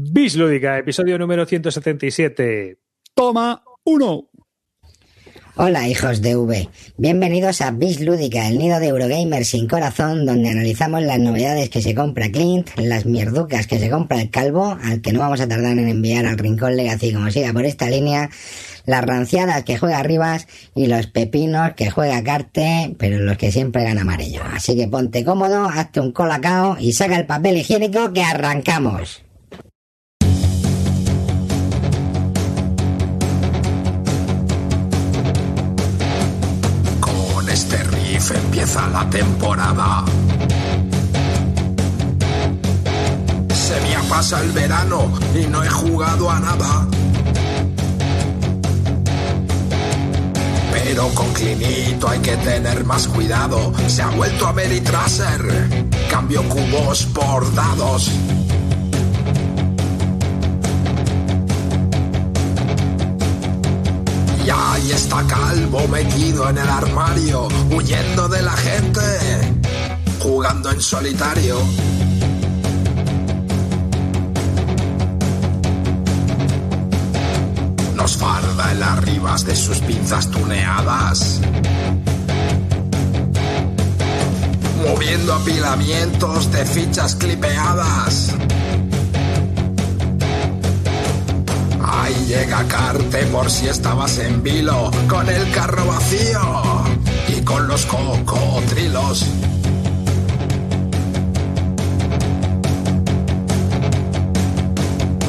Bis Lúdica, episodio número 177. Toma uno. Hola hijos de V, bienvenidos a Bis Lúdica, el nido de Eurogamers sin corazón, donde analizamos las novedades que se compra Clint, las mierducas que se compra el calvo, al que no vamos a tardar en enviar al Rincón Legacy como siga por esta línea, las ranciadas que juega Rivas y los pepinos que juega Carte, pero los que siempre gana amarillo. Así que ponte cómodo, hazte un colacao y saca el papel higiénico que arrancamos. La temporada. Se me ha pasado el verano y no he jugado a nada. Pero con Clinito hay que tener más cuidado. Se ha vuelto a Meritraser. Cambio cubos por dados. Y está Calvo metido en el armario, huyendo de la gente, jugando en solitario. Nos farda en las ribas de sus pinzas tuneadas. Moviendo apilamientos de fichas clipeadas. Ahí llega Carte por si estabas en vilo, con el carro vacío y con los cocodrilos.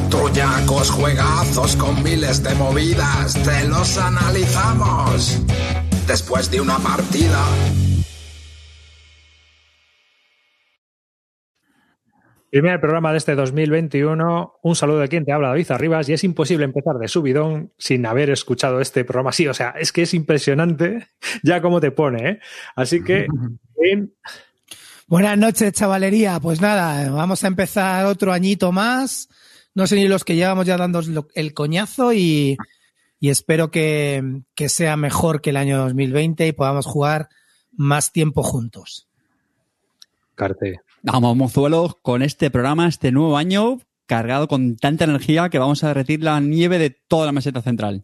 Truñacos juegazos con miles de movidas, te los analizamos después de una partida. Primer programa de este 2021. Un saludo de quien te habla, David Arribas, y es imposible empezar de subidón sin haber escuchado este programa así. O sea, es que es impresionante ya cómo te pone, ¿eh? Así que. en- Buenas noches, chavalería. Pues nada, vamos a empezar otro añito más. No sé ni los que llevamos ya dando el coñazo y, y espero que, que sea mejor que el año 2020 y podamos jugar más tiempo juntos. Carte. Vamos, mozuelos, con este programa, este nuevo año, cargado con tanta energía que vamos a derretir la nieve de toda la meseta central.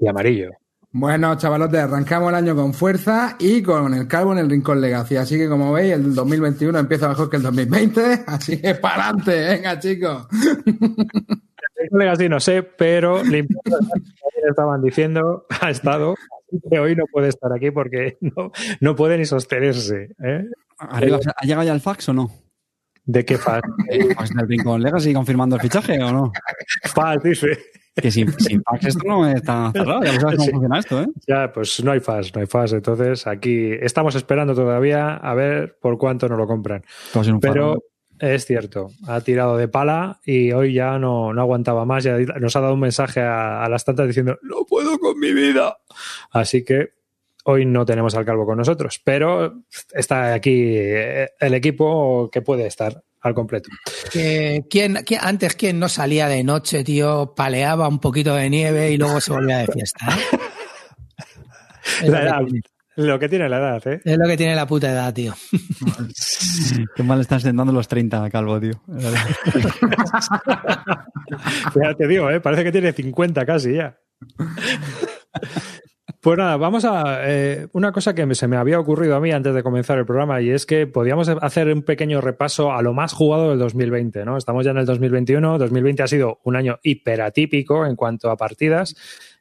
Y amarillo. Bueno, chavalotes, arrancamos el año con fuerza y con el calvo en el Rincón Legacy. Así que, como veis, el 2021 empieza mejor que el 2020. Así que para adelante, venga, chicos. Legacy no sé, pero limpiando estaban diciendo, ha estado, que hoy no puede estar aquí porque no, no puede ni sostenerse. ¿eh? Arriba, ¿ha llegado ya el fax o no? ¿De qué faz? ¿El fax del Rincón Legacy confirmando el fichaje o no? Faz, dice. Que sin, sin fax esto no está cerrado, ya sabes cómo Sí. funciona esto, ¿eh? Ya, pues no hay faz, no hay faz. Entonces aquí estamos esperando todavía a ver por cuánto nos lo compran. Pero. Es cierto, ha tirado de pala y hoy ya no, no aguantaba más. Ya nos ha dado un mensaje a, a las tantas diciendo, no puedo con mi vida. Así que hoy no tenemos al calvo con nosotros, pero está aquí eh, el equipo que puede estar al completo. ¿quién, quién- antes, ¿quién no salía de noche, tío? Paleaba un poquito de nieve y luego se volvía de fiesta. ¿eh? La lo que tiene, lo que tiene la edad, ¿eh? es lo que tiene la puta edad, tío. Qué mal están sentando los 30, Calvo, tío. Ya te digo, ¿eh? parece que tiene 50 casi ya. Pues nada, vamos a eh, una cosa que se me había ocurrido a mí antes de comenzar el programa y es que podíamos hacer un pequeño repaso a lo más jugado del 2020, ¿no? Estamos ya en el 2021, 2020 ha sido un año hiperatípico en cuanto a partidas.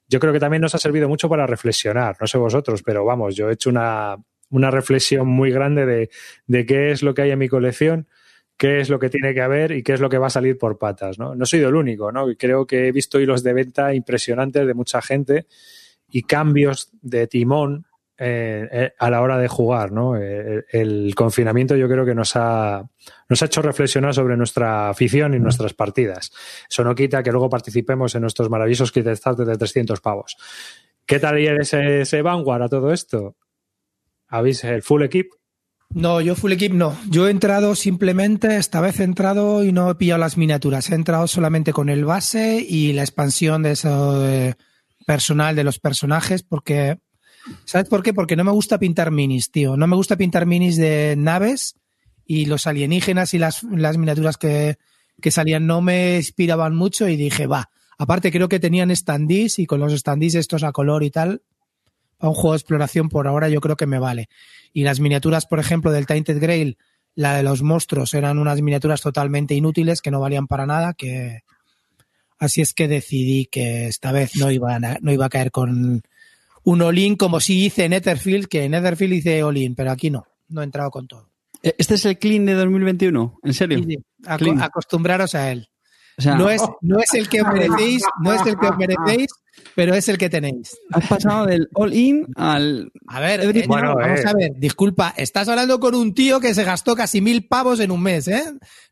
Yo creo que también nos ha servido mucho para reflexionar, no sé vosotros, pero vamos, yo he hecho una, una reflexión muy grande de, de qué es lo que hay en mi colección qué es lo que tiene que haber y qué es lo que va a salir por patas, ¿no? No he sido el único, ¿no? Creo que he visto hilos de venta impresionantes de mucha gente y cambios de timón eh, eh, a la hora de jugar, ¿no? Eh, el confinamiento yo creo que nos ha, nos ha hecho reflexionar sobre nuestra afición y nuestras partidas. Eso no quita que luego participemos en nuestros maravillosos kit de 300 pavos. ¿Qué tal ese, ese Vanguard a todo esto? ¿Habéis el full equip? No, yo full equip no. Yo he entrado simplemente, esta vez he entrado y no he pillado las miniaturas. He entrado solamente con el base y la expansión de eso personal de los personajes porque ¿sabes por qué? Porque no me gusta pintar minis, tío. No me gusta pintar minis de naves y los alienígenas y las, las miniaturas que, que salían no me inspiraban mucho y dije, va. Aparte creo que tenían standees y con los standees estos a color y tal, a un juego de exploración por ahora yo creo que me vale. Y las miniaturas, por ejemplo, del Tainted Grail, la de los monstruos eran unas miniaturas totalmente inútiles que no valían para nada, que así es que decidí que esta vez no iba a, no iba a caer con un all como si hice en Netherfield, que en Netherfield hice all pero aquí no, no he entrado con todo. ¿Este es el clean de 2021? ¿En serio? Sí, sí. Aco- acostumbraros a él. O sea, No es, no es el que os merecéis, no es el que os merecéis, pero es el que tenéis. has pasado del all-in al... A ver, eh, Bueno, vamos eh. a ver, disculpa, estás hablando con un tío que se gastó casi mil pavos en un mes, ¿eh?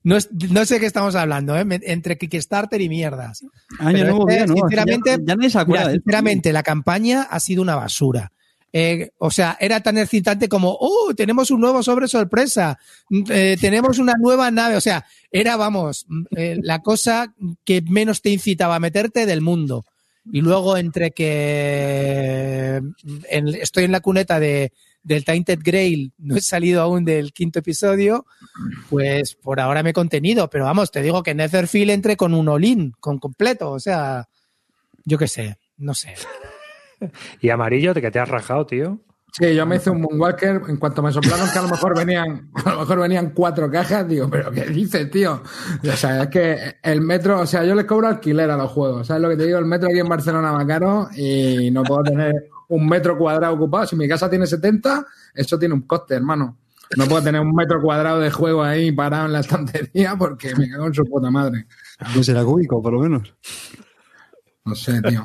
No, es- no sé qué estamos hablando, ¿eh? Me- Entre Kickstarter y mierdas. Año Pero nuevo, este, nueva. sinceramente, ya, ya nadie se acuerda Mira, sinceramente, la campaña ha sido una basura. Eh, o sea, era tan excitante como, oh, tenemos un nuevo sobre sorpresa, eh, tenemos una nueva nave. O sea, era, vamos, eh, la cosa que menos te incitaba a meterte del mundo. Y luego, entre que estoy en la cuneta de, del Tainted Grail, no he salido aún del quinto episodio, pues por ahora me he contenido. Pero vamos, te digo que Netherfield entre con un all con completo. O sea, yo qué sé, no sé. Y amarillo, ¿de que te has rajado, tío? Sí, yo me hice un Moonwalker en cuanto me soplaron que a lo mejor venían, a lo mejor venían cuatro cajas, digo, pero ¿qué dices, tío? O sea, es que el metro, o sea, yo les cobro alquiler a los juegos, ¿sabes lo que te digo? El metro aquí en Barcelona va caro y no puedo tener un metro cuadrado ocupado. Si mi casa tiene 70, eso tiene un coste, hermano. No puedo tener un metro cuadrado de juego ahí parado en la estantería porque me cago en su puta madre. Pues será cúbico, por lo menos. No sé, tío.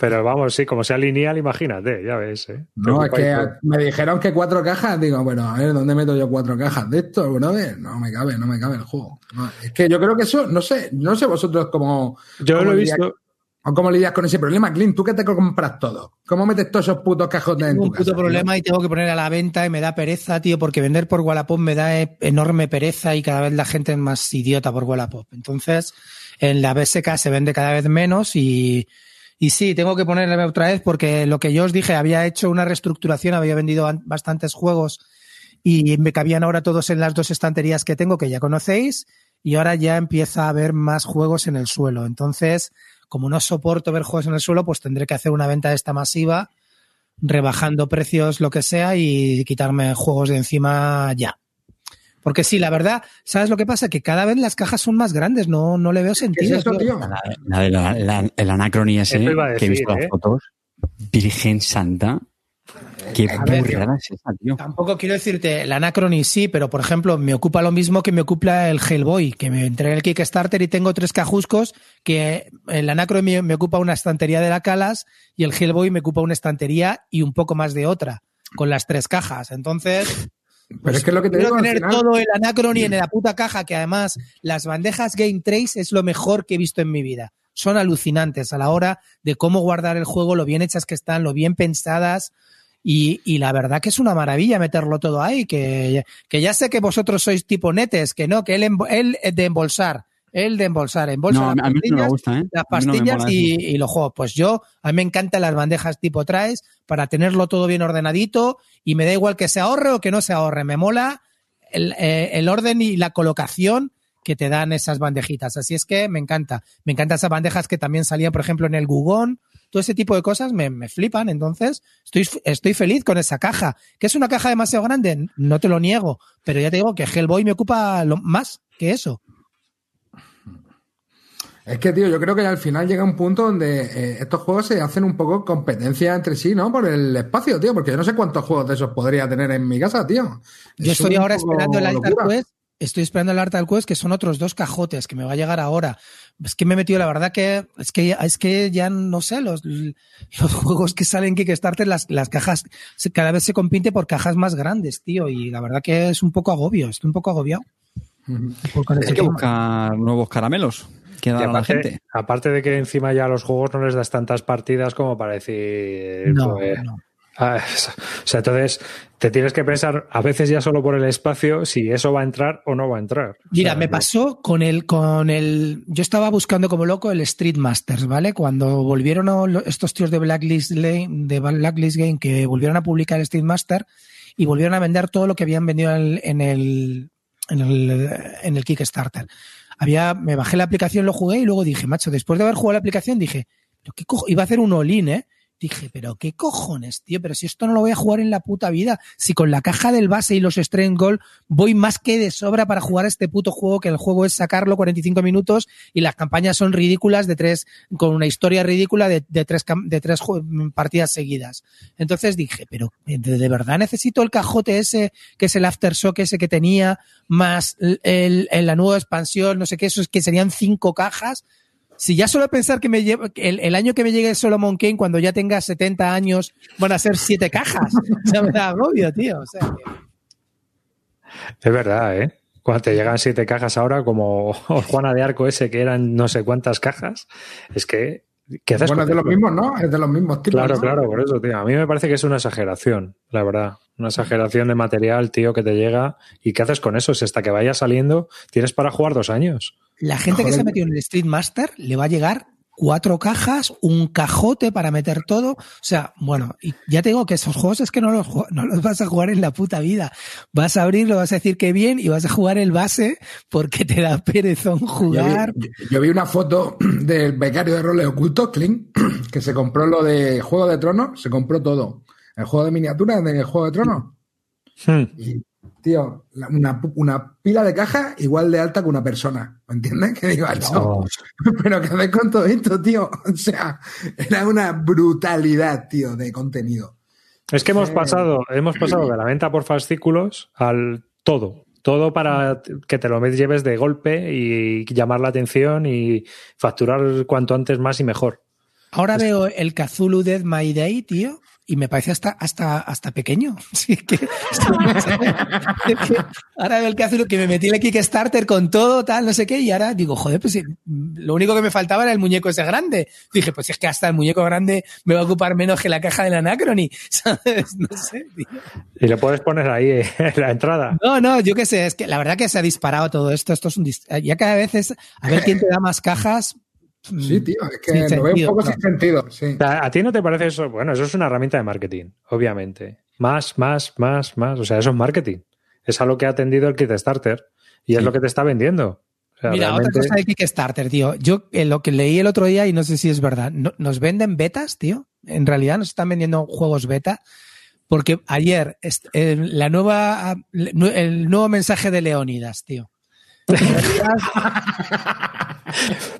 Pero vamos, sí, como sea lineal, imagínate, ya ves, ¿eh? No, es que me dijeron que cuatro cajas, digo, bueno, a ver, ¿dónde meto yo cuatro cajas de esto, brother? No me cabe, no me cabe el juego. No, es que yo creo que eso, no sé, no sé vosotros cómo... Yo cómo lo he visto. o cómo lidias con ese problema, Clint, tú que te compras todo. ¿Cómo metes todos esos putos cajotes en Tengo tu un puto casa, tío? problema y tengo que poner a la venta y me da pereza, tío, porque vender por Wallapop me da e- enorme pereza y cada vez la gente es más idiota por Wallapop. Entonces, en la BSK se vende cada vez menos y, y sí, tengo que ponerle otra vez porque lo que yo os dije, había hecho una reestructuración, había vendido an- bastantes juegos y me cabían ahora todos en las dos estanterías que tengo que ya conocéis y ahora ya empieza a haber más juegos en el suelo. Entonces, como no soporto ver juegos en el suelo, pues tendré que hacer una venta de esta masiva rebajando precios, lo que sea, y quitarme juegos de encima ya. Porque sí, la verdad, ¿sabes lo que pasa? Que cada vez las cajas son más grandes, no, no le veo ¿Qué es sentido. eso, tío? La, la la- la- el Anacrony ese, que he visto ¿eh? las fotos. Virgen Santa. Qué ver, burrada es esa, tío. Tampoco quiero decirte el Anacrony sí, pero por ejemplo, me ocupa lo mismo que me ocupa el Hellboy, que me entré en el Kickstarter y tengo tres cajuscos, que el Anacrony me, me ocupa una estantería de la Calas y el Hellboy me ocupa una estantería y un poco más de otra, con las tres cajas. Entonces, Pero es que es lo que te quiero digo, tener final- todo el Anacrony en la puta caja, que además las bandejas Game Trace es lo mejor que he visto en mi vida. Son alucinantes a la hora de cómo guardar el juego, lo bien hechas que están, lo bien pensadas. Y, y la verdad que es una maravilla meterlo todo ahí, que, que ya sé que vosotros sois tipo netes, que no, que él, él de embolsar, él de embolsar, embolsa No, a las mí no me pastillas, gusta, ¿eh? las no me pastillas y los juegos. Pues yo, a mí me encantan las bandejas tipo traes para tenerlo todo bien ordenadito y me da igual que se ahorre o que no se ahorre. Me mola el, eh, el orden y la colocación que te dan esas bandejitas. Así es que me encanta. Me encantan esas bandejas que también salían, por ejemplo, en el Gugón. Todo ese tipo de cosas me, me flipan. Entonces, estoy, estoy feliz con esa caja. ¿Que es una caja demasiado grande? No te lo niego. Pero ya te digo que Hellboy me ocupa lo, más que eso. Es que, tío, yo creo que al final llega un punto donde eh, estos juegos se hacen un poco competencia entre sí, ¿no? Por el espacio, tío, porque yo no sé cuántos juegos de esos podría tener en mi casa, tío. Yo Es estoy ahora esperando el Altar. Quest. Estoy esperando el Altar Quest, que son otros dos cajotes que me va a llegar ahora. Es que me he metido, la verdad que es que, es que ya no sé, los, los juegos que salen en Kickstarter, las, las cajas, cada vez se compite por cajas más grandes, tío. Y la verdad que es un poco agobio, estoy un poco agobiado. Hay ese que buscar nuevos caramelos la aparte, gente. aparte de que encima ya a los juegos no les das tantas partidas como para decir. No, pues, no. ah, o sea, entonces te tienes que pensar a veces ya solo por el espacio si eso va a entrar o no va a entrar. O Mira, sea, me pasó con el, con el, yo estaba buscando como loco el Street Masters, ¿vale? Cuando volvieron a lo- estos tíos de Blacklist, Lane- de Blacklist Game que volvieron a publicar el Street Master y volvieron a vender todo lo que habían vendido en el, en el, en el, en el Kickstarter. Había, me bajé la aplicación, lo jugué y luego dije, macho, después de haber jugado la aplicación dije, qué cojo, iba a hacer un all-in, ¿eh? Dije, pero qué cojones, tío, pero si esto no lo voy a jugar en la puta vida, si con la caja del base y los strength goal voy más que de sobra para jugar este puto juego, que el juego es sacarlo 45 minutos y las campañas son ridículas de tres, con una historia ridícula de, tres, de tres partidas seguidas. Entonces dije, pero ¿de, de, verdad necesito el cajote ese, que es el Aftershock ese que tenía, más el, el, la nueva expansión, no sé qué, eso es que serían cinco cajas si ya solo pensar que me lleva, el, el, año que me llegue Solomon Kane, cuando ya tenga 70 años, van a ser siete cajas. O sea, me da agobio, tío. O sea, que... Es verdad, ¿eh? Cuando te llegan siete cajas ahora, como Juana de Arco ese, que eran no sé cuántas cajas, es que. ¿qué haces bueno, es de los mismos, ¿no? Es de los mismos tipos. Claro, ¿no? claro, por eso, tío. A mí me parece que es una exageración, la verdad. Una exageración de material, tío, que te llega. ¿Y qué haces con eso? Si hasta que vaya saliendo, tienes para jugar dos años. La gente Joder. que se ha metido en el Street Master le va a llegar cuatro cajas, un cajote para meter todo. O sea, bueno, y ya te digo que esos juegos es que no los, no los vas a jugar en la puta vida. Vas a abrirlo, vas a decir que bien y vas a jugar el base porque te da perezón jugar. Yo vi, yo vi una foto del becario de roles ocultos, Clint, que se compró lo de Juego de Tronos, se compró todo. El juego de miniaturas del Juego de Tronos. Hmm. Y, tío, una, una, pila de caja igual de alta que una persona. ¿Me entiendes? Que digo, no. pero ¿qué haces con todo esto, tío? O sea, era una brutalidad, tío, de contenido. Es que hemos pasado, hemos pasado de la venta por fascículos al todo. Todo para que te lo lleves de golpe y llamar la atención y facturar cuanto antes más y mejor. Ahora es... veo el Cthulhu Dead My Day, tío, y me parece hasta, hasta, hasta pequeño. Sí, que, que, ahora el Cthulhu que me metí en el Kickstarter con todo, tal, no sé qué, y ahora digo, joder, pues lo único que me faltaba era el muñeco ese grande. Dije, pues es que hasta el muñeco grande me va a ocupar menos que la caja del Anacrony, ¿sabes? No sé, tío. Y le puedes poner ahí en la entrada. No, no, yo qué sé, es que la verdad que se ha disparado todo esto. Esto es un. Ya cada vez es. A ver quién te da más cajas, Sí, tío, es que sin lo veo un poco claro. sin sentido. Sí. ¿A, ¿A ti no te parece eso? Bueno, eso es una herramienta de marketing, obviamente. Más, más, más, más. O sea, eso es marketing. Es a lo que ha atendido el Kickstarter y es lo que te está vendiendo. O sea, Mira, realmente... otra cosa de Kickstarter, tío. Yo eh, lo que leí el otro día, y no sé si es verdad, no, nos venden betas, tío. En realidad nos están vendiendo juegos beta. Porque ayer, eh, la nueva, el nuevo mensaje de Leónidas, tío.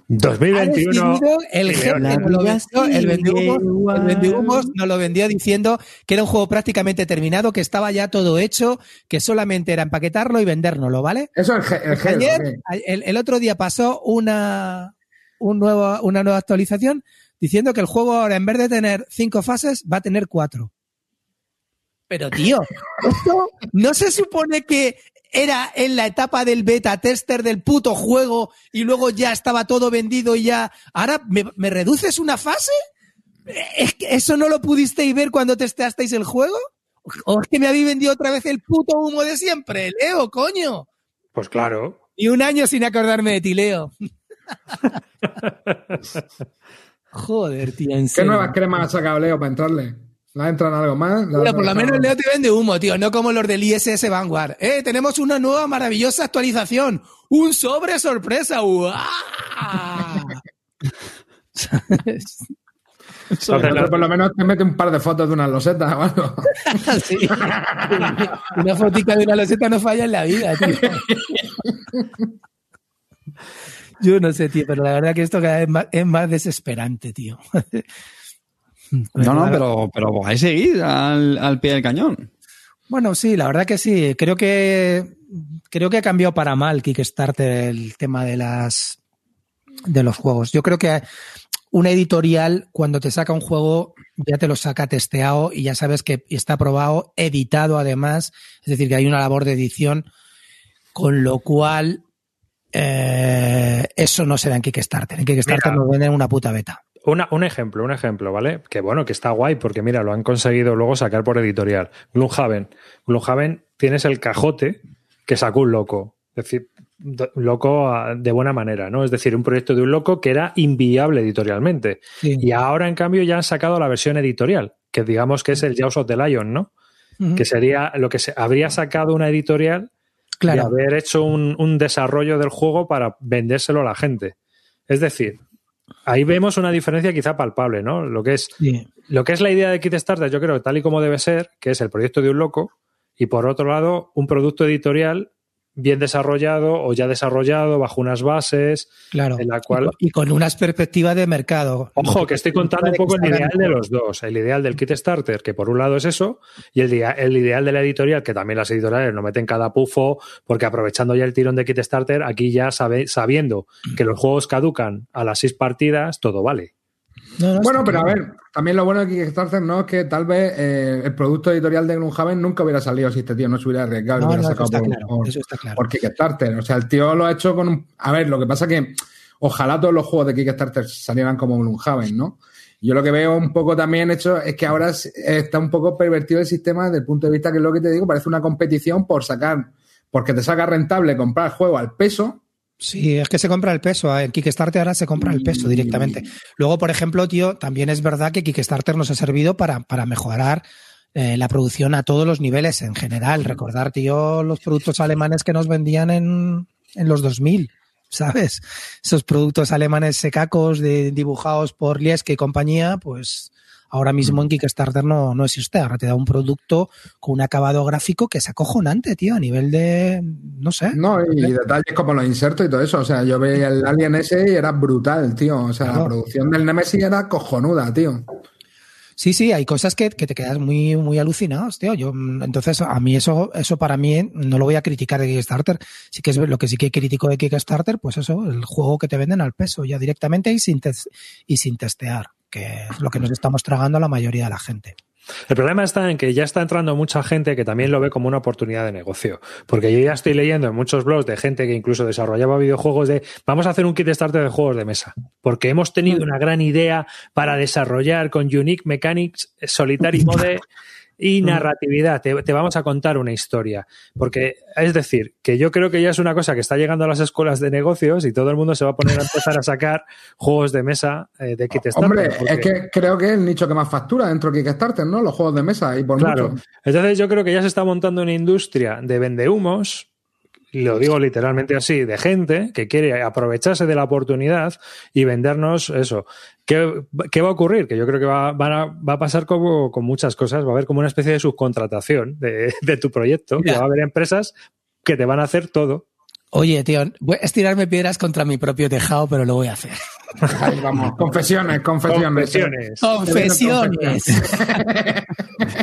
2021. El jefe nos lo vendió, el vendehumos, el vendehumos nos lo vendió diciendo que era un juego prácticamente terminado, que estaba ya todo hecho, que solamente era empaquetarlo y vendérnoslo, ¿vale? Eso es el, el, Ayer, el, el, otro día pasó una, un nuevo, una nueva actualización diciendo que el juego ahora en vez de tener cinco fases va a tener cuatro. Pero tío, esto no se supone que era en la etapa del beta tester del puto juego y luego ya estaba todo vendido y ya. Ahora, ¿me, me reduces una fase? ¿Es que ¿Eso no lo pudisteis ver cuando testeasteis el juego? ¿O es que me habéis vendido otra vez el puto humo de siempre? Leo, coño. Pues claro. Y un año sin acordarme de ti, Leo. Joder, tío, en ¿Qué serio. nuevas cremas ha sacado Leo para entrarle? ¿Le entran algo más? Pero por lo menos Leo te vende humo, tío, no como los del ISS Vanguard. Eh, tenemos una nueva maravillosa actualización. Un sobre sorpresa. Por lo menos te mete un par de fotos de una loseta o algo. sí. Una fotica de una loseta no falla en la vida, tío. Yo no sé, tío, pero la verdad que esto cada vez más, es más desesperante, tío. No, no, pero, pero ahí seguir al, al, pie del cañón. Bueno, sí, la verdad que sí. Creo que creo que ha cambiado para mal Kickstarter el tema de las de los juegos. Yo creo que una editorial cuando te saca un juego ya te lo saca testeado y ya sabes que está aprobado, editado además, es decir, que hay una labor de edición, con lo cual eh, eso no se da en Kickstarter. En Kickstarter Mira. nos venden una puta beta. Una, un ejemplo, un ejemplo, ¿vale? Que bueno, que está guay porque mira, lo han conseguido luego sacar por editorial. Gloomhaven. Gloomhaven tienes el cajote que sacó un loco. Es decir, loco de buena manera, ¿no? Es decir, un proyecto de un loco que era inviable editorialmente. Sí. Y ahora, en cambio, ya han sacado la versión editorial, que digamos que es el Jaws of the Lion, ¿no? Uh -huh. Que sería lo que se habría sacado una editorial Claro. y haber hecho un, un desarrollo del juego para vendérselo a la gente. Es decir, ahí vemos una diferencia quizá palpable, ¿no? Lo que es Sí. lo que es la idea de Kickstarter, yo creo, tal y como debe ser, que es el proyecto de un loco, y por otro lado, un producto editorial bien desarrollado o ya desarrollado bajo unas bases, Claro. en la cual- Y con- unas perspectivas de mercado. Ojo, que estoy contando un poco el ideal de los dos. El ideal del Kickstarter, que por un lado es eso, y el, el ideal de la editorial, que también las editoriales no meten cada pufo, porque aprovechando ya el tirón de Kickstarter, aquí ya sabe, sabiendo que los juegos caducan a las seis partidas, todo vale. No, no, Bueno, pero a ver, también lo bueno de Kickstarter no es que tal vez eh, el producto editorial de Gloomhaven nunca hubiera salido si este tío no se hubiera arriesgado y No, hubiera sacado por, claro. por- Eso está claro. por Kickstarter. O sea, el tío lo ha hecho con un... A ver, lo que pasa que ojalá todos los juegos de Kickstarter salieran como Gloomhaven, ¿no? Yo lo que veo un poco también hecho es que ahora es- está un poco pervertido el sistema desde el punto de vista que es lo que te digo, parece una competición por sacar, porque te saca rentable comprar el juego al peso. Sí, es que se compra el peso. En Kickstarter ahora se compra el peso directamente. Luego, por ejemplo, tío, también es verdad que Kickstarter nos ha servido para, para mejorar eh, la producción a todos los niveles en general. Recordar, tío, los productos alemanes que nos vendían en, en los 2000, ¿sabes? Esos productos alemanes secacos de, dibujados por Lieske y compañía, pues ahora mismo en Kickstarter no, no existe. Ahora te da un producto con un acabado gráfico que es acojonante, tío, a nivel de, no sé. No, y detalles como los insertos y todo eso. O sea, yo veía el Alien ese y era brutal, tío. O sea, Claro. la producción del Nemesis era cojonuda, tío. Sí, sí, hay cosas que, que te quedas muy, muy alucinados, tío. Yo, mm, entonces, a mí eso, eso para mí no lo voy a criticar de Kickstarter. Sí que es lo que sí que critico de Kickstarter, pues eso, el juego que te venden al peso, ya directamente y sin, y sin testear, que es lo que nos estamos tragando a la mayoría de la gente. El problema está en que ya está entrando mucha gente que también lo ve como una oportunidad de negocio. Porque yo ya estoy leyendo en muchos blogs de gente que incluso desarrollaba videojuegos de vamos a hacer un Kickstarter de juegos de mesa. Porque hemos tenido una gran idea para desarrollar con Unique Mechanics, Solitary Mode y narratividad. Te, te vamos a contar una historia. Porque, es decir, que yo creo que ya es una cosa que está llegando a las escuelas de negocios y todo el mundo se va a poner a empezar a sacar juegos de mesa eh, de Kickstarter. Hombre, porque- es que creo que es el nicho que más factura dentro de Kickstarter, ¿no? Los juegos de mesa y por Claro. mucho. Entonces yo creo que ya se está montando una industria de vendehumos, lo digo literalmente así, de gente que quiere aprovecharse de la oportunidad y vendernos eso. ¿Qué, qué va a ocurrir? Que yo creo que va, van a, va a pasar como con muchas cosas, va a haber como una especie de subcontratación de, de tu proyecto, que va a haber empresas que te van a hacer todo. Oye, tío, voy a estirarme piedras contra mi propio tejado, pero lo voy a hacer. Ahí vamos, confesiones, confesiones. Confesiones. Confesiones.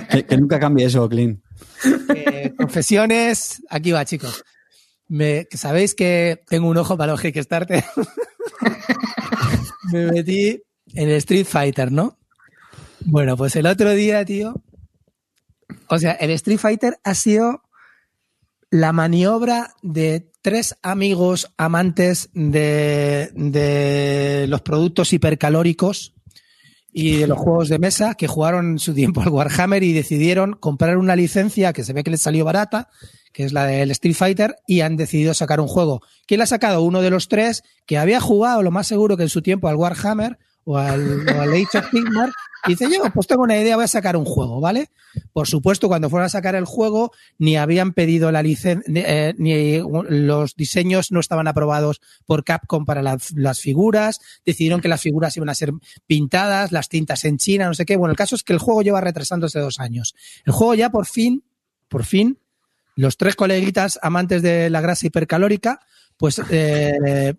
Que, que nunca cambie eso, Clean. Eh, confesiones. Aquí va, chicos. Me, Sabéis que tengo un ojo para los Kickstarter. Me metí en el Street Fighter, ¿no? Bueno, pues el otro día, tío. O sea, el Street Fighter ha sido la maniobra de tres amigos amantes de, de los productos hipercalóricos y de los juegos de mesa que jugaron en su tiempo al Warhammer y decidieron comprar una licencia que se ve que les salió barata, que es la del Street Fighter, y han decidido sacar un juego. ¿Quién le ha sacado? Uno de los tres que había jugado lo más seguro que en su tiempo al Warhammer o al, o al. Y dice, yo, pues tengo una idea, voy a sacar un juego, ¿vale? Por supuesto, cuando fueron a sacar el juego, ni habían pedido la licencia, ni los diseños no estaban aprobados por Capcom para las figuras, decidieron que las figuras iban a ser pintadas, las tintas en China, no sé qué. Bueno, el caso es que el juego lleva retrasándose dos años. El juego ya por fin, por fin, los tres coleguitas amantes de la grasa hipercalórica, pues eh,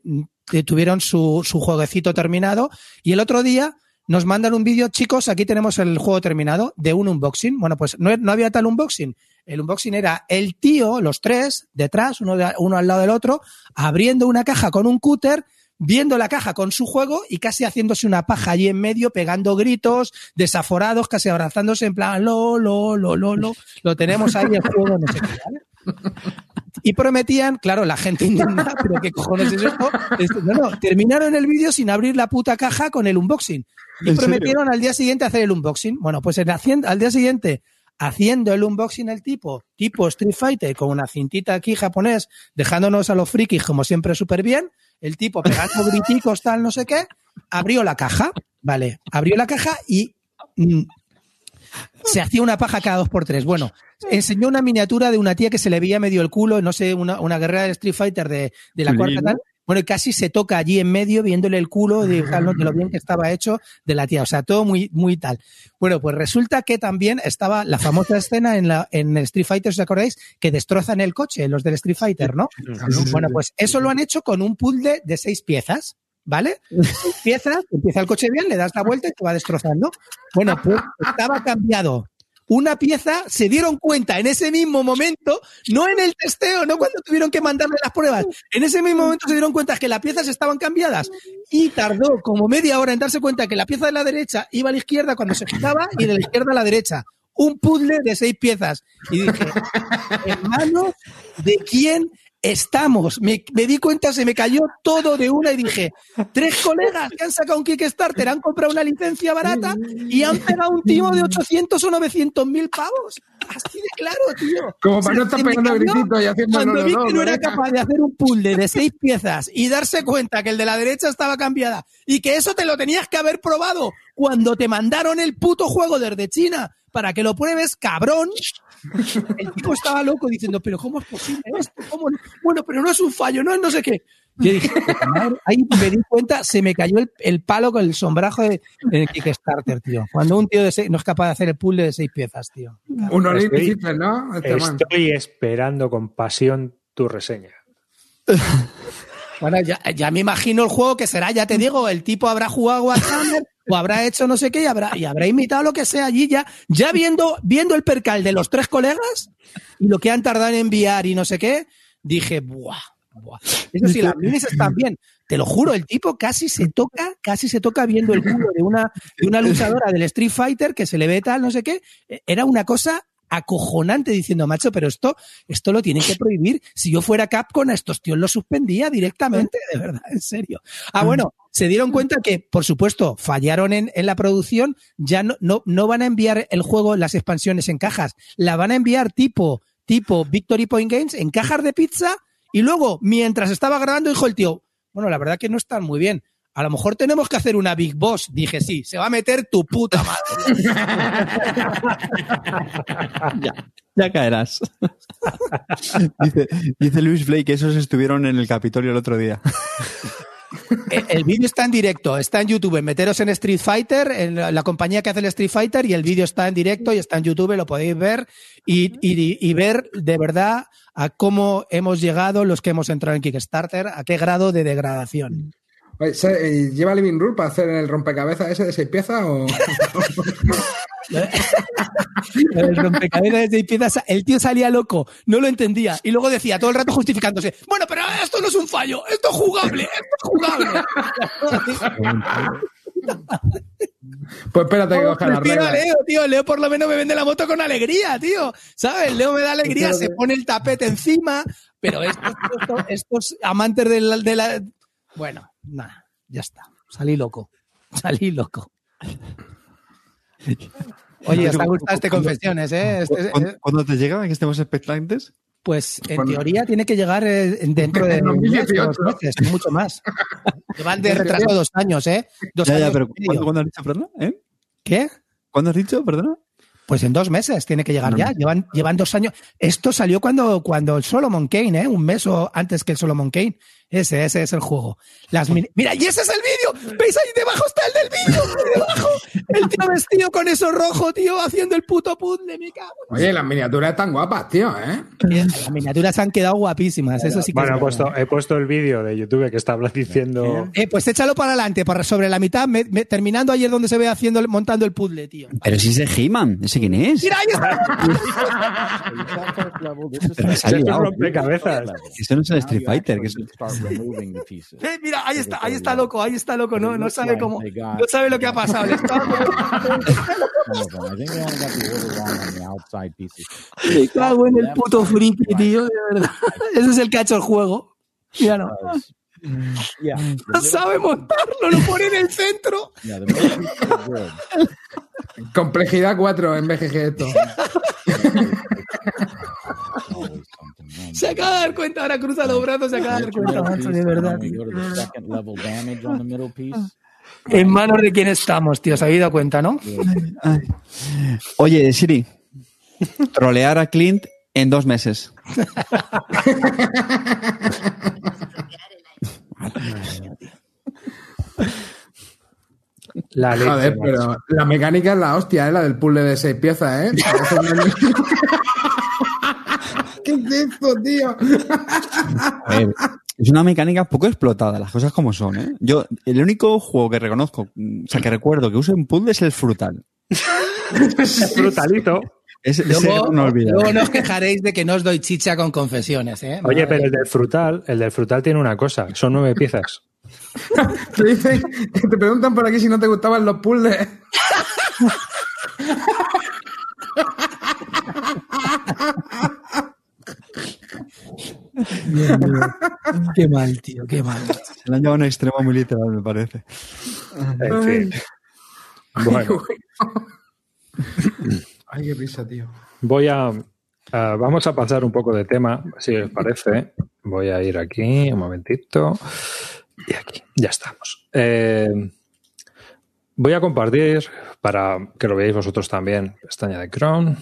tuvieron su, su jueguecito terminado y el otro día nos mandan un vídeo, chicos, aquí tenemos el juego terminado de un unboxing. Bueno, pues no, no, había tal unboxing. El unboxing era el tío, los tres, detrás, uno, de, uno al lado del otro, abriendo una caja con un cúter, viendo la caja con su juego y casi haciéndose una paja allí en medio, pegando gritos, desaforados, casi abrazándose en plan, lo, lo, lo, lo, lo, lo tenemos ahí el juego, no sé qué, ¿vale? Y prometían, claro, la gente indignada, pero qué cojones es esto. No, no, terminaron el vídeo sin abrir la puta caja con el unboxing. Y prometieron serio? al día siguiente hacer el unboxing. Bueno, pues el, al día siguiente, haciendo el unboxing el tipo, tipo Street Fighter, con una cintita aquí japonés, dejándonos a los frikis como siempre súper bien, el tipo pegando griticos, tal, no sé qué, abrió la caja, ¿vale? Abrió la caja y... Mm, se hacía una paja cada dos por tres. Bueno, enseñó una miniatura de una tía que se le veía medio el culo, no sé, una, una guerrera de Street Fighter de, de la cuarta tal. Bueno, y casi se toca allí en medio viéndole el culo de, de lo bien que estaba hecho de la tía. O sea, todo muy, muy tal. Bueno, pues resulta que también estaba la famosa escena en, la, en el Street Fighter, ¿os acordáis? Que destrozan el coche, los del Street Fighter, ¿no? Bueno, pues eso lo han hecho con un puzzle de seis piezas, ¿vale? Seis piezas, empieza el coche bien, le das la vuelta y te va destrozando. Bueno, pues estaba cambiado. Una pieza, se dieron cuenta en ese mismo momento, no en el testeo, no cuando tuvieron que mandarle las pruebas, en ese mismo momento se dieron cuenta que las piezas estaban cambiadas y tardó como media hora en darse cuenta que la pieza de la derecha iba a la izquierda cuando se giraba y de la izquierda a la derecha. Un puzzle de seis piezas. Y dije, hermano, ¿de quién estamos? Me, me di cuenta, se me cayó todo de una y dije, tres colegas que han sacado un Kickstarter, han comprado una licencia barata y han pegado un timo de 800 o 900 mil pavos. Así de claro, tío. Como O sea, para no estar pegando grititos y haciendo Cuando no, vi no, que no, no era capaz de hacer un puzzle de seis piezas y darse cuenta que el de la derecha estaba cambiada y que eso te lo tenías que haber probado cuando te mandaron el puto juego desde China para que lo pruebes, cabrón. El tipo estaba loco diciendo, pero ¿cómo es posible esto? ¿Cómo no? Bueno, pero no es un fallo, no es no sé qué. Yo dije, madre. ahí me di cuenta, se me cayó el, el palo con el sombrajo de, de Kickstarter, tío. Cuando un tío de seis- no es capaz de hacer el puzzle de seis piezas, tío. Un Olin Estoy- ¿no? Este. Estoy esperando con pasión tu reseña. Bueno, ya, ya me imagino el juego que será, ya te digo, el tipo habrá jugado a Warhammer o habrá hecho no sé qué y habrá, y habrá imitado lo que sea allí ya, ya viendo, viendo el percal de los tres colegas y lo que han tardado en enviar y no sé qué, dije, buah, buah. Eso sí, las minis están bien. Te lo juro, el tipo casi se toca, casi se toca viendo el culo de una, de una luchadora del Street Fighter que se le ve tal, no sé qué. Era una cosa acojonante diciendo, macho, pero esto, esto lo tienen que prohibir. Si yo fuera Capcom, a estos tíos los suspendía directamente, de verdad, en serio. Ah, bueno, se dieron cuenta que, por supuesto, fallaron en, en la producción, ya no, no, no van a enviar el juego, las expansiones en cajas, la van a enviar tipo, tipo Victory Point Games en cajas de pizza y luego, mientras estaba grabando, dijo el tío, bueno, la verdad que no están muy bien. A lo mejor tenemos que hacer una Big Boss. Dije, sí, se va a meter tu puta madre. ya, ya caerás. dice, dice Luis Blake que esos estuvieron en el Capitolio el otro día. Eh, El vídeo está en directo, está en YouTube. Meteros en Street Fighter, en la, la compañía que hace el Street Fighter, y el vídeo está en directo y está en YouTube, lo podéis ver y, y- y ver de verdad a cómo hemos llegado los que hemos entrado en Kickstarter, a qué grado de degradación. Oye, ¿se- eh, ¿Lleva Living Rule para hacer el rompecabezas ese de seis piezas o...? El rompecabezas de seis piezas, el tío salía loco, no lo entendía, y luego decía todo el rato justificándose, bueno, pero esto no es un fallo, esto es jugable, esto es jugable. Pues espérate que coja las Prefiero a reglas. Leo, tío. Leo por lo menos me vende la moto con alegría, tío. ¿Sabes? Leo me da alegría, se pone el tapete encima, pero estos, estos, estos amantes de la, de la- Bueno, nada, ya está. Salí loco. Salí loco. Oye, ¿os ha gustado este confesiones, eh? Este- ¿Cuándo, eh, cuándo te llega que estemos expectantes? pues en teoría tiene que llegar eh, dentro de un mes, 2018. dos meses, mucho más. Llevan de retraso dos años, ¿eh? Dos Ya, ya, años pero y medio. ¿cuándo, cuándo has dicho, perdona? ¿Eh? ¿Qué? ¿Cuándo has dicho, perdona? Pues en dos meses tiene que llegar ya. Llevan, llevan dos años. Esto salió cuando, cuando el Solomon Kane, ¿eh? Un mes o antes que el Solomon Kane. Ese, ese es el juego. Las mini- Mira, y ese es el vídeo. ¿Veis ahí debajo está el del vídeo? Debajo. El tío vestido con eso rojo, tío, haciendo el puto puzzle. Me cago. Oye, las miniaturas están guapas, tío, ¿eh? Las miniaturas han quedado guapísimas. Eso sí que Bueno, he es puesto, he puesto el vídeo de YouTube que está diciendo. Eh, pues échalo para adelante, por sobre la mitad, me- me- terminando ayer donde se ve haciendo, el- montando el puzzle, tío. Pero si es de He-Man, ¿ese quién es? Mira, ahí está. Pero se ha liado. rompecabezas. Eso no es el Street Fighter. Que es... Eh, mira, ahí está, ahí está loco, ahí está loco, no, no sabe cómo, no sabe lo que ha pasado. está- Me cago en el puto friki, tío, de verdad. Ese es el que ha hecho el juego. Mira, no. No sabe montarlo, lo pone en el centro. Complejidad 4 en BGG esto. Se acaba de dar cuenta, ahora cruza los brazos, se acaba de dar cuenta, macho, de verdad. tío. En manos de quién estamos, tío. Se habéis dado cuenta, ¿no? Oye, Siri, trolear a Clint en dos meses. La leche, Joder, pero la mecánica es la hostia, ¿eh? La del puzzle de seis piezas, ¿eh? ¿Qué es esto, tío? A ver, es una mecánica poco explotada, las cosas como son, ¿eh? Yo, el único juego que reconozco, o sea, que recuerdo que uso en puzzle es el frutal. Es brutalito. Es, ese Luego, no luego no os quejaréis de que no os doy chicha con confesiones, ¿eh? Oye, pero el del frutal, el del frutal tiene una cosa, son nueve piezas. Te dicen, te preguntan por aquí si no te gustaban los puzzles. Qué mal, tío, qué mal. Se lo han llevado a un extremo muy literal, me parece. En fin. Bueno, Ay, qué risa, tío. voy a. vamos a pasar un poco de tema, si os parece. Voy a ir aquí, un momentito. Y aquí, ya estamos. Eh, voy a compartir para que lo veáis vosotros también. Pestaña de Chrome.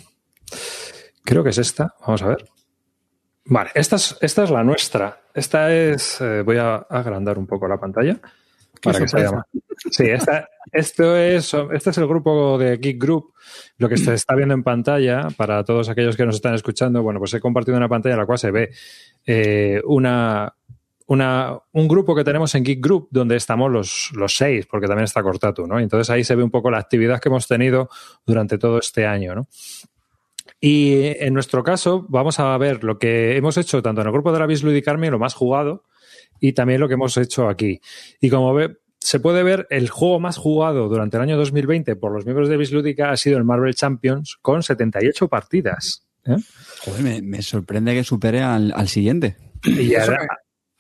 Creo que es esta. Vamos a ver. Vale, esta es, esta es la nuestra. Esta es. eh, voy a agrandar un poco la pantalla. Para que se vea más. Sí, esta, esto es, este es el grupo de Geek Group. Lo que se está viendo en pantalla, para todos aquellos que nos están escuchando, bueno, pues he compartido una pantalla en la cual se ve eh, una, una, un grupo que tenemos en Geek Group donde estamos los, los seis, porque también está Cortatu, ¿no? Entonces ahí se ve un poco la actividad que hemos tenido durante todo este año, ¿no? Y en nuestro caso, vamos a ver lo que hemos hecho tanto en el grupo de la Bislud Army, lo más jugado, y también lo que hemos hecho aquí. Y como ve, se puede ver, el juego más jugado durante el año 2020 por los miembros de Bislúdica ha sido el Marvel Champions con 78 partidas. ¿eh? Joder, me, me sorprende que supere al, al siguiente. Y ahora-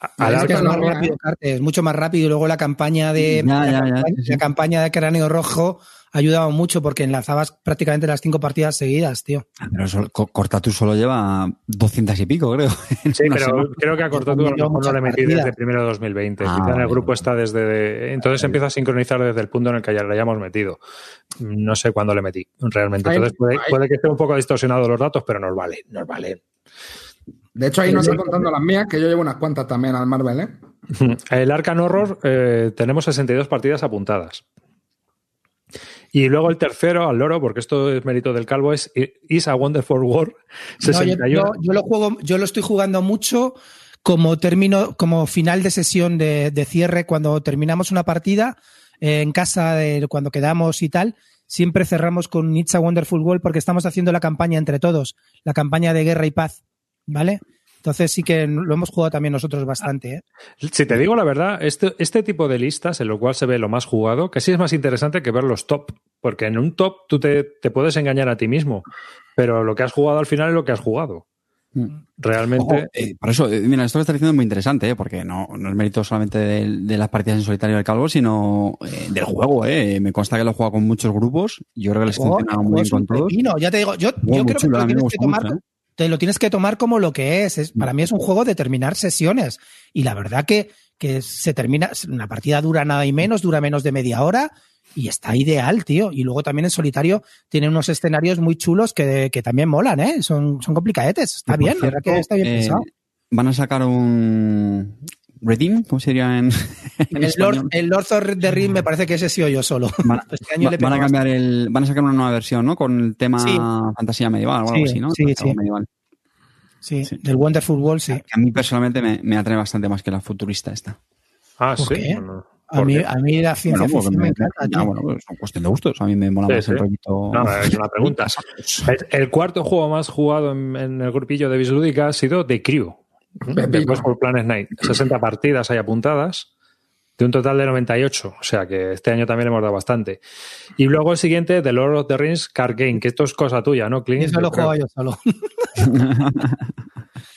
a- a la- Es que es más rápido, Carte, es mucho más rápido. Y luego la campaña de Ya, la, ya, ya, campaña, sí, sí. la campaña de Cráneo Rojo ha ayudado mucho porque enlazabas prácticamente las cinco partidas seguidas, tío. Pero sol- Co- Cortatu solo lleva 200 y pico, creo. Sí, pero semana. creo que a Cortatu a lo mejor no le metí desde primero de 2020. Ah, Quizá en el grupo está desde. Entonces empieza a sincronizar desde el punto en el que ya le hayamos metido. No sé cuándo le metí, realmente. Entonces puede, puede que esté un poco distorsionado los datos, pero nos vale, nos vale. De hecho, ahí no estoy contando las mías, que yo llevo unas cuantas también al Marvel, ¿eh? El Arcan Horror eh, tenemos 62 partidas apuntadas. Y luego el tercero, al loro, porque esto es mérito del calvo, es Is a Wonderful War. No, yo, 61. yo- yo lo juego, yo lo estoy jugando mucho como término, como final de sesión de, de cierre, cuando terminamos una partida eh, en casa, de, cuando quedamos y tal, siempre cerramos con It's a Wonderful World porque estamos haciendo la campaña entre todos, la campaña de guerra y paz, ¿vale? Entonces sí que lo hemos jugado también nosotros bastante, ¿eh? Si te digo la verdad, este, este tipo de listas en lo cual se ve lo más jugado, casi es más interesante que ver los top, porque en un top tú te, te puedes engañar a ti mismo, pero lo que has jugado al final es lo que has jugado. Mm. Realmente. Ojo, eh, por eso, eh, mira, esto que está diciendo es muy interesante, ¿eh? porque no, no es mérito solamente de, de las partidas en solitario del calvo, sino eh, del juego. ¿eh? Me consta que lo he jugado con muchos grupos. Yo creo que les funciona muy bien con todos. pepino, ya te digo, yo, creo que chulo, lo, tienes que tomar, mucho, lo tienes que tomar como lo que es. es. Para mí es un juego de terminar sesiones. Y la verdad que, que se termina, una partida dura nada y menos, dura menos de media hora y está ideal, tío. Y luego también en solitario tiene unos escenarios muy chulos que, que también molan, ¿eh? Son, son complicadetes. Está bien, la verdad que está bien eh, pensado. Van a sacar un Redeem, ¿cómo sería en, en El? Lord, el Lord of the Ring me parece que ese sí o yo solo. Van, Este año va- le van a cambiar el, van a sacar una nueva versión, ¿no? Con el tema Sí. fantasía medieval o algo Sí, así, ¿no? sí, Algo sí. medieval. Sí, Sí. del Wonderful World, sí. Que a mí personalmente me, me atrae bastante más que la futurista esta. ah, ¿por sí. qué? Bueno, A ¿por mí, a mí la ciencia Bueno, me me- encanta, ah, tío. bueno, pues es cuestión de gustos. A mí me mola Sí, más sí. el rollito. No, es una pregunta. El, el cuarto juego más jugado en, en el grupillo de Bislúdica ha sido The Crew. Después por Planet Night. 60 partidas hay apuntadas, de un total de 98. O sea que este año también le hemos dado bastante. Y luego el siguiente, The Lord of the Rings Card Game, que esto es cosa tuya, ¿no, Clint? Y eso lo juego yo solo.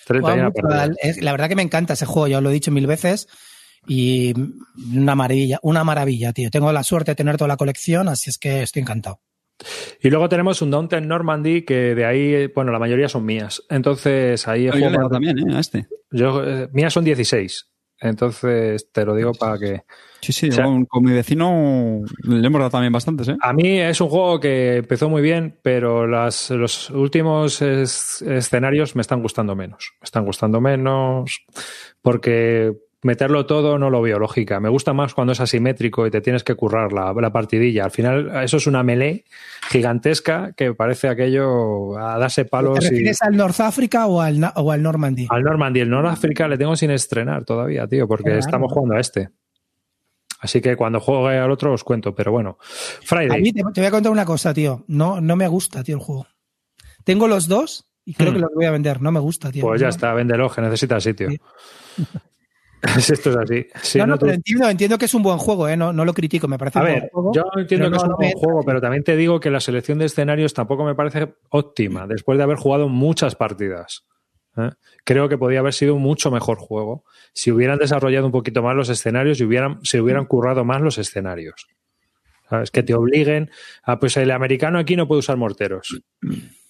31 Juego mucho partidas. al- es- la verdad que me encanta ese juego, ya os lo he dicho mil veces. Y una maravilla, una maravilla, tío. Tengo la suerte de tener toda la colección, así es que estoy encantado. Y luego tenemos un Downton Normandy, que de ahí, bueno, la mayoría son mías. Entonces ahí he le he jugado también, ¿eh? A este. Yo, eh, mías son 16. Entonces, te lo digo para que... Sí, sí, O sea- con, con mi vecino le hemos dado también bastantes, ¿eh? A mí es un juego que empezó muy bien, pero las, los últimos es- escenarios me están gustando menos. Me están gustando menos porque meterlo todo no lo veo lógica. Me gusta más cuando es asimétrico y te tienes que currar la, la partidilla. Al final, eso es una melee gigantesca que parece aquello a darse palos ¿Te y... refieres al North Africa o al, o al Normandy? Al Normandy, el North África le tengo sin estrenar todavía, tío, porque estamos jugando a este. Así que cuando juegue al otro os cuento, pero bueno. A Friday. mí te, te voy a contar una cosa, tío. No, no me gusta, tío, el juego. Tengo los dos y creo Hmm. que los voy a vender. No me gusta, tío. Pues ya está, véndelo, que necesita sitio. Sí. Si Esto es así. Si no, no, no, tú- pero entiendo, entiendo que es un buen juego, ¿eh? No, no lo critico, me parece A un buen juego. yo entiendo pero que es un buen juego, pero también te digo que la selección de escenarios tampoco me parece óptima, después de haber jugado muchas partidas. ¿eh? Creo que podía haber sido un mucho mejor juego si hubieran desarrollado un poquito más los escenarios y hubieran, se hubieran currado más los escenarios. ¿Sabes? Que te obliguen a, pues el americano aquí no puede usar morteros.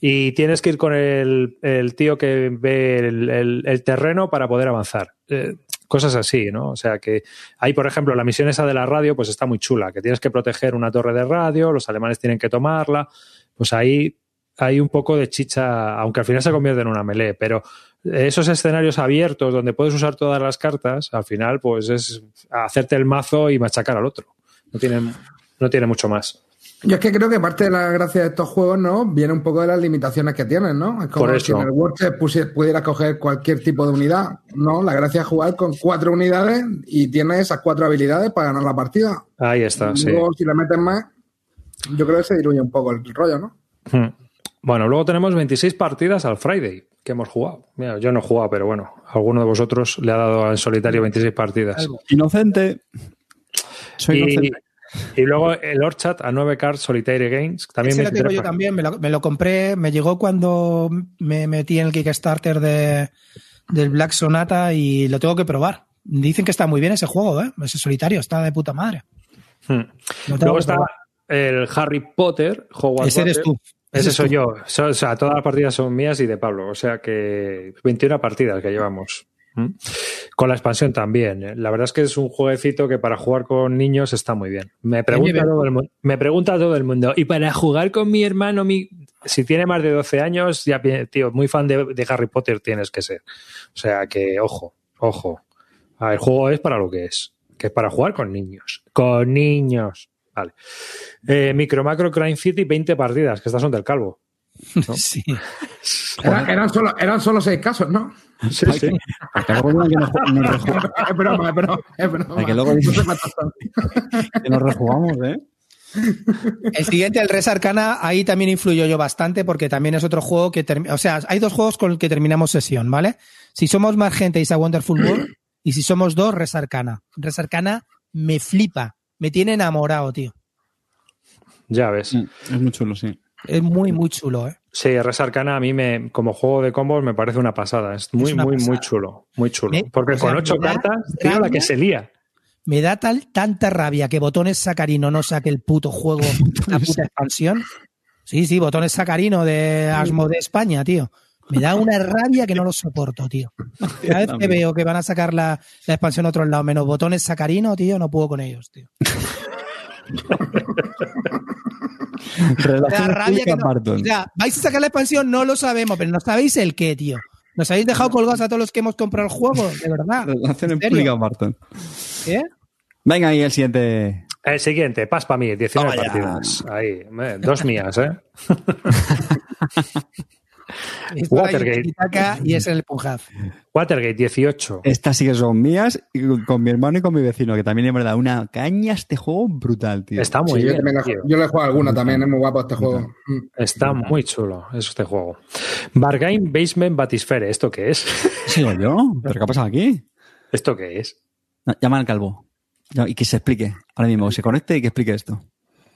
Y tienes que ir con el, el tío que ve el, el- el terreno para poder avanzar. Eh, cosas así, ¿no? O sea que hay, por ejemplo, la misión esa de la radio, pues está muy chula, que tienes que proteger una torre de radio, los alemanes tienen que tomarla. Pues ahí hay un poco de chicha, aunque al final se convierte en una melee, pero esos escenarios abiertos donde puedes usar todas las cartas, al final, pues es hacerte el mazo y machacar al otro. No tiene, no tiene mucho más. Yo es que creo que parte de la gracia de estos juegos, ¿no? Viene un poco de las limitaciones que tienen, ¿no? Es como Por si en el pusi- pudieras coger cualquier tipo de unidad, ¿no? La gracia es jugar con cuatro unidades y tienes esas cuatro habilidades para ganar la partida. Ahí está, sí. Luego, si le metes más, yo creo que se diluye un poco el rollo, ¿no? Hmm. Bueno, luego tenemos 26 partidas al Friday que hemos jugado. Mira, yo no he jugado, pero bueno, alguno de vosotros le ha dado en solitario 26 partidas. Inocente. Soy Y, inocente. Y luego el Orchat a 9 cards Solitaire Games. También Ese lo tengo 23 yo par- también, me lo, me lo compré, me llegó cuando me metí en el Kickstarter de, del Black Sonata y lo tengo que probar. Dicen que está muy bien ese juego, ¿eh? Ese solitario, está de puta madre. Hmm. Luego está probar. el Harry Potter, Hogwarts Ese eres tú. Ese es soy tú. yo. O sea, todas las partidas son mías y de Pablo. O sea que 21 partidas que llevamos. ¿Mm? Con la expansión también. ¿eh? La verdad es que es un jueguecito que para jugar con niños está muy bien. Me pregunta, todo el, mu- me pregunta todo el mundo. Y para jugar con mi hermano, mi... si tiene más de 12 años, ya, tío, muy fan de, de Harry Potter tienes que ser. O sea que, ojo, ojo. El juego es para lo que es. Que es para jugar con niños. Con niños. Vale. Eh, Micro Macro Crime City, 20 partidas, que estas son del calvo. Sí. Era- eran, solo, eran solo seis casos, ¿no? Sí, sí. Que luego que nos, Es broma, es broma, es broma. Para que luego nos rejugamos, ¿eh? El siguiente, el Res Arcana, ahí también influyó yo bastante porque también es otro juego que termina. O sea, hay dos juegos con los que terminamos sesión, ¿vale? Si somos más gente, es a Wonderful World. y si somos dos, Res Arcana. Res Arcana me flipa. Me tiene enamorado, tío. Ya ves. Mm, Es muy chulo, sí. Es muy, muy chulo, ¿eh? Sí, Res Arcana a mí me, como juego de combos me parece una pasada. Es muy, muy, muy chulo. Muy chulo. Porque o sea, con ocho cartas, tío, la que se lía. Me da tal, tanta rabia que Botones Sacarino no saque el puto juego, la puta expansión. Sí, sí, Botones Sacarino de Asmo de España, tío. Me da una rabia que no lo soporto, tío. Cada vez que veo que van a sacar la, la expansión a otro lado, menos Botones Sacarino, tío, no puedo con ellos, tío. Me da Relaciones rabia que no. Barton. O sea, vais a sacar la expansión, no lo sabemos, pero no sabéis el qué, tío. Nos habéis dejado colgados a todos los que hemos comprado el juego, de verdad. Relaciones ¿En serio? públicas, Barton. ¿Qué? Venga, ahí el siguiente. El siguiente, Paz para mí, 19 Toma ya. partidas. Ahí, dos mías, ¿eh? Watergate. Y es el Punjab. Watergate, 18. Estas sí que son mías y con- mi hermano y con mi vecino, que también le hemos dado una caña a este juego brutal, tío. Está muy Sí, yo, bien. también le, tío. yo le he jugado alguna también, es muy guapo este juego. Está muy chulo es este juego. Bargain Basement Batisfere, ¿esto qué es? ¿Sigo yo? ¿Pero qué ha pasado aquí? ¿Esto qué es? No, llama al calvo. No, y que se explique. Ahora mismo, que se conecte y que explique esto.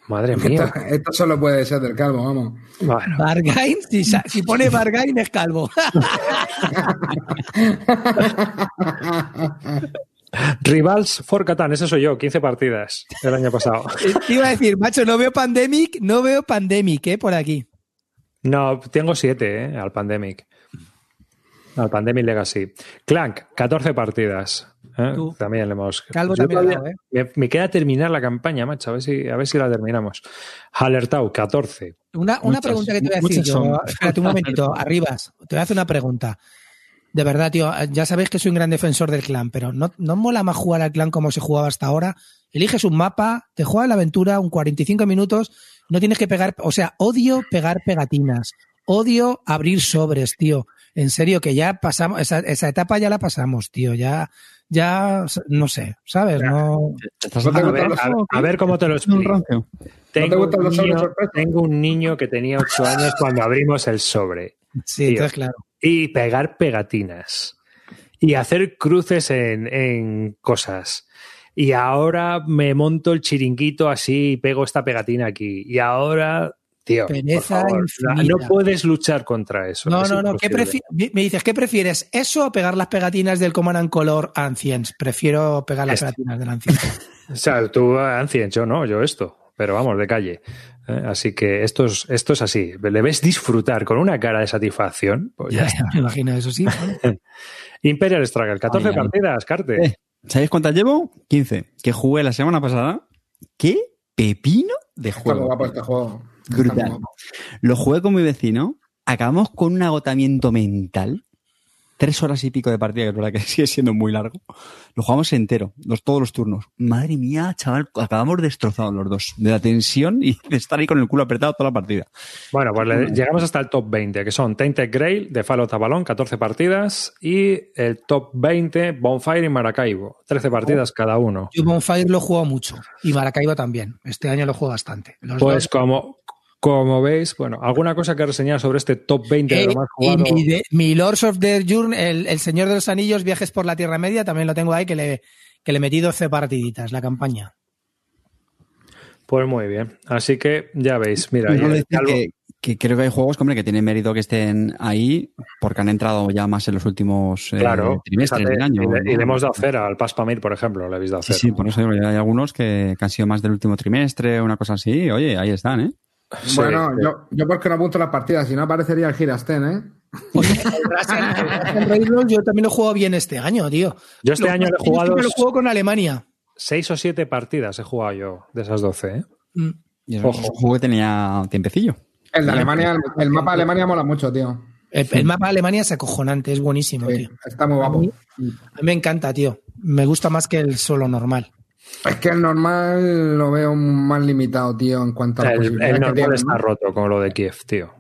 Madre mía. esto solo puede ser del calvo, vamos. Bueno, Bargain, si, pone Bargain es calvo. Rivals for Catan, ese soy yo, 15 partidas el año pasado. Te iba a decir, macho, no veo Pandemic, no veo Pandemic, ¿eh? Por aquí. No, tengo 7, ¿eh? Al Pandemic. Al Pandemic Legacy. Clank, 14 partidas. ¿eh? También le hemos. Calvo también todavía- dado, ¿eh? me, me queda terminar la campaña, macho. A ver si, a ver si la terminamos. Hallertau, 14. Una, una Muchas, pregunta que te voy a decir yo. Espérate un momentito, Arribas. Te voy a hacer una pregunta. De verdad, tío, ya sabéis que soy un gran defensor del clan, pero ¿no, no mola más jugar al clan como se jugaba hasta ahora? Eliges un mapa, te juegas la aventura, un 45 minutos, no tienes que pegar, o sea, odio pegar pegatinas, odio abrir sobres, tío. En serio, que ya pasamos, esa, esa etapa ya la pasamos, tío, ya, ya, no sé, ¿sabes? No, A ver, gustan a, los a ver cómo te lo explico. Tengo, un niño, sorpresa? tengo un niño que tenía 8 años cuando abrimos el sobre. sí, Tío. entonces claro. y pegar pegatinas y hacer cruces en, en cosas. Y ahora me monto el chiringuito así y pego esta pegatina aquí. Y ahora, tío, por favor, no puedes luchar contra eso. No, es no, no. ¿qué me dices, ¿qué prefieres? ¿Eso o pegar las pegatinas del Command and Color Ancients? Prefiero pegar las Este. pegatinas del Ancients. O sea, tú, Ancient, yo no, yo esto. Pero vamos, de calle. ¿eh? Así que esto es, esto es así. Le ves disfrutar con una cara de satisfacción. Pues ya me imagino, eso sí. Imperial Struggle, 14 Ay, ay. partidas, Carte. Eh, ¿Sabéis cuántas llevo? 15. Que jugué la semana pasada. ¿Qué pepino de Está juego? guapo este juego. Brutal. Lo jugué con mi vecino. Acabamos con un agotamiento mental. Tres horas y pico de partida, que es verdad que sigue siendo muy largo. Lo jugamos entero, los, todos los turnos. Madre mía, chaval, acabamos destrozados los dos. De la tensión y de estar ahí con el culo apretado toda la partida. Bueno, pues le- llegamos hasta el top 20, que son Tainted Grail de Fallout Avalon, 14 partidas, y el top 20, Bonfire y Maracaibo, 13 partidas cada uno. Yo Bonfire lo he jugado mucho. Y Maracaibo también. Este año lo juego bastante. Los Pues dos- como, como veis, bueno, ¿alguna cosa que reseñar sobre este top 20 de Eh, lo más y jugado? mi, de- mi Lords of the Journey, el, el Señor de los Anillos, Viajes por la Tierra Media, también lo tengo ahí, que le, que le metí 12 partiditas, la campaña. Pues muy bien. Así que ya veis, mira, Yo y le el decía calvo- que, que creo que hay juegos hombre, que tienen mérito que estén ahí porque han entrado ya más en los últimos eh, claro, trimestres del año. y, le, y ¿no? le hemos dado cera al Paspamir, por ejemplo, le habéis dado Sí, cera. sí, por eso digo, hay algunos que, que han sido más del último trimestre, una cosa así. Oye, ahí están, ¿eh? Sí, Bueno, sí. yo, yo porque no apunto las partidas, si no aparecería el Girasten, ¿eh? Oye, el yo también lo juego bien este año, tío. Yo este Lo- año le he es que jugado me lo juego con Alemania. seis o siete partidas, he jugado yo de esas 12, ¿eh? Mm. Y Ojo. un juego que tenía tiempecillo. El de Alemania, el, el mapa de Alemania mola mucho, tío. El, el mapa de Alemania es acojonante, es buenísimo, Sí, tío. está muy guapo. A mí- A mí me encanta, tío. Me gusta más que el solo normal. Es que el normal lo veo más limitado, tío, en cuanto a las El, posibilidades el que normal tiene, está ¿no? roto con lo de Kiev, tío.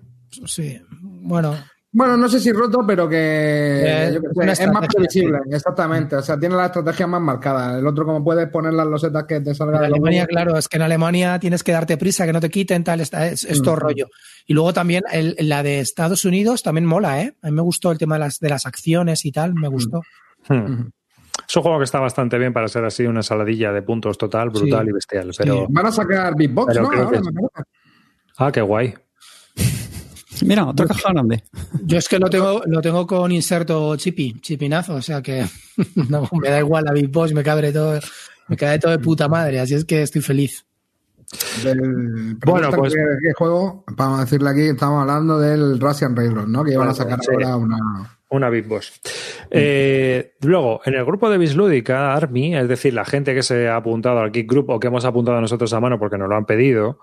Sí. Bueno, Bueno, no sé si roto, pero que Eh, yo es sé, una es más previsible, exactamente. O sea, tiene la estrategia más marcada. El otro, como puedes poner las losetas que te salga en Alemania, claro, es que en Alemania tienes que darte prisa, que no te quiten, tal, está, es, es todo Ujú. rollo. Y luego también el- la de Estados Unidos también mola, ¿eh? A mí me gustó el tema de las, de las acciones y tal, me gustó. Hmm. Ujú. Es un juego que está bastante bien para ser así una saladilla de puntos total, brutal Sí. y bestial. Pero, Van a sacar Big Box, ¿no? Ahora, ah, qué guay. Mira, otra caja grande. Yo es que lo tengo, lo tengo con inserto chipi, chipinazo, o sea que no, me da igual la Big Boss, me cabe todo, me cae todo de puta madre, así es que estoy feliz. Del, Bueno, pues- ¿qué, juego? Vamos a decirle aquí, estamos hablando del Russian Railroad, ¿no? Que iban a sacar sí. ahora una. Una Big Boss. Eh, luego, en el grupo de Bislúdica, Army, es decir, la gente que se ha apuntado al Geek Group o que hemos apuntado nosotros a mano porque nos lo han pedido,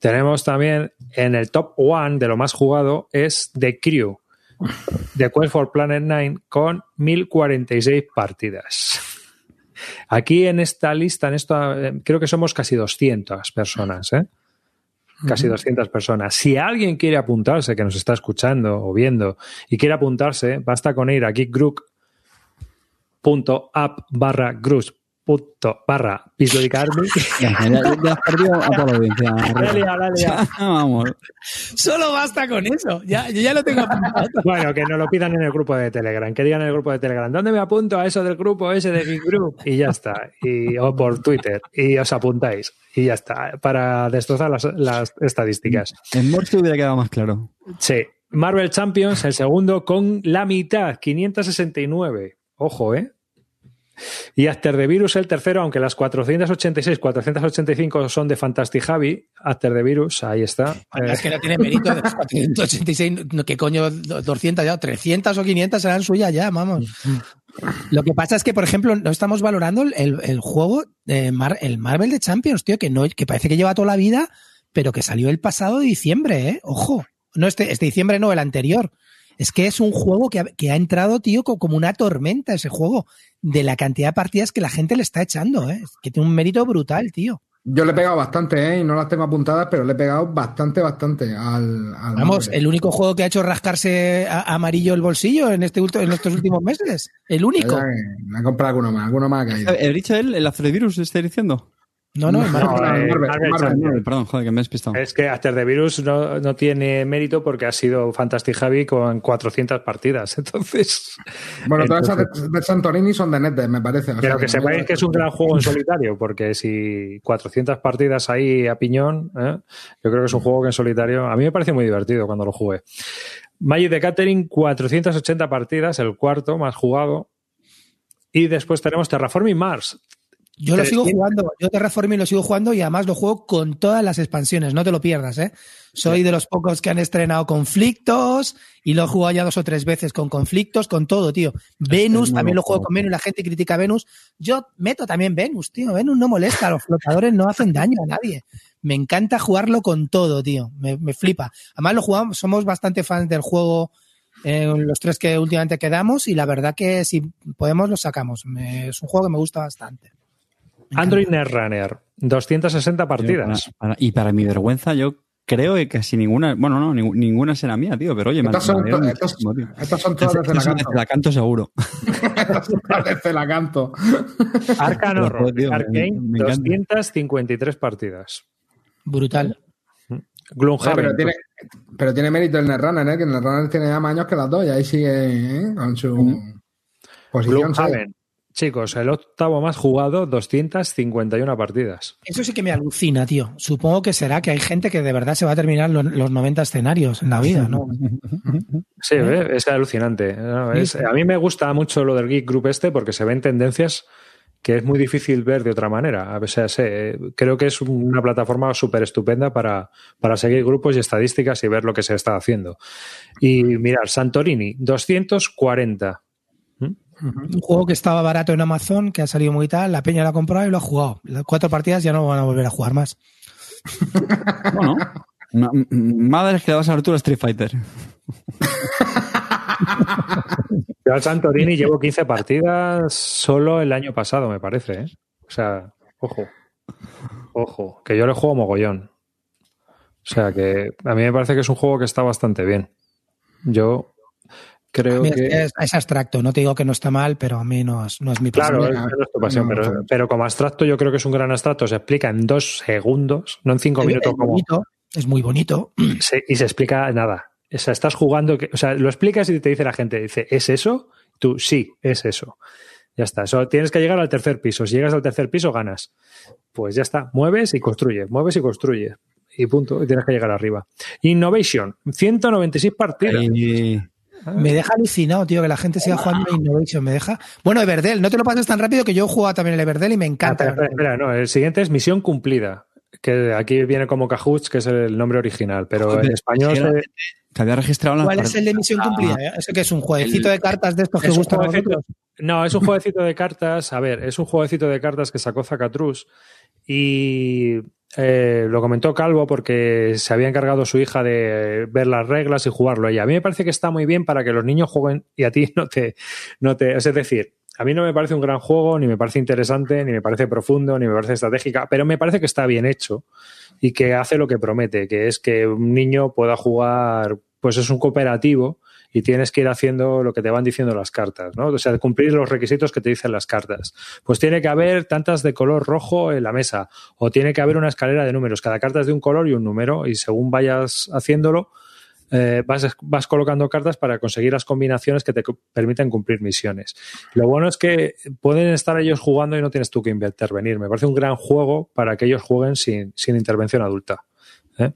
tenemos también en el top one de lo más jugado es The Crew, de Quest for Planet 9, con 1046 partidas. Aquí en esta lista, en esta, eh, creo que somos casi 200 personas, ¿eh? Casi 200 personas. Si alguien quiere apuntarse, que nos está escuchando o viendo, y quiere apuntarse, basta con ir a geekgroup.app barra punto barra Bislúdica Army. Ya, ya, ya has perdido a toda la audiencia. Liado. Vamos. Solo basta con eso, ya, yo ya lo tengo apuntado. Bueno, que nos lo pidan en el grupo de Telegram, que digan en el grupo de Telegram, ¿dónde me apunto a eso del grupo ese de Geek Group? Y ya está. Y, o por Twitter. Y os apuntáis. Y ya está. Para destrozar las, las estadísticas. En Morse hubiera quedado más claro. Sí. Marvel Champions, el segundo con la mitad, 569. Ojo, ¿eh? Y After the Virus el tercero, aunque las 486, 485 son de Fantastic Javi, After the Virus, ahí está. Bueno, Eh, es que no tiene mérito de las 486, no, ¿qué coño? 200 ya, 300 o 500 serán suyas ya, vamos. Lo que pasa es que, por ejemplo, no estamos valorando el, el juego, de Mar- el Marvel de Champions, tío, que, no, que parece que lleva toda la vida, pero que salió el pasado diciembre, ¿eh? Ojo. No este, este diciembre, no, el anterior. Es que es un juego que ha, que ha entrado, tío, co- como una tormenta ese juego, de la cantidad de partidas que la gente le está echando, ¿eh? Es que tiene un mérito brutal, tío. Yo le he pegado bastante, ¿eh? Y no las tengo apuntadas, pero le he pegado bastante, bastante al. al Vamos, Marvel. el único juego que ha hecho rascarse a- amarillo el bolsillo en, este, en estos últimos meses. El único. Me he comprado alguno más, alguno más ha caído. ¿He dicho él el After the Virus, está diciendo? No, no, el No, Marvel. no, Marvel, eh, Marvel, Marvel Marvel, Champions. Marvel. Perdón, joder, que me he despistado. Es que After the Virus no, no tiene mérito porque ha sido Fantastic Javi con 400 partidas. Entonces, Bueno, todas esas de, de Santorini son de Netes, me parece. o sea, pero que sepáis que es un gran juego en solitario, porque si 400 partidas ahí a piñón, ¿eh? yo creo que es un juego que en solitario, a mí me parece muy divertido cuando lo jugué. Magic the Catering, 480 partidas, el cuarto más jugado. Y después tenemos Terraforming Mars, Yo lo sigo 300. jugando, yo Terraforming lo sigo jugando y además lo juego con todas las expansiones, no te lo pierdas, ¿eh? Soy de los pocos que han estrenado conflictos y lo he jugado ya dos o tres veces con conflictos, con todo, tío. Venus, también lo juego juego. con Venus, la gente critica a Venus. Yo meto también Venus, tío. Venus no molesta, los flotadores no hacen daño a nadie. Me encanta jugarlo con todo, tío. Me, me flipa. Además lo jugamos, somos bastante fans del juego eh, los tres que últimamente quedamos y la verdad que si podemos lo sacamos. Me- es un juego que me gusta bastante. Android. Netrunner, 260 partidas. Para- para- y para mi vergüenza, yo creo que casi ninguna, bueno, no, ninguna será mía, tío, pero oye, me Estas son, estas, muchísimo, tío. estas son todas de Celacanto. de Celacanto seguro. Estas son todas de Celacanto. Arcan Horror, Arcane, me encanta. 253 partidas. Brutal. Oye, Gloomhaven, pero, tiene, pero tiene mérito el Netrunner, ¿eh? Que el Netrunner tiene ya más años que las dos y ahí sigue ¿eh? con su posición. ¿sabes? Gloomhaven. Chicos, el octavo más jugado, 251 partidas. Eso sí que me alucina, tío. Supongo que será que hay gente que de verdad se va a terminar los, los 90 escenarios en la vida, ¿no? Sí, ¿eh? es alucinante. ¿no? Sí, Es- sí. a mí me gusta mucho lo del Geek Group este porque se ven tendencias que es muy difícil ver de otra manera. O sea, sé, creo que es una plataforma súper estupenda para, para seguir grupos y estadísticas y ver lo que se está haciendo. Y mirar, Santorini, 240. Un juego que estaba barato en Amazon, que ha salido muy tal, la peña lo ha comprado y lo ha jugado. Las cuatro partidas ya no van a volver a jugar más. Bueno, es que le vas a ver tú a Street Fighter. Yo al Santorini llevo 15 partidas solo el año pasado, me parece. ¿eh? O sea, ojo. Ojo, que yo le juego mogollón. O sea, que a mí me parece que es un juego que está bastante bien. Yo creo que... es, es abstracto, no te digo que no está mal, pero a mí no es, no es mi Claro, pasión. es, es tu pasión, No, pero, no. pero como abstracto yo creo que es un gran abstracto. Se explica en dos segundos, no en cinco Es- minutos es como... bonito, es muy bonito. se- y se explica nada. O sea, estás jugando, que, o sea, lo explicas y te dice la gente, dice, ¿es eso? Tú, sí, es eso. Ya está. Eso, tienes que llegar al tercer piso. Si llegas al tercer piso, ganas. Pues ya está. Mueves y construyes, mueves y construyes. Y punto. Y tienes que llegar arriba. Innovation, 196 partidas. Y- Me deja alucinado, tío, que la gente siga jugando a Innovation. Me deja. Bueno, Everdell, no te lo pases tan rápido que yo he jugado también el Everdell y me Ah, encanta. espera, espera, espera, no, el siguiente es Misión Cumplida. Que aquí viene como Cajuts, que es el nombre original. Pero en español. se- Te había registrado la ¿Cuál es el de misión cumplida? Ese que es un jueguecito de cartas de estos que Es gustan a jueguecito- vosotros. No, es un jueguecito de cartas. A ver, es un jueguecito de cartas que sacó Zacatrus y eh, lo comentó Calvo porque se había encargado su hija de ver las reglas y jugarlo ella. A mí me parece que está muy bien para que los niños jueguen y a ti no te, no te. Es decir, a mí no me parece un gran juego, ni me parece interesante, ni me parece profundo, ni me parece estratégica, pero me parece que está bien hecho y que hace lo que promete, que es que un niño pueda jugar, pues es un cooperativo y tienes que ir haciendo lo que te van diciendo las cartas, ¿no? O sea, cumplir los requisitos que te dicen las cartas. Pues tiene que haber tantas de color rojo en la mesa o tiene que haber una escalera de números. Cada carta es de un color y un número y según vayas haciéndolo, eh, vas, vas colocando cartas para conseguir las combinaciones que te permiten cumplir misiones. Lo bueno es que pueden estar ellos jugando y no tienes tú que intervenir. Me parece un gran juego para que ellos jueguen sin, sin intervención adulta. ¿eh?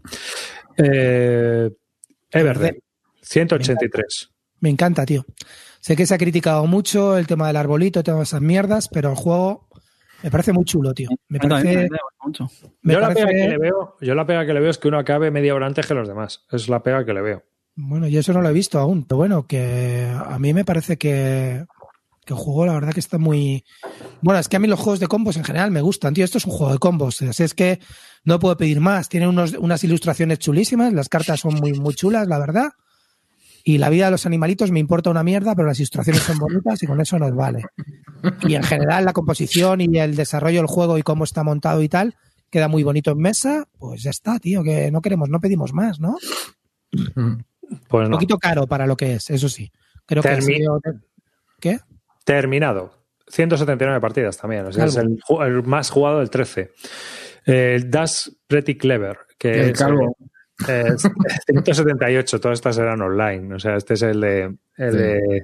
Eh, 183. Me encanta, tío. Sé que se ha criticado mucho el tema del arbolito, todas esas mierdas, pero el juego me parece muy chulo, tío. Me parece, me yo, la parece- pega que le veo, yo la pega que le veo es que uno acabe media hora antes que los demás. Es la pega que le veo. Bueno, yo eso no lo he visto aún, pero bueno, que a mí me parece que, que el juego, la verdad, que está muy. Bueno, es que a mí los juegos de combos en general me gustan, tío. Esto es un juego de combos. Así es que no puedo pedir más. Tiene unos, unas ilustraciones chulísimas, las cartas son muy, muy chulas, la verdad. Y la vida de los animalitos me importa una mierda, pero las ilustraciones son bonitas y con eso nos vale. Y en general, la composición y el desarrollo del juego y cómo está montado y tal, queda muy bonito en mesa. Pues ya está, tío, que no queremos, no pedimos más, ¿no? Pues Un no. poquito caro para lo que es, eso sí. Creo que sido- ¿Qué? Terminado. 179 partidas también. O sea, es el, el más jugado del 13. Eh, Das Pretty Clever, que El es, calvo. Eh, es 178. Todas estas eran online. O sea, este es el de, el Sí. de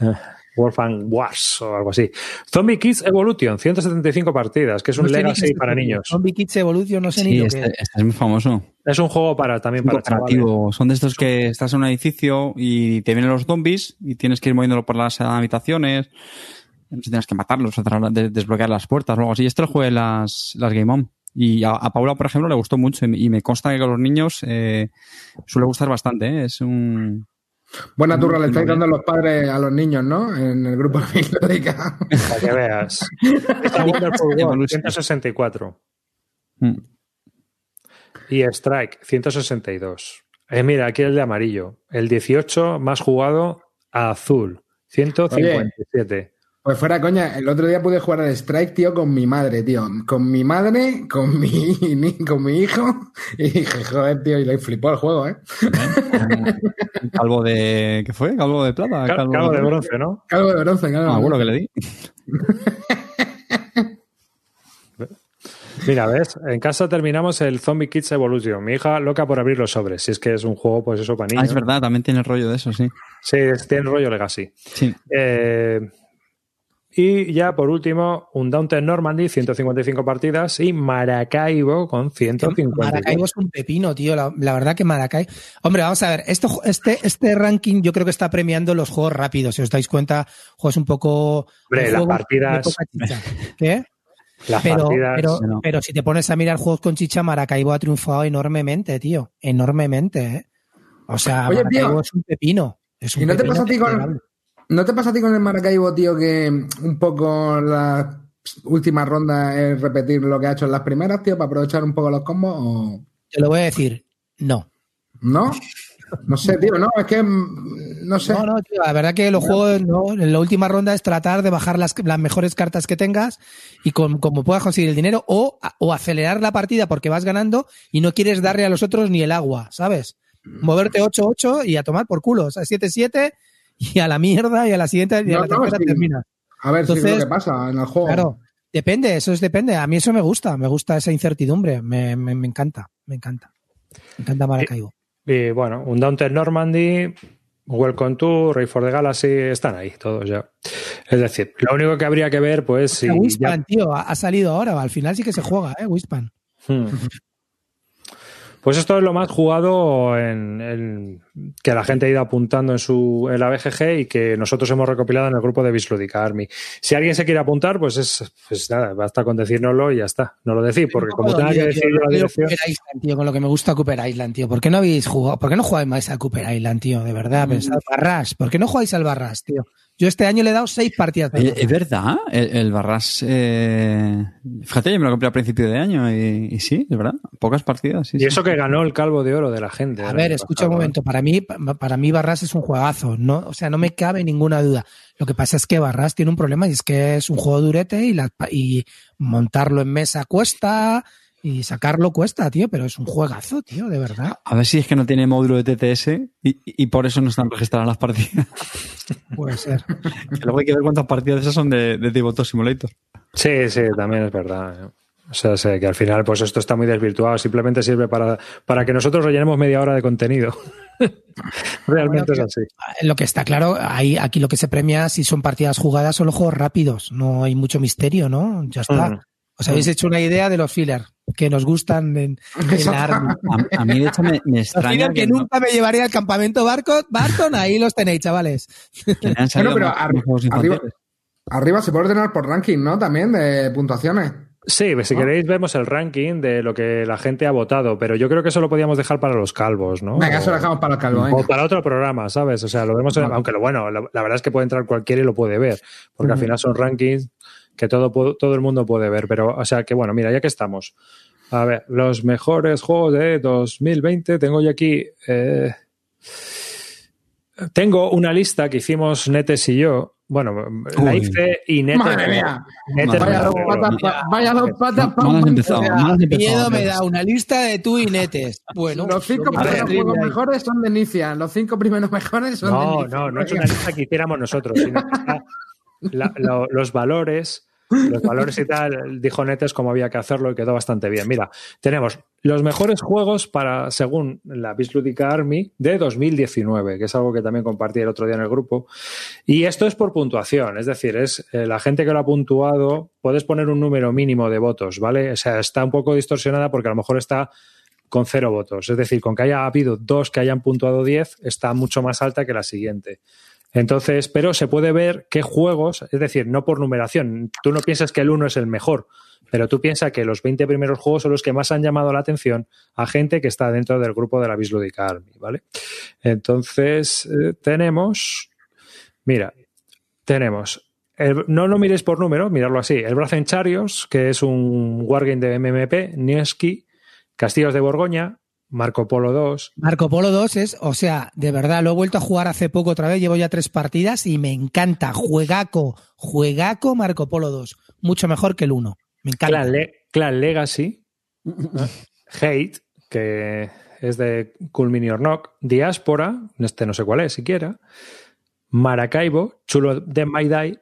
eh, Warfang Wars o algo así. Zombie Kids Evolution, 175 partidas, que es un No legacy para esto, niños. Zombie Kids Evolution, no sé ni lo que este, es. este es muy famoso. Es un juego para también para chavales. cooperativo. Son de estos que estás en un edificio y te vienen los zombies y tienes que ir moviéndolo por las habitaciones. No sé si tienes que matarlos desbloquear las puertas o algo así. Este lo jugué las, las Game On. Y a, a Paula, por ejemplo, le gustó mucho y, me consta que a los niños eh, suele gustar bastante. ¿eh? Es un... Buena turra le estáis dando los padres a los niños, ¿no? En el grupo de Biblioteca. Para que veas. Esta Wonderful World, Evolution. 164. Mm. Y Strike, 162. Eh, mira, aquí el de amarillo. El 18 más jugado a azul, 157. Pues fuera coña, el otro día pude jugar al Strike, tío, con mi madre, tío. Con mi madre, con mi, ni- con mi hijo. Y dije, joder, tío, y le flipó el juego, ¿eh? Calvo de... ¿Qué fue? Calvo de plata. Cal- Calvo de bronce, ¿no? Calvo de bronce, claro. Ah, bueno, que le di. Mira, ¿ves? En casa terminamos el Zombie Kids Evolution. Mi hija loca por abrir los sobres. Si es que es un juego, pues eso, para Ah, niños. es verdad, también tiene el rollo de eso, sí. Sí, tiene rollo Legacy. Sí. Eh, y ya por último, un Downton Normandy, 155 partidas, y Maracaibo con 150. Maracaibo es un pepino, tío. La, la verdad que Maracaibo. Hombre, vamos a ver. Esto, este, este ranking yo creo que está premiando los juegos rápidos. Si os dais cuenta, juegos un poco. Hombre, un las juego partidas-. ¿Qué? Las Pero, partidas. pero, no. pero si te pones a mirar juegos con chicha, Maracaibo ha triunfado enormemente, tío. Enormemente, ¿eh? O sea, Oye, Maracaibo tío. es un pepino. Es un ¿Y no te pasa a ti con. ¿No te pasa a ti con el Maracaibo, tío, que un poco la última ronda es repetir lo que ha hecho en las primeras, tío, para aprovechar un poco los combos? ¿O Te lo voy a decir. No. no? No sé, tío, no, es que mm, no sé. No, no, tío, la verdad que los juegos, no, en la última ronda es tratar de bajar las, las mejores cartas que tengas y con, como puedas conseguir el dinero o, o acelerar la partida porque vas ganando y no quieres darle a los otros ni el agua, ¿sabes? Moverte 8-8 y a tomar por culo, o sea, 7-7 y a la mierda y a la siguiente y a la no, tercera sí. termina. A ver si es Entonces, lo que pasa en el juego. Claro, depende, eso es depende. A mí eso me gusta, me gusta esa incertidumbre, me, me, me encanta, me encanta. Me encanta Maracaibo. Y bueno, un Downton Normandy, Welcome to, Ray for the Galaxy, están ahí todos ya. Es decir, lo único que habría que ver, pues, si. O sea, ya- Wispan, tío, ha, ha salido ahora, al final sí que se juega, ¿eh? Wispan. Hmm. Pues esto es lo más jugado en, en- que la gente ha ido apuntando en su en la BGG y que nosotros hemos recopilado en el grupo de Bislúdica Army. Si alguien se quiere apuntar, pues es pues nada, basta con decírnoslo y ya está. No lo decís, porque como tenga que tío, decir tío, yo la tío, dirección. Cooper Island, tío, con lo que me gusta Cooper Island, tío. ¿Por qué no habéis jugado? ¿Por qué no jugáis más a Cooper Island, tío? De Mm. verdad, pensad. Barras. ¿Por qué no jugáis al Barras, tío? Yo este año le he dado seis partidas. de es verdad, el, el Barras, eh, fíjate, yo me lo compré a principio de año y, y sí, es verdad, pocas partidas. Sí, Y sí. eso que ganó el calvo de oro de la gente. A el ver, escucha un ¿eh? momento. Para mí, pa- para mí Barras es un juegazo. No, o sea, no me cabe ninguna duda. Lo que pasa es que Barras tiene un problema y es que es un juego durete y, la- y montarlo en mesa cuesta y sacarlo cuesta, tío. Pero es un juegazo, tío, de verdad. A ver si es que no tiene módulo de TTS y, y por eso no están registradas las partidas. Puede ser. Que Luego hay que ver cuántas partidas de esas son de, de Tabletop Simulator. Sí, sí, también es verdad. ¿eh? O sea, sé que al final, pues esto está muy desvirtuado. Simplemente sirve para, para que nosotros rellenemos media hora de contenido. Realmente Bueno, es así. Lo que está claro, ahí, aquí lo que se premia si son partidas jugadas son los juegos rápidos. No hay mucho misterio, ¿no? Ya está. Mm. Os habéis hecho una idea de los filler. que nos gustan en, en la. A, a mí, de hecho, me, extraña que, que, no- nunca me llevaría al campamento Barco, Barton, ahí los tenéis, chavales. pero arri- arriba, se puede ordenar por ranking, ¿no? También de puntuaciones. Sí, si Ah. queréis vemos el ranking de lo que la gente ha votado, pero yo creo que eso lo podíamos dejar para los calvos, ¿no? Venga, eso O- lo dejamos para el calvo. O para otro programa, ¿sabes? O sea, lo vemos, en- aunque lo bueno, la, la verdad es que puede entrar cualquiera y lo puede ver, porque al final son rankings que todo, todo el mundo puede ver. Pero, o sea, que bueno, mira, ya que estamos. A ver, los mejores juegos de 2020, tengo yo aquí. eh, tengo una lista que hicimos Netes y yo. Bueno, la hice y Netes. Madre mía. Netes Vaya dos lo- patas, pa- vaya dos patas. Mal empezado, miedo me da una lista de tú y netes. Bueno, Los cinco primeros juegos mejores son de Nician. Los cinco primeros mejores son de No, Nician. no, no es una lista que hiciéramos nosotros, sino la- lo- los valores, los valores y tal, dijo Netes cómo había que hacerlo y quedó bastante bien. Mira, tenemos los mejores juegos para, según la Bislúdica Army, de 2019, que es algo que también compartí el otro día en el grupo. Y esto es por puntuación, es decir, es eh, la gente que lo ha puntuado, puedes poner un número mínimo de votos, ¿vale? O sea, está un poco distorsionada porque a lo mejor está con cero votos. Es decir, con que haya habido dos que hayan puntuado 10, está mucho más alta que la siguiente. Entonces, pero se puede ver qué juegos, es decir, no por numeración. Tú no piensas que el 1 es el mejor, pero tú piensas que los 20 primeros juegos son los que más han llamado la atención a gente que está dentro del grupo de la Bislúdica Army, ¿vale? Entonces, eh, tenemos, mira, tenemos, no lo miréis por número, mirarlo así, el Brazen Chariots, que es un wargame de MMP, Nieski, Castillos de Borgoña, Marco Polo 2, Marco Polo 2 es, o sea, de verdad, lo he vuelto a jugar hace poco otra vez, llevo ya tres partidas y me encanta. Juegaco, juegaco Marco Polo 2. Mucho mejor que el 1. Me encanta. Clan, Le- Clan Legacy. Hate, que es de Cool Mini or Knock, Diáspora, este no sé cuál es siquiera, Maracaibo, Chulo de Maidai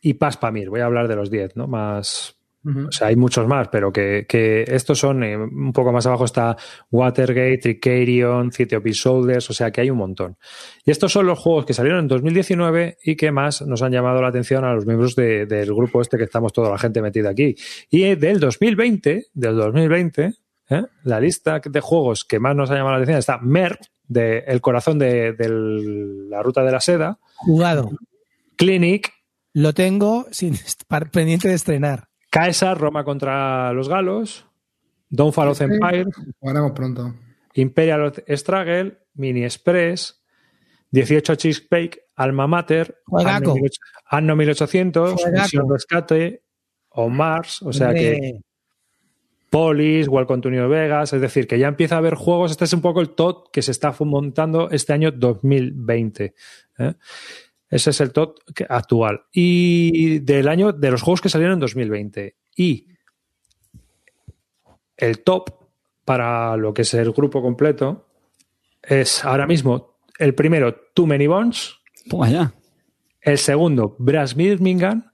y Paz Pamir. Voy a hablar de los 10, ¿no? Más. O sea, hay muchos más, pero que, que estos son, eh, un poco más abajo está Watergate, Tricarion, City of Soldiers, o sea que hay un montón. Y estos son los juegos que salieron en 2019 y que más nos han llamado la atención a los miembros de- del grupo este que estamos toda la gente metida aquí. Y del 2020, del 2020, ¿eh? la lista de juegos que más nos ha llamado la atención está Mer, de El corazón de, la ruta de la seda, Jugado. Clinic, Lo tengo sin estar pendiente de estrenar. Caesar, Roma contra los galos, Downfall of. Empire, Jugaremos pronto. Imperial Struggle, Mini Express, 18 Cheesecake, Alma Mater, Juegaco. Anno 1800, Anno 1800 Juegaco. Misión Rescate o Mars, o sea que Polis, Welcome to New Vegas, es decir, que ya empieza a haber juegos, este es un poco el top que se está montando este año 2020. ¿eh? Ese es el top actual. Y del año, de los juegos que salieron en 2020. Y el top para lo que es el grupo completo es ahora mismo el primero, Too Many Bones, ya. el segundo, Brass Birmingham,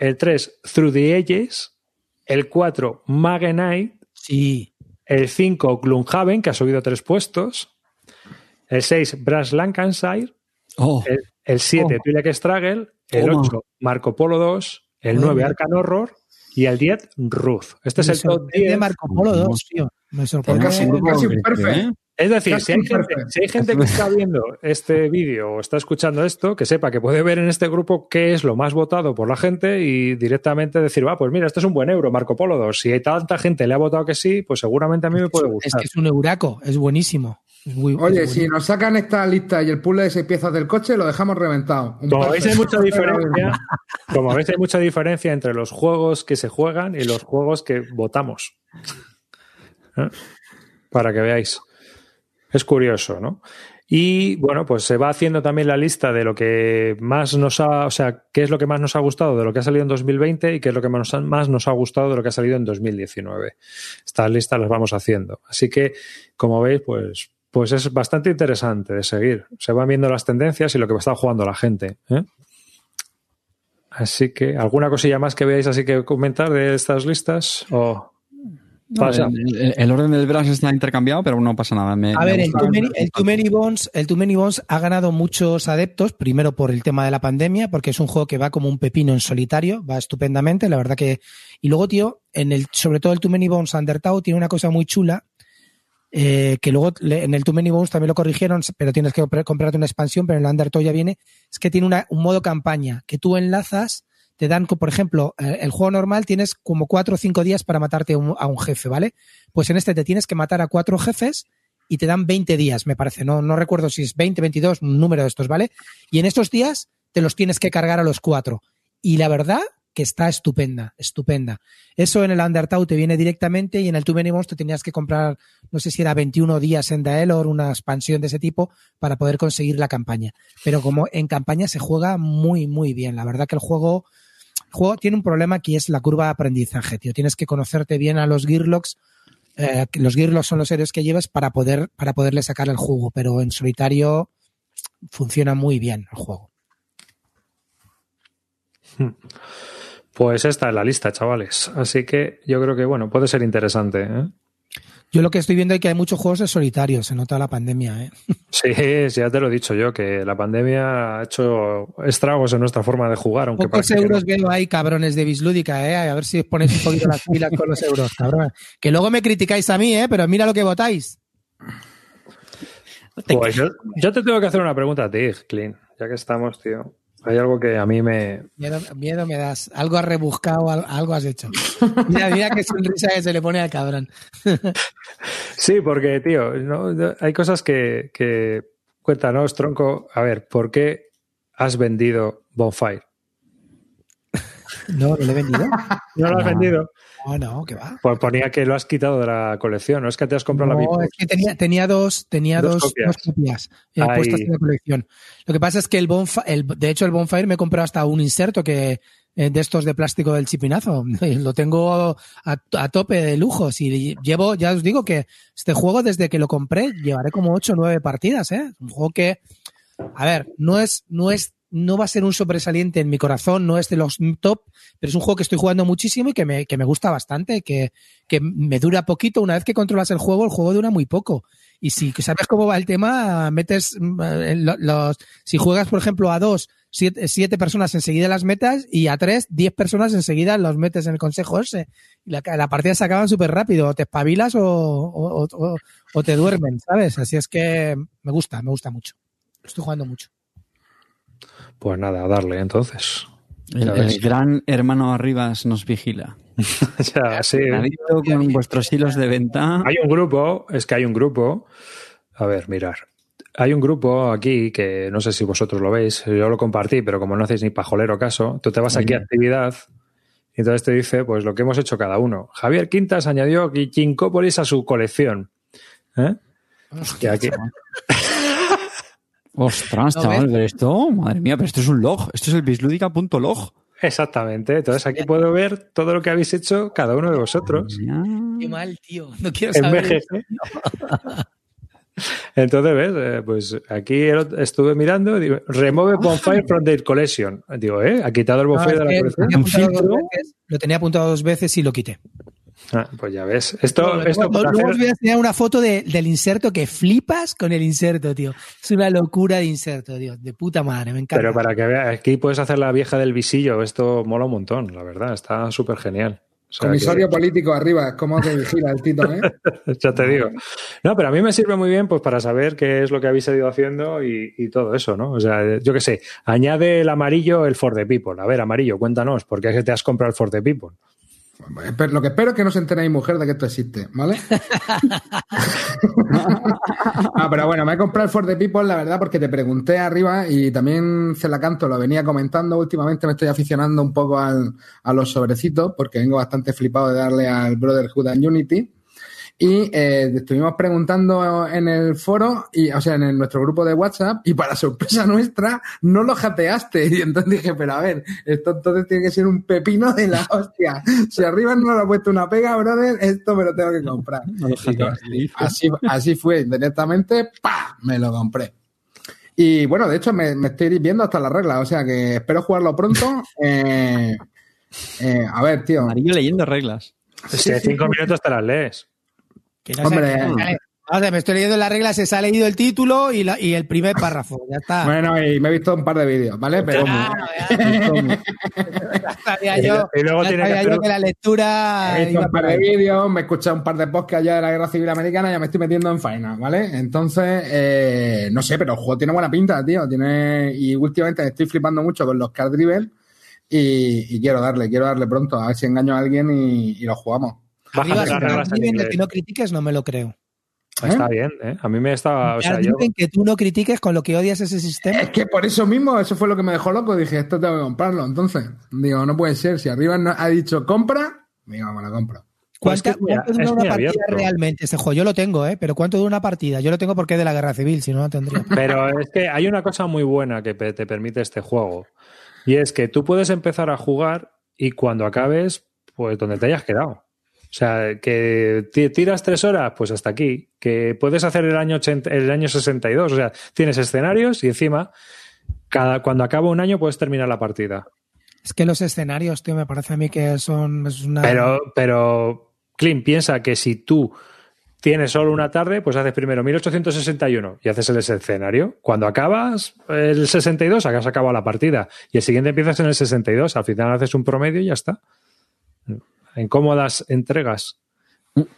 el 3, Through the Ages, el 4, Magenite, Sí. el 5, Gloomhaven, que ha subido tres puestos, el 6, Brass Lancashire, Oh, el, el 7, Oh. Twi'lek Struggle, el Toma. 8, Marco Polo 2, el Joder. 9, Arcan Horror y el 10, Ruth. Este es Me el top sorprende 10. Marco Polo 2, tío. Me sorprende. Casi- casi perfecto. Cristian, ¿eh? Es decir, si hay, gente, perfecto. si hay gente que está viendo este vídeo o está escuchando esto, que sepa que puede ver en este grupo qué es lo más votado por la gente y directamente decir, va, pues mira, este es un buen euro, Marco Polo 2. Si hay tanta gente le ha votado que sí, pues seguramente a mí me puede Es gustar. que es un euraco, es buenísimo. Es muy- Oye, es si nos sacan esta lista y el puzzle de seis piezas del coche, lo dejamos reventado. Un Como veis, hay mucha diferencia. Como veis, hay mucha diferencia entre los juegos que se juegan y los juegos que votamos. ¿Eh? Para que veáis. Es curioso, ¿no? Y bueno, pues se va haciendo también la lista de lo que más nos ha, o sea, qué es lo que más nos ha gustado de lo que ha salido en 2020 y qué es lo que más, más nos ha gustado de lo que ha salido en 2019. Estas listas las vamos haciendo. Así que, como veis, pues, pues es bastante interesante de seguir. Se van viendo las tendencias y lo que está jugando la gente. ¿eh? Así que, ¿alguna cosilla más que veáis así que comentar de estas listas? O No, el, el orden del brazo está intercambiado, pero no pasa nada. Me- A me ver, el. Too, Many, el Too Many Bones, el Too Many Bones ha ganado muchos adeptos, primero por el tema de la pandemia, porque es un juego que va como un pepino en solitario, va estupendamente, la verdad que. Y luego, tío, en el, sobre todo el Too Many Bones Undertow tiene una cosa muy chula, eh, que luego en el Too Many Bones también lo corrigieron, pero tienes que compr- comprarte una expansión, pero en el Undertow ya viene, es que tiene una- un modo campaña, que tú enlazas, te dan, por ejemplo, eh, el juego normal tienes como cuatro o cinco días para matarte a un- jefe, ¿vale? Pues en este te tienes que matar a cuatro jefes y te dan 20 días, me parece. No, no recuerdo si es 20, 22, un número de estos, ¿vale? Y en estos días te los tienes que cargar a los cuatro. Y la verdad que está estupenda, estupenda. Eso en el Undertow te viene directamente y en el Too Many te tenías que comprar, no sé si era 21 días en Daelor, una expansión de ese tipo, para poder conseguir la campaña. Pero como en campaña se juega muy, muy bien. La verdad que el juego, el juego tiene un problema que es la curva de aprendizaje, tío. Tienes que conocerte bien a los Gearlocks eh, los Gearlocks son los héroes que llevas para poder para poderle sacar el jugo, pero en solitario funciona muy bien el juego. Pues esta es la lista, chavales. Así que yo creo que, bueno, puede ser interesante. ¿eh? Yo lo que estoy viendo es que hay muchos juegos de solitario, se nota la pandemia, ¿eh? Sí, sí, ya te lo he dicho yo, que la pandemia ha hecho estragos en nuestra forma de jugar. Aunque Pocos parece que euros no. veo ahí, cabrones de Bislúdica, ¿eh? A ver si os ponéis un poquito las pilas con los euros, cabrón. Que luego me criticáis a mí, ¿eh? Pero mira lo que votáis. Pues yo, yo te tengo que hacer una pregunta a ti, Clean, ya que estamos, tío. Hay algo que a mí me. Miedo, miedo me das. Algo has rebuscado, al- algo has hecho. Mira, mira qué sonrisa que se le pone al cabrón. Sí, porque, tío, no, hay cosas que, que. Cuéntanos, tronco. A ver, ¿por qué has vendido Bonfire? No, no le he vendido. ¿No lo has No. vendido? No, no, que va. Pues ponía que lo has quitado de la colección, no es que te has comprado la No, Big es que tenía, tenía dos, tenía Dos dos, copias. dos copias eh, puestas en la colección. Lo que pasa es que el Bonfire, el, de hecho, el Bonfire me he comprado hasta un inserto que eh, de estos de plástico del chipinazo. Lo tengo a, a tope de lujos y llevo, ya os digo que este juego desde que lo compré llevaré como 8 o 9 partidas, ¿eh? Un juego que, a ver, no es, no es, no va a ser un sobresaliente en mi corazón, no es de los top, pero es un juego que estoy jugando muchísimo y que me, que me gusta bastante, que, que me dura poquito. Una vez que controlas el juego, el juego dura muy poco. Y si sabes cómo va el tema, metes eh, lo- los, si juegas, por ejemplo, a dos, siete, siete personas enseguida las metas y a tres, diez personas enseguida los metes en el consejo ese. Y la, la partida se acaban súper rápido, o te espabilas o, o, o- o te duermen, ¿sabes? Así es que me gusta, me gusta mucho. Estoy jugando mucho. Pues nada, a darle entonces. El, gran hermano Arribas nos vigila. Ya, sí. Con vuestros hilos de venta. Hay un grupo, es que hay un grupo. A ver, mirar. Hay un grupo aquí que no sé si vosotros lo veis, yo lo compartí, pero como no hacéis ni pajolero caso, tú te vas aquí a actividad y entonces te dice pues lo que hemos hecho cada uno. Javier Quintas añadió Quincópolis a su colección. ¿Eh? Aquí, Ostras, ¿No chaval, pero esto, madre mía, pero esto es un log. Esto es el bisludica.log. exactamente. Entonces aquí puedo ver todo lo que habéis hecho cada uno de vosotros. Qué mal, tío. No quiero saber. Entonces, ¿ves? Eh, pues aquí estuve mirando, digo, remove bonfire from the collection. Digo, ¿eh? Ha quitado el bonfire de la colección. lo, tenía Un apuntado dos filtro. veces, lo tenía apuntado dos veces y lo quité. Ah, pues ya ves. Esto, Luego- esto luego, para luego os voy a enseñar una foto de- del inserto que flipas con el inserto, tío. Es una locura de inserto, tío. De puta madre, me encanta. Pero para que veas, aquí puedes hacer la vieja del visillo. Esto mola un montón, la verdad. Está súper genial. O sea, Comisario político arriba, ¿cómo te vigila el Tito, eh? ya te digo. No, pero a mí me sirve muy bien pues para saber qué es lo que habéis ido haciendo y, y todo eso, ¿no? O sea, yo qué sé, añade el amarillo el for the people. A ver, amarillo, cuéntanos, ¿por qué es que te has comprado el for the people? Lo que espero es que no se enteréis, mujer, de que esto existe, ¿vale? ah, pero bueno, me he comprado el For the People, la verdad, porque te pregunté arriba y también Celacanto lo venía comentando. Últimamente me estoy aficionando un poco al- a los sobrecitos, porque vengo bastante flipado de darle al Brotherhood and Unity. Y eh, estuvimos preguntando en el foro, y, o sea, en el- nuestro grupo de WhatsApp, y para sorpresa nuestra, no lo jateaste. Y entonces dije, pero a ver, esto entonces tiene que ser un pepino de la hostia. Si arriba no le ha puesto una pega, brother, esto me lo tengo que comprar. Y así, así fue, directamente, ¡pa! Me lo compré. Y bueno, de hecho, me, me estoy viendo hasta las reglas, o sea que espero jugarlo pronto. Eh, eh, a ver, tío. Amarillo leyendo reglas. Si en cinco minutos te las lees. Que no Hombre. a ver, me estoy leyendo las reglas, se ha leído el título y, la- y el primer párrafo. Ya está. Bueno, y me he visto un par de vídeos, ¿vale? Pero ya, ya sabía yo, Y luego ya tiene que sabía yo hacer- que la lectura he visto un par de vídeos, me he escuchado un par de podcasts ya de la Guerra Civil Americana y ya me estoy metiendo en faena, ¿vale? Entonces, eh, no sé, pero el juego tiene buena pinta, tío. Tiene Y últimamente estoy flipando mucho con los card driven y, y quiero darle, quiero darle pronto, a ver si engaño a alguien y, y lo jugamos. Arriba, las reglas en escriben de inglés. que no critiques, no me lo creo. Está bien, ¿eh? A mí me estaba. O sea, yo, que tú no critiques con lo que odias ese sistema. Es que por eso mismo, eso fue lo que me dejó loco. Dije, esto tengo que comprarlo. Entonces, digo, no puede ser. Si arriba no- ha dicho compra, digo, me lo compro. Pues ¿Cuánta- es que mira, ¿Cuánto dura es una partida abierto. realmente? Este juego yo lo tengo, ¿eh? Pero ¿cuánto dura una partida? Yo lo tengo porque es de la guerra civil, si no, no tendría. Pero es que hay una cosa muy buena que te permite este juego. Y es que tú puedes empezar a jugar y cuando acabes, pues donde te hayas quedado. O sea, que ti- tiras tres horas, pues hasta aquí. Que puedes hacer el año, 80 el año 62. O sea, tienes escenarios y encima, cada, cuando acaba un año puedes terminar la partida. Es que los escenarios, tío, me parece a mí que son. Es una... Pero, pero, Clint, piensa que si tú tienes solo una tarde, pues haces primero 1861 y haces el escenario. Cuando acabas el 62, has acabado la partida. Y el siguiente empiezas en el 62. Al final haces un promedio y ya está. En cómodas entregas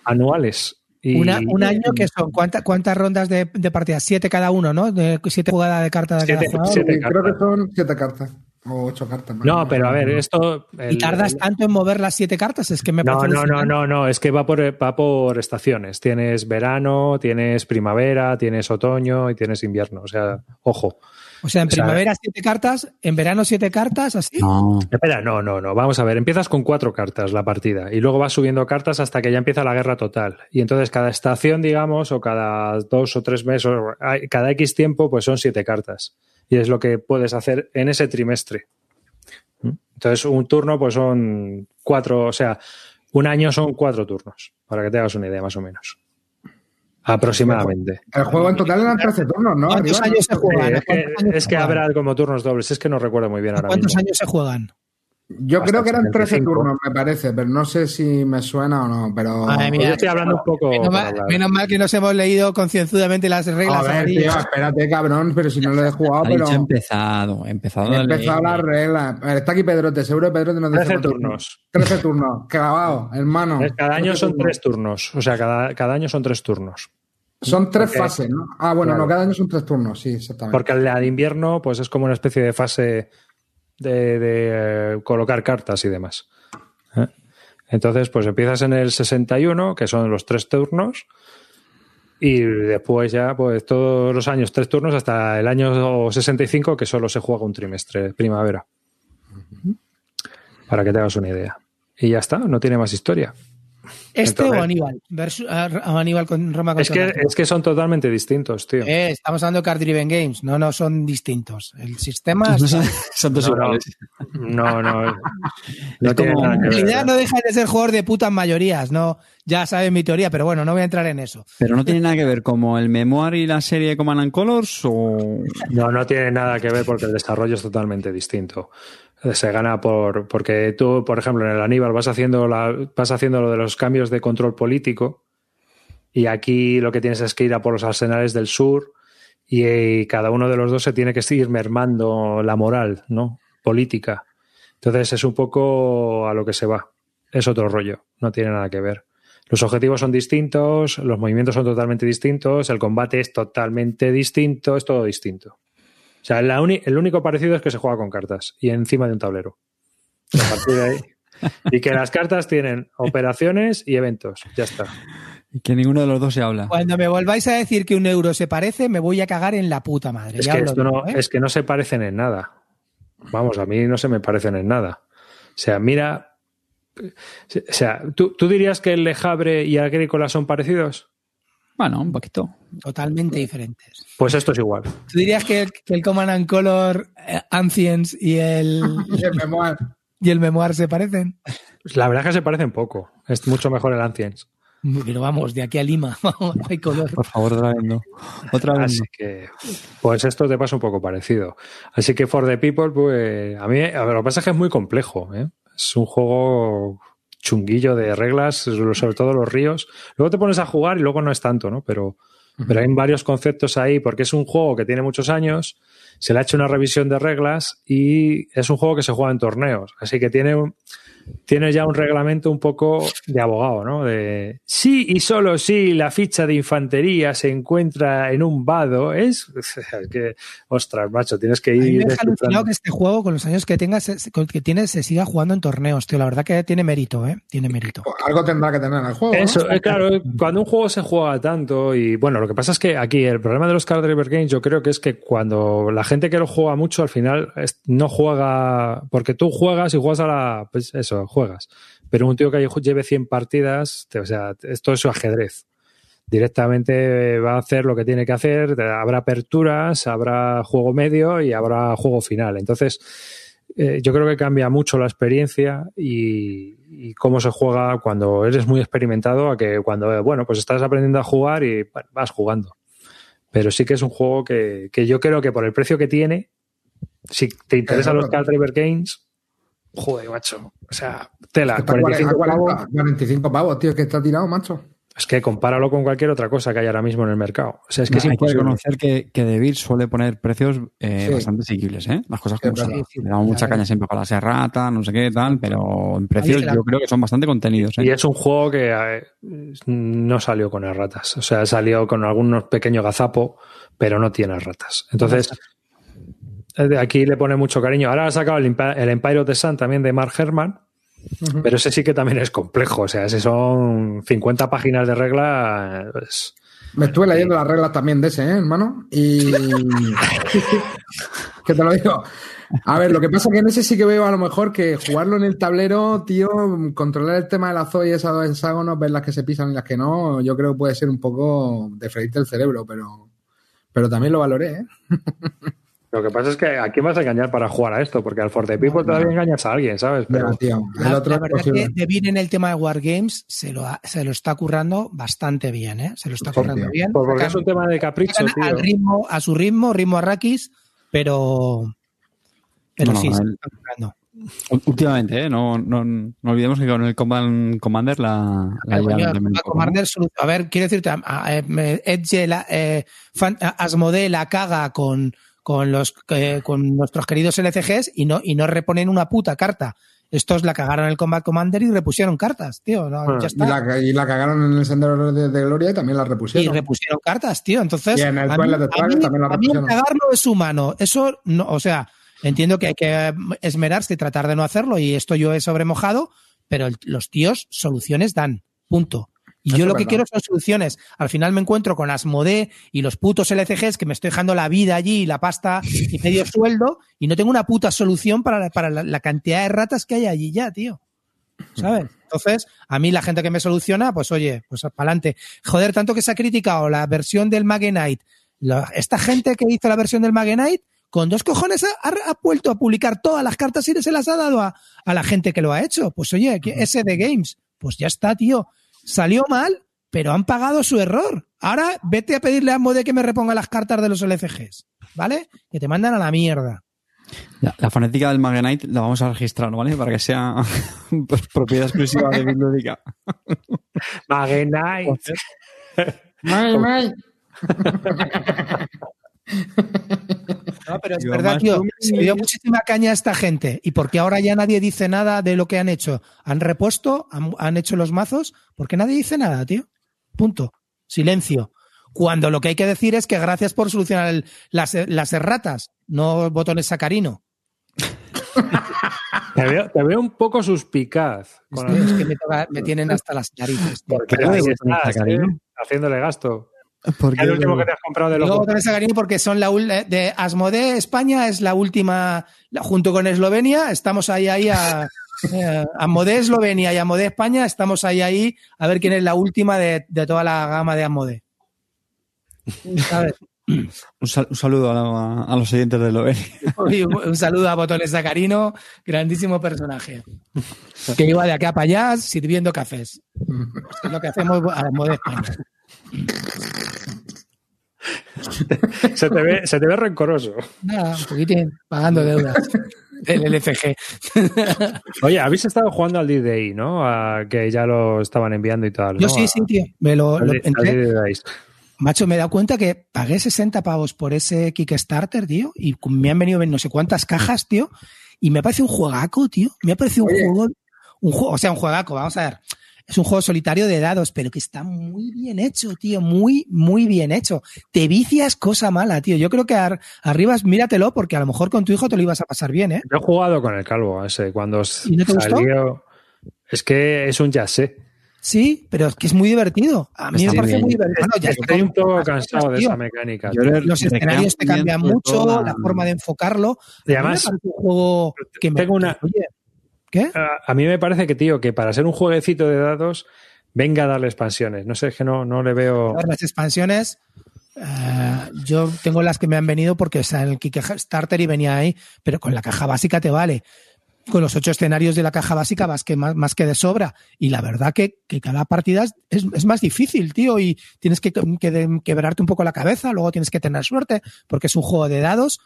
anuales. Y, Una- un año que son. ¿cuánta- ¿Cuántas rondas de, de partidas? Siete cada uno, ¿no? De, siete jugadas de cartas de cada Siete- jugador. Sí, creo cartas. que son siete cartas. O ocho cartas. No, pero a ver, esto. ¿Y tardas el- tanto en mover las siete cartas? Es que me No, no, no, no, es que va por, va por estaciones. Tienes verano, tienes primavera, tienes otoño y tienes invierno. O sea, ojo. O sea, en O sea, primavera siete cartas, en verano siete cartas, así. No. Espera, no, no, no. Vamos a ver, empiezas con cuatro cartas la partida y luego vas subiendo cartas hasta que ya empieza la guerra total. Y entonces cada estación, digamos, o cada dos o tres meses, o cada X tiempo, pues son siete cartas. Y es lo que puedes hacer en ese trimestre. Entonces, un turno, pues son cuatro, o sea, un año son cuatro turnos, para que te hagas una idea más o menos. Aproximadamente. El juego en total eran 13 turnos, ¿no? ¿Cuántos Arriba, años se juegan? Sí, ¿A es que, es que habrá como turnos dobles, es que no recuerdo muy bien ¿A ahora cuántos mismo. años se juegan? Yo Hasta creo que eran 13 75. turnos, me parece, pero no sé si me suena o no. Pero. Madre Pues yo estoy hablando un poco. Menos mal, hablar. menos mal que nos hemos leído concienzudamente las reglas. A ver, tío, espérate, cabrón, pero si no lo he jugado, Ha pero. dicho empezado, empezado. He a empezado las reglas. Está aquí Pedrote, seguro que Pedrote nos dice 13 cuántos turnos. 13 turnos, clavado, hermano. Cada año 13 son turnos. tres turnos. O sea, cada, cada año son tres turnos. Son tres fases, ¿no? Ah, bueno, Claro. no, cada año son tres turnos, sí, exactamente. Porque la de invierno, pues es como una especie de fase de, de, eh, colocar cartas y demás. ¿Eh? Entonces, pues empiezas en el 61, que son los tres turnos, y después ya, pues todos los años tres turnos hasta el año 65, que solo se juega un trimestre, primavera. Para que te hagas una idea. Y ya está, no tiene más historia. Este Entonces- o Aníbal. Versus, ah, Aníbal con Roma Es que, es que son totalmente distintos, tío. Eh, estamos hablando de Card Driven Games. No, no son distintos. El sistema. No son, son todos No, no. iguales. No, no. Tiene como- nada En que ver. realidad no deja de ser jugador de putas mayorías, no, ya sabes mi teoría, pero bueno, no voy a entrar en eso. Pero no tiene nada que ver como el Memoir y la serie Command and Colors o... No, no tiene nada que ver porque el desarrollo es totalmente distinto. Se gana por porque tú, por ejemplo, en el Aníbal vas haciendo la, vas haciendo lo de los cambios de control político y aquí lo que tienes es que ir a por los arsenales del sur y, eh, cada uno de los dos se tiene que ir mermando la moral, ¿no? Política. Entonces es un poco a lo que se va. Es otro rollo, no tiene nada que ver. Los objetivos son distintos, los movimientos son totalmente distintos, el combate es totalmente distinto, es todo distinto. O sea, la uni- el único parecido es que se juega con cartas y encima de un tablero. A partir de ahí. Y que las cartas tienen operaciones y eventos. Ya está. y que ninguno de los dos se habla. Cuando me volváis a decir que un euro se parece, me voy a cagar en la puta madre. Es ya que, esto no, ¿eh? es que no se parecen en nada. Vamos, a mí no se me parecen en nada. O sea, mira. O sea, ¿tú, tú dirías que el Lejabre y Agrícola son parecidos? Bueno, un poquito. Totalmente diferentes. Pues esto es igual. ¿Tú dirías que el, que el Command and Color eh, Ancients y el, Y el memoir. y el Memoir se parecen? La verdad es que se parecen poco. Es mucho mejor el Ancients. Pero vamos, de aquí a Lima, hay color. Por favor, otra vez no. Otra vez Así no. que, pues esto te pasa un poco parecido. Así que For the People, pues a mí, a ver, lo que pasa es que es muy complejo. ¿eh? Es un juego chunguillo de reglas, sobre todo los ríos. Luego te pones a jugar y luego no es tanto, ¿no? Pero, pero hay varios conceptos ahí porque es un juego que tiene muchos años, se le ha hecho una revisión de reglas y es un juego que se juega en torneos. Así que tiene un, tiene ya un reglamento un poco de abogado, ¿no? De sí y solo si la ficha de infantería se encuentra en un vado, es, que, ostras, macho, tienes que A mí ir. me alucinado que este juego, con los años que tengas, se- que tiene, se siga jugando en torneos, tío. La verdad que tiene mérito, ¿eh? Tiene mérito. Algo tendrá que tener el juego. ¿no? Eso, eh, claro, cuando un juego se juega tanto y bueno, lo que pasa es que aquí el problema de los Card Driver Games yo creo que es que cuando la gente que lo juega mucho al final no juega, porque tú juegas y juegas a la, pues eso, juegas, pero un tío que lleve 100 partidas, te- o sea, esto es su ajedrez. Directamente va a hacer lo que tiene que hacer, habrá aperturas, habrá juego medio y habrá juego final. Entonces, eh, yo creo que cambia mucho la experiencia y, y cómo se juega cuando eres muy experimentado a que cuando, eh, bueno, pues estás aprendiendo a jugar y bueno, vas jugando. Pero sí que es un juego que, que yo creo que por el precio que tiene, si te interesan los Card Driver Games, joder, macho. O sea, tela, Está 45 a 40, pavos. 45 pavos, tío, que está tirado, macho. Es que compáralo con cualquier otra cosa que hay ahora mismo en el mercado. O sea, es que es hay que reconocer que, que Devir suele poner precios eh, Sí. bastante asequibles, ¿eh? Las cosas como Sí, son. Le damos mucha caña siempre para la serrata, no sé qué tal, pero en precios yo creo que son bastante contenidos, ¿eh? Y es un juego que eh, no salió con erratas. O sea, salió con algunos pequeños gazapo, pero no tiene ratas. Entonces, aquí le pone mucho cariño. Ahora ha sacado el, el Empire of the Sun también de Mark Herman, pero ese sí que también es complejo. O sea, ese son 50 páginas de regla. pues, Me estuve leyendo las reglas también de ese, ¿eh, hermano? Y. que te lo digo. A ver, lo que pasa es que en ese sí que veo a lo mejor que jugarlo en el tablero, tío, controlar el tema de la zoe y esas dos hexágonos, ver las que se pisan y las que no, yo creo que puede ser un poco de freírte el cerebro, pero, pero también lo valoré, ¿eh? Lo que pasa es que a quién vas a engañar para jugar a esto, porque al For the People todavía engañas a alguien, ¿sabes? Pero tío. El La, otro la es verdad posible. que Devir en el tema de Wargames se lo, ha- se lo está currando bastante bien, ¿eh? Se lo está currando tío. bien. pues porque es un tema de capricho, tío. al ritmo, a su ritmo, ritmo arrakis, pero, pero No, sí, no, se el- lo está currando. Últimamente, ¿eh? No, no, no olvidemos que con el Command Commander la, Commander a ver, quiero decirte, a- a- eh, Edge, eh, a- Asmodee la caga con, con los eh, con nuestros queridos LCGs y no, y no reponen una puta carta. Estos la cagaron en el Combat Commander y repusieron cartas, tío. no, ya Y la, y la cagaron en el sendero de, de Gloria y también la Y repusieron. repusieron cartas, tío. Entonces, Y en el a mí, de mí- también la a mí el repusieron. cagarlo es humano. Eso, no, o sea, entiendo que hay que esmerarse y tratar de no hacerlo, y esto yo he sobremojado, pero el- los tíos soluciones dan. Punto. Y Eso yo lo que quiero son soluciones. Al final me encuentro con Asmodee y los putos LCGs que me estoy dejando la vida allí, la pasta y medio sueldo, y no tengo una puta solución para, la- para la, la cantidad de ratas que hay allí ya, tío. ¿Sabes? Entonces, a mí la gente que me soluciona, pues oye, pues para adelante. Joder, tanto que se ha criticado la versión del Magenite. Esta gente que hizo la versión del Magenite, con dos cojones ha, vuelto a publicar todas las cartas y se las ha dado a, a la gente que lo ha hecho. Pues oye, que ese de Games, pues ya está, tío. Salió mal, pero han pagado su error. Ahora vete a pedirle a Mode que me reponga las cartas de los LCGs, ¿vale? Que te mandan a la mierda. La, la fonética del Magenite la vamos a registrar, ¿vale? Para que sea pues, propiedad exclusiva de Biblioteca. Magenite. May. No, pero es Digo, verdad, tío. Se dio muchísima caña a esta gente. ¿Y porque ahora ya nadie dice nada de lo que han hecho? ¿Han repuesto? ¿Han, han hecho los mazos? porque nadie dice nada, tío? Punto. Silencio. Cuando lo que hay que decir es que gracias por solucionar el- las, las erratas, no botones sacarino. Te veo, te veo un poco suspicaz. con es que me, toca- me tienen hasta las narices. tío. Porque Pero ahí de estás, sacarino. ¿eh? haciéndole gasto. Porque ¿Qué es el último que te has comprado de los sacarino porque son la ul- de Asmodee España es la última junto con Eslovenia estamos ahí ahí a eh, Asmodee Eslovenia y Asmodee España estamos ahí ahí a ver quién es la última de, de toda la gama de Asmodee. ¿Sabes? un, sal- un saludo a, la- a los oyentes de Loveni. Y un, un saludo a Botones Sacarino grandísimo personaje. Que iba de acá para allá sirviendo cafés. Es lo que hacemos a Asmodee España Se te ve, se te ve rencoroso. nada un poquitín pagando deudas del LFG. Oye, habéis estado jugando al D-Day, ¿no? A que ya lo estaban enviando y tal. Yo ¿no? sí, sí, tío. Me lo, al lo entré. Macho, me he dado cuenta que pagué 60 pavos por ese Kickstarter, tío, y me han venido no sé cuántas cajas, tío, y me parece un juegaco, tío. Me ha parecido un juego, un juego, o sea, un juegaco, vamos a ver. Es un juego solitario de dados, pero que está muy bien hecho, tío, muy, muy bien hecho. Te vicias cosa mala, tío. Yo creo que ar- arriba, míratelo, porque a lo mejor con tu hijo te lo ibas a pasar bien, ¿eh? Yo he jugado con el calvo ese cuando ¿Y no te gustó? salió. Es que es un yassé. Sí, pero es que es muy divertido. A mí me parece bien. muy divertido. Bueno, ya Estoy un poco cansado cosas, de esa mecánica. Yo tío. le- Los escenarios te cambian mucho, la forma de enfocarlo. Y me además, un juego que me tengo una- oye, ¿qué? a, a mí me parece que, tío, que para ser un jueguecito de dados, venga a darle expansiones. No sé, es que no, no le veo. Las expansiones, eh, yo tengo las que me han venido porque o sea, el Kickstarter y venía ahí, pero con la caja básica te vale. Con los ocho escenarios de la caja básica vas que más, más que de sobra. Y la verdad que, que cada partida es, es, es más difícil, tío, y tienes que, que de- quebrarte un poco la cabeza, luego tienes que tener suerte, porque es un juego de dados,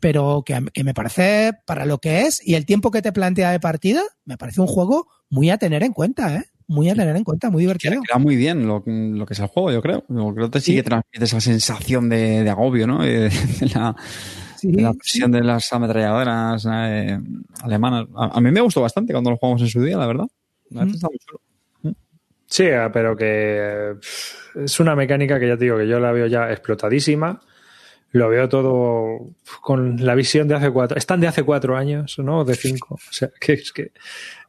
pero que, que me parece para lo que es y el tiempo que te plantea de partida, me parece un juego muy a tener en cuenta, ¿eh? Muy a tener en cuenta, muy divertido. Queda, muy bien lo, lo que es el juego, yo creo. Yo creo que sí, Sí. que transmite esa sensación de, de agobio, ¿no? De, de la, Sí, de la sí. presión de las ametralladoras eh, alemanas. A, a mí me gustó bastante cuando lo jugamos en su día, la verdad. La verdad Mm. está muy chulo. Sí, eh, pero que eh, es una mecánica que ya te digo que yo la veo ya explotadísima. Lo veo todo con la visión de hace cuatro. Están de hace cuatro años, ¿no? De cinco. O sea, que es que.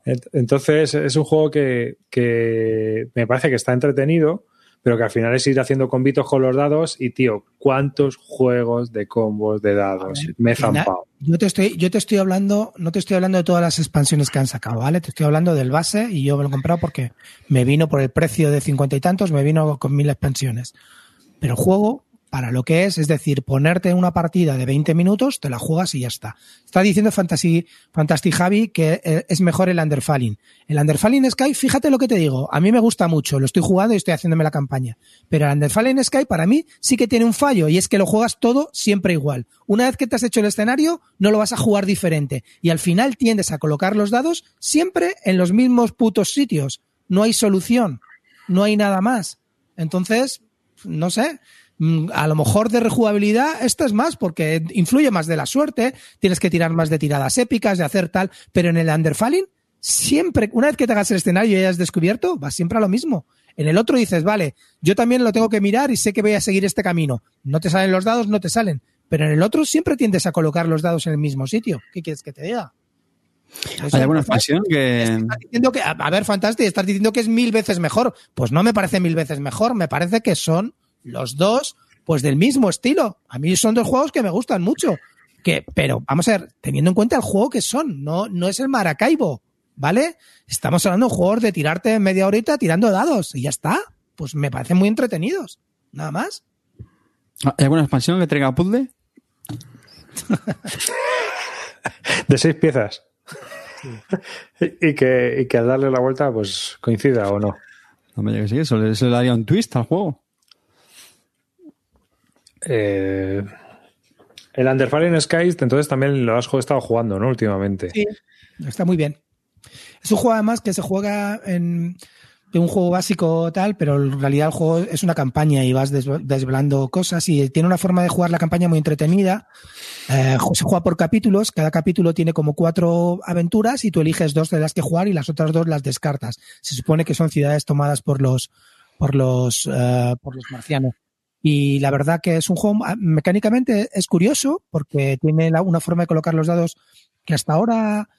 ent- Entonces, es un juego que, que me parece que está entretenido, pero que al final es ir haciendo convitos con los dados. Y, tío, ¿cuántos juegos de combos de dados ver, me he zampado? Yo te estoy, yo te estoy hablando, no te estoy hablando de todas las expansiones que han sacado, ¿vale? Te estoy hablando del base y yo me lo he comprado porque me vino por el precio de cincuenta y tantos, me vino con mil expansiones. Pero el juego, para lo que es, es decir, ponerte una partida de 20 minutos, te la juegas y ya está. Está diciendo Fantasy, Fantasy Javi que eh, es mejor el Underfalling. El Underfalling Sky, fíjate lo que te digo, a mí me gusta mucho, lo estoy jugando y estoy haciéndome la campaña. Pero el Underfalling Sky para mí sí que tiene un fallo y es que lo juegas todo siempre igual. Una vez que te has hecho el escenario, no lo vas a jugar diferente. Y al final tiendes a colocar los dados siempre en los mismos putos sitios. No hay solución. No hay nada más. Entonces, no sé. Mm, A lo mejor de rejugabilidad esto es más porque influye más de la suerte, tienes que tirar más de tiradas épicas, de hacer tal, pero en el Underfalling siempre, una vez que te hagas el escenario y hayas descubierto, vas siempre a lo mismo. En el otro dices, vale, yo también lo tengo que mirar y sé que voy a seguir este camino. No te salen los dados, no te salen. Pero en el otro siempre tiendes a colocar los dados en el mismo sitio. ¿Qué quieres que te diga? Eso, ¿Hay alguna expansión que, diciendo que, a a ver, Fantastic, estás diciendo que es mil veces mejor. Pues no me parece mil veces mejor, me parece que son los dos, pues del mismo estilo. A mí son dos juegos que me gustan mucho. Que, pero vamos a ver, teniendo en cuenta el juego que son, no, no es el Maracaibo, ¿vale? Estamos hablando de juegos de tirarte media horita tirando dados y ya está. Pues me parecen muy entretenidos. Nada más. ¿Hay alguna expansión que traiga puzzle? De seis piezas. y, que, y que al darle la vuelta, pues coincida o no. Hombre, yo que sí, eso le, eso le daría un twist al juego. Eh, el Underfalling Skies, entonces también lo has estado jugando, ¿no? Últimamente. Sí, está muy bien. Es un juego además que se juega en un juego básico tal, pero en realidad el juego es una campaña y vas des- desvelando cosas y tiene una forma de jugar la campaña muy entretenida. Eh, se juega por capítulos, cada capítulo tiene como cuatro aventuras y tú eliges dos de las que jugar y las otras dos las descartas. Se supone que son ciudades tomadas por los por los eh, por los marcianos. Y la verdad que es un juego ah, mecánicamente es curioso porque tiene una forma de colocar los dados que hasta ahora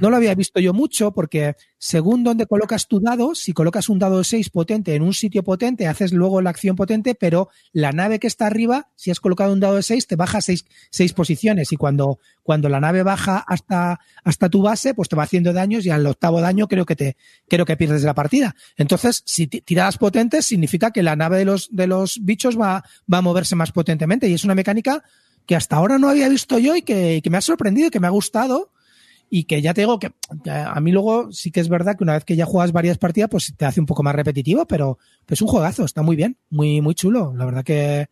no lo había visto yo mucho porque según donde colocas tu dado, si colocas un dado de 6 potente en un sitio potente, haces luego la acción potente, pero la nave que está arriba, si has colocado un dado de 6, te baja 6 seis posiciones. Y cuando, cuando la nave baja hasta, hasta tu base, pues te va haciendo daños y al octavo daño creo que te creo que pierdes la partida. Entonces, si ti- tiradas potentes significa que la nave de los de los bichos va, va a moverse más potentemente. Y es una mecánica que hasta ahora no había visto yo y que, que me ha sorprendido y que me ha gustado y que ya te digo que, a mí luego sí que es verdad que una vez que ya juegas varias partidas, pues te hace un poco más repetitivo, pero es un juegazo, está muy bien, muy, muy chulo. La verdad que,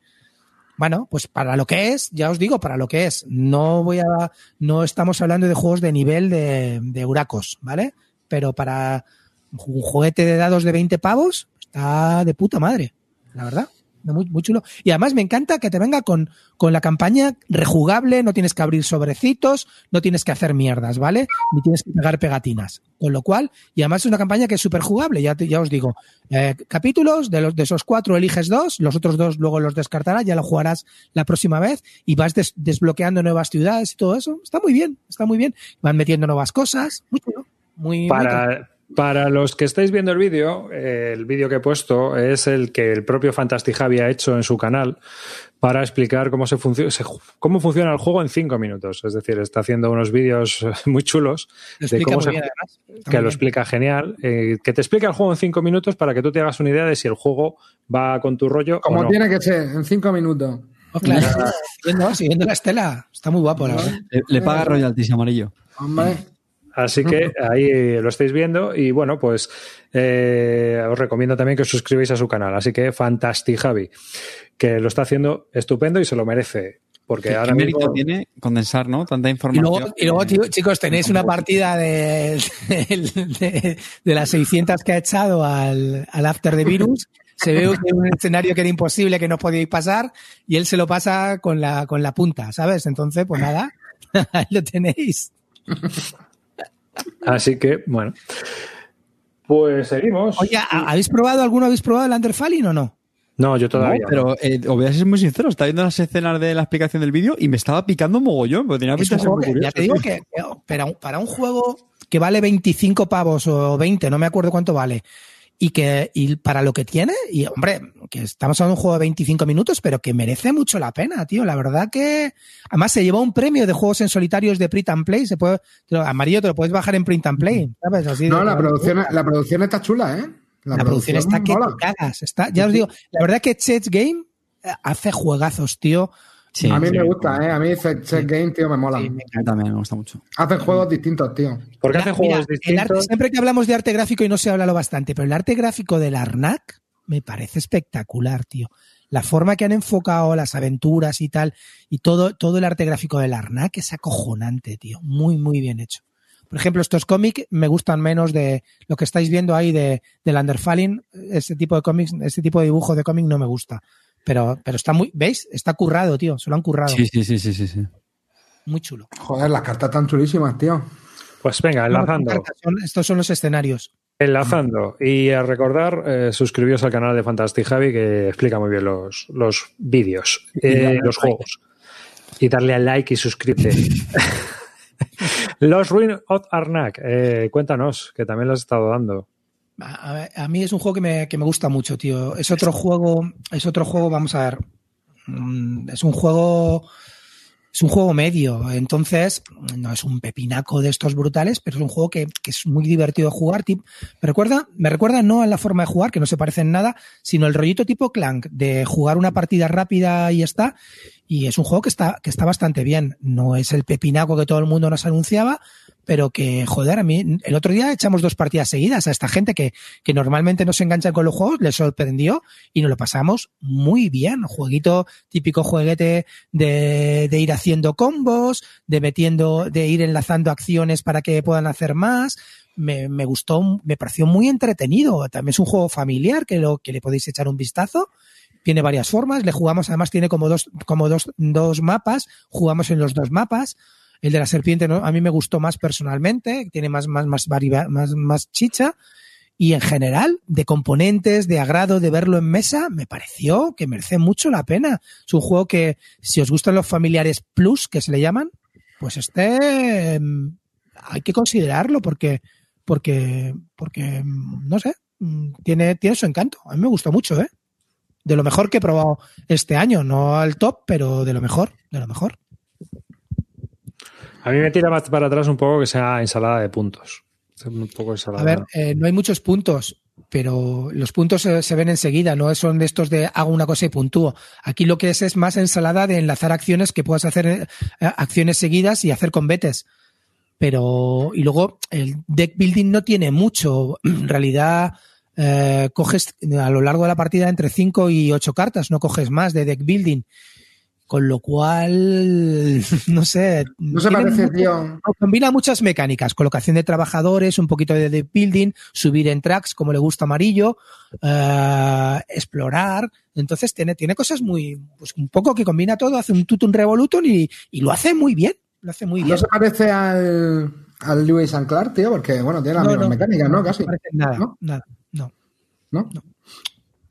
bueno, pues para lo que es, ya os digo, para lo que es. No voy a, no estamos hablando de juegos de nivel de, de Huracos, ¿vale? Pero para un juguete de dados de 20 pavos, está de puta madre, la verdad. Muy, muy chulo. Y además me encanta que te venga con, con la campaña rejugable, no tienes que abrir sobrecitos, no tienes que hacer mierdas, ¿vale? Ni tienes que pegar pegatinas. Con lo cual, y además es una campaña que es súper jugable, ya, te- ya os digo. Eh, capítulos, de, los, de esos cuatro eliges dos, los otros dos luego los descartarás, ya lo jugarás la próxima vez y vas des- desbloqueando nuevas ciudades y todo eso. Está muy bien, está muy bien. Van metiendo nuevas cosas, muy chulo. Muy, muy Para, los que estáis viendo el vídeo, el vídeo que he puesto es el que el propio Fantastijavi ha hecho en su canal para explicar cómo, se ju- cómo funciona el juego en cinco minutos. Es decir, está haciendo unos vídeos muy chulos Lo de cómo muy se, bien, que lo explica genial, eh, que te explica el juego en cinco minutos para que tú te hagas una idea de si el juego va con tu rollo Como o no. tiene que ser, en cinco minutos. Oh, claro, siguiendo, siguiendo la estela. Está muy guapo, la verdad. Le, le paga royalties amarillo. Hombre, Así que ahí lo estáis viendo y bueno, pues eh, os recomiendo también que os suscribáis a su canal. Así que Fantastic Javi, que lo está haciendo estupendo y se lo merece. Porque ¿Qué, ahora qué mérito mismo, tiene condensar, ¿no? Tanta Y información. luego, y luego, Eh, tío, chicos, tenéis una partida de, de, de las 600 que ha echado al, al After the Virus. Se ve un escenario que era imposible, que no podíais pasar, y él se lo pasa con la, con la punta, ¿sabes? Entonces, pues nada, ahí lo tenéis. Así que bueno. Pues seguimos. Oye, ¿ha- ¿habéis probado alguno? ¿Habéis probado el Underfalling o no? No, yo todavía. No, pero eh, os voy a ser muy sincero, estaba viendo las escenas de la explicación del vídeo y me estaba picando mogollón, porque tenía Es pinta un de ser juego muy que- curioso. ya te digo tío. que, un- para un juego que vale 25 pavos o 20, no me acuerdo cuánto vale, y que y para lo que tiene, y hombre, que estamos hablando de un juego de 25 minutos, pero que merece mucho la pena, tío. La verdad que además se llevó un premio de juegos en solitarios de print and play, se puede, te lo- amarillo te lo puedes bajar en print and play, ¿sabes? Así no, de- la producción, la producción está chula, ¿eh? la producción está que cagas. Está, ya os digo, la verdad que Chet Game eh, hace juegazos, tío. Sí, a mí sí. me gusta, ¿eh? A mí Set, Set Game, tío, me mola. Sí, me A mí también me gusta mucho. Hacen juegos distintos, tío. Porque hacen mira, juegos el arte- distintos. siempre que hablamos de arte gráfico y no se habla lo bastante, pero el arte gráfico del Arnak me parece espectacular, tío. La forma que han enfocado las aventuras y tal, y todo, todo el arte gráfico del Arnak es acojonante, tío. Muy, muy bien hecho. Por ejemplo, estos cómics me gustan menos de lo que estáis viendo ahí de, del Underfalling. Ese tipo de cómics, ese tipo de dibujo de cómic no me gusta. Pero, pero está muy, ¿veis? Está currado, tío. Se lo han currado. Sí, sí, sí, sí, sí. sí. Muy chulo. Joder, las cartas tan chulísimas, tío. Pues venga, enlazando. Son- estos son los escenarios. Enlazando. Y a recordar, eh, suscribiros al canal de Fantastic Javi que explica muy bien los, los vídeos, eh, los like. juegos. Y darle al like y suscríbete. los Ruin of Arnak. Eh, cuéntanos, que también los has estado dando. A, mí es un juego que me, que me gusta mucho, tío. Es otro juego, es otro juego, vamos a ver. mm, Es un juego. Es un juego medio, entonces no es un pepinaco de estos brutales, pero es un juego que, que es muy divertido de jugar. tip- Me recuerda, me recuerda no a la forma de jugar, que no se parece en nada, sino el rollito tipo Clank, de jugar una partida rápida y ya está. Y es un juego que está, que está bastante bien. No es el pepinaco que todo el mundo nos anunciaba, pero que, joder, a mí, el otro día echamos dos partidas seguidas a esta gente que, que normalmente no se engancha con los juegos, les sorprendió y nos lo pasamos muy bien. Jueguito, típico jueguete de, de ir haciendo combos, de metiendo, de ir enlazando acciones para que puedan hacer más. Me, me gustó, me pareció muy entretenido. También es un juego familiar que lo, que le podéis echar un vistazo. Tiene varias formas, le jugamos, además tiene como dos, como dos, dos mapas, jugamos en los dos mapas. El de la serpiente ¿no? a mí me gustó más personalmente, tiene más, más, más, más, más chicha. Y en general, de componentes, de agrado, de verlo en mesa, me pareció que merece mucho la pena. Es un juego que, si os gustan los familiares plus, que se le llaman, pues este mm, hay que considerarlo porque, porque, porque, no sé, mm, tiene, tiene su encanto. A mí me gustó mucho, ¿eh? De lo mejor que he probado este año, no al top, pero de lo mejor, de lo mejor. A mí me tira más para atrás un poco que sea ensalada de puntos. Un poco ensalada. A ver, eh, no hay muchos puntos, pero los puntos se, se ven enseguida, no son de estos de hago una cosa y puntúo. Aquí lo que es es más ensalada de enlazar acciones que puedas hacer eh, acciones seguidas y hacer combates. Pero, y luego el deck building no tiene mucho. En realidad, eh, coges a lo largo de la partida entre 5 y 8 cartas, no coges más de deck building. Con lo cual, no sé. No se parece, tío. Combina muchas mecánicas, colocación de trabajadores, un poquito de deck building, subir en tracks como le gusta Amarillo, eh, explorar. Entonces tiene, tiene cosas muy, pues un poco que combina todo, hace un tutun revolutum y, y lo hace muy bien. Lo hace muy bien. No se parece al, al Lewis and Clark, tío, porque, bueno, tiene las No, mismas no, mecánicas, ¿no? Casi. No nada, ¿No? nada, no. ¿No?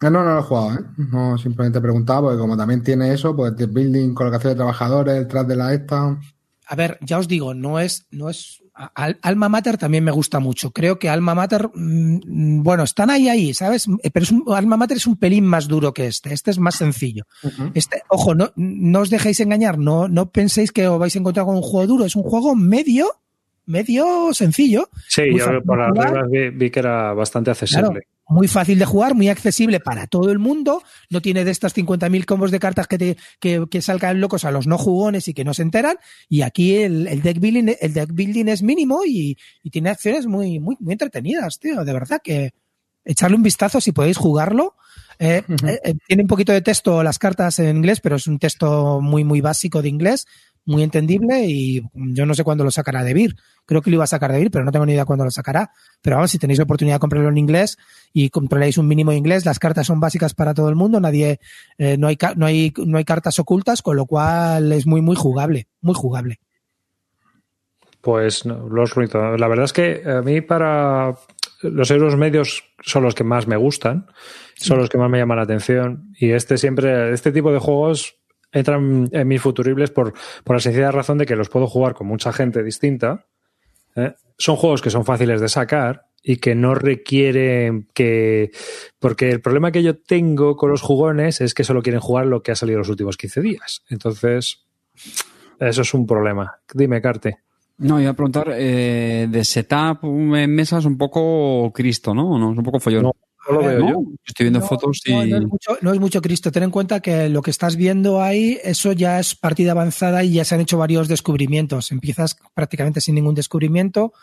Ah, No, no lo he jugado, ¿eh? No, simplemente preguntaba, porque como también tiene eso, pues deck building, colocación de trabajadores, el track de la esta. A ver, ya os digo, no es, no es. Al- Alma Mater también me gusta mucho. Creo que Alma Mater, mm, bueno, están ahí, ahí, ¿sabes? Eh, Pero es un- Alma Mater es un pelín más duro que este. Este es más sencillo. Este, ojo, no, no os dejéis engañar, no, no penséis que os vais a encontrar con un juego duro. Es un juego medio, medio sencillo. Sí, yo por las reglas vi, vi que era bastante accesible. Claro, muy fácil de jugar, muy accesible para todo el mundo. No tiene de estas 50.000 combos de cartas que, te, que, que salgan locos a los no jugones y que no se enteran. Y aquí el, el deck building, el deck building es mínimo y, y tiene acciones muy, muy, muy entretenidas, tío. De verdad que echarle un vistazo si podéis jugarlo. Eh, eh, eh, tiene un poquito de texto las cartas en inglés, pero es un texto muy, muy básico de inglés, muy entendible y yo no sé cuándo lo sacará de Vir. Creo que lo iba a sacar de Vir, pero no tengo ni idea cuándo lo sacará. Pero vamos, si tenéis la oportunidad de comprarlo en inglés y controláis un mínimo de inglés, las cartas son básicas para todo el mundo, nadie, eh, no, hay, no, hay, no hay cartas ocultas, con lo cual es muy, muy jugable, muy jugable. Pues no, los ruidos. La verdad es que a mí para los euros medios son los que más me gustan, son los que más me llaman la atención y este siempre, este tipo de juegos entran en mis futuribles por, por la sencilla razón de que los puedo jugar con mucha gente distinta. ¿eh? Son juegos que son fáciles de sacar y que no requieren que... Porque el problema que yo tengo con los jugones es que solo quieren jugar lo que ha salido los últimos 15 días. Entonces, eso es un problema. Dime, Carte. No, iba a preguntar, eh, de setup en mesas un poco Cristo, ¿no? ¿No? Es un poco follón. No, no lo veo ¿No? yo. Estoy viendo No, fotos y... no, es mucho, no es mucho Cristo. Ten en cuenta que lo que estás viendo ahí, eso ya es partida avanzada y ya se han hecho varios descubrimientos. Empiezas prácticamente sin ningún descubrimiento.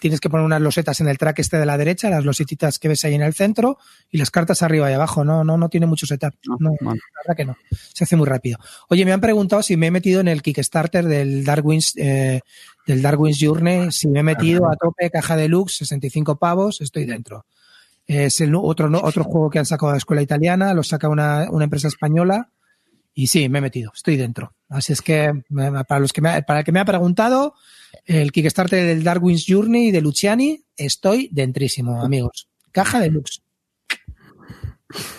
Tienes que poner unas losetas en el track este de la derecha, las losetitas que ves ahí en el centro y las cartas arriba y abajo. No, no, no tiene mucho setup. No, la verdad que no. Se hace muy rápido. Oye, me han preguntado si me he metido en el Kickstarter del Darwin's, eh, del Darwin's Journey, si me he metido a tope, caja deluxe, 65 pavos, estoy dentro. Es el otro, no- otro juego que han sacado de la escuela italiana, lo saca una, una empresa española. Y sí, me he metido, estoy dentro. Así es que, para los que me, ha- para el que me ha preguntado, el Kickstarter del Darwin's Journey de Luciani, estoy dentrísimo, amigos. Caja deluxe.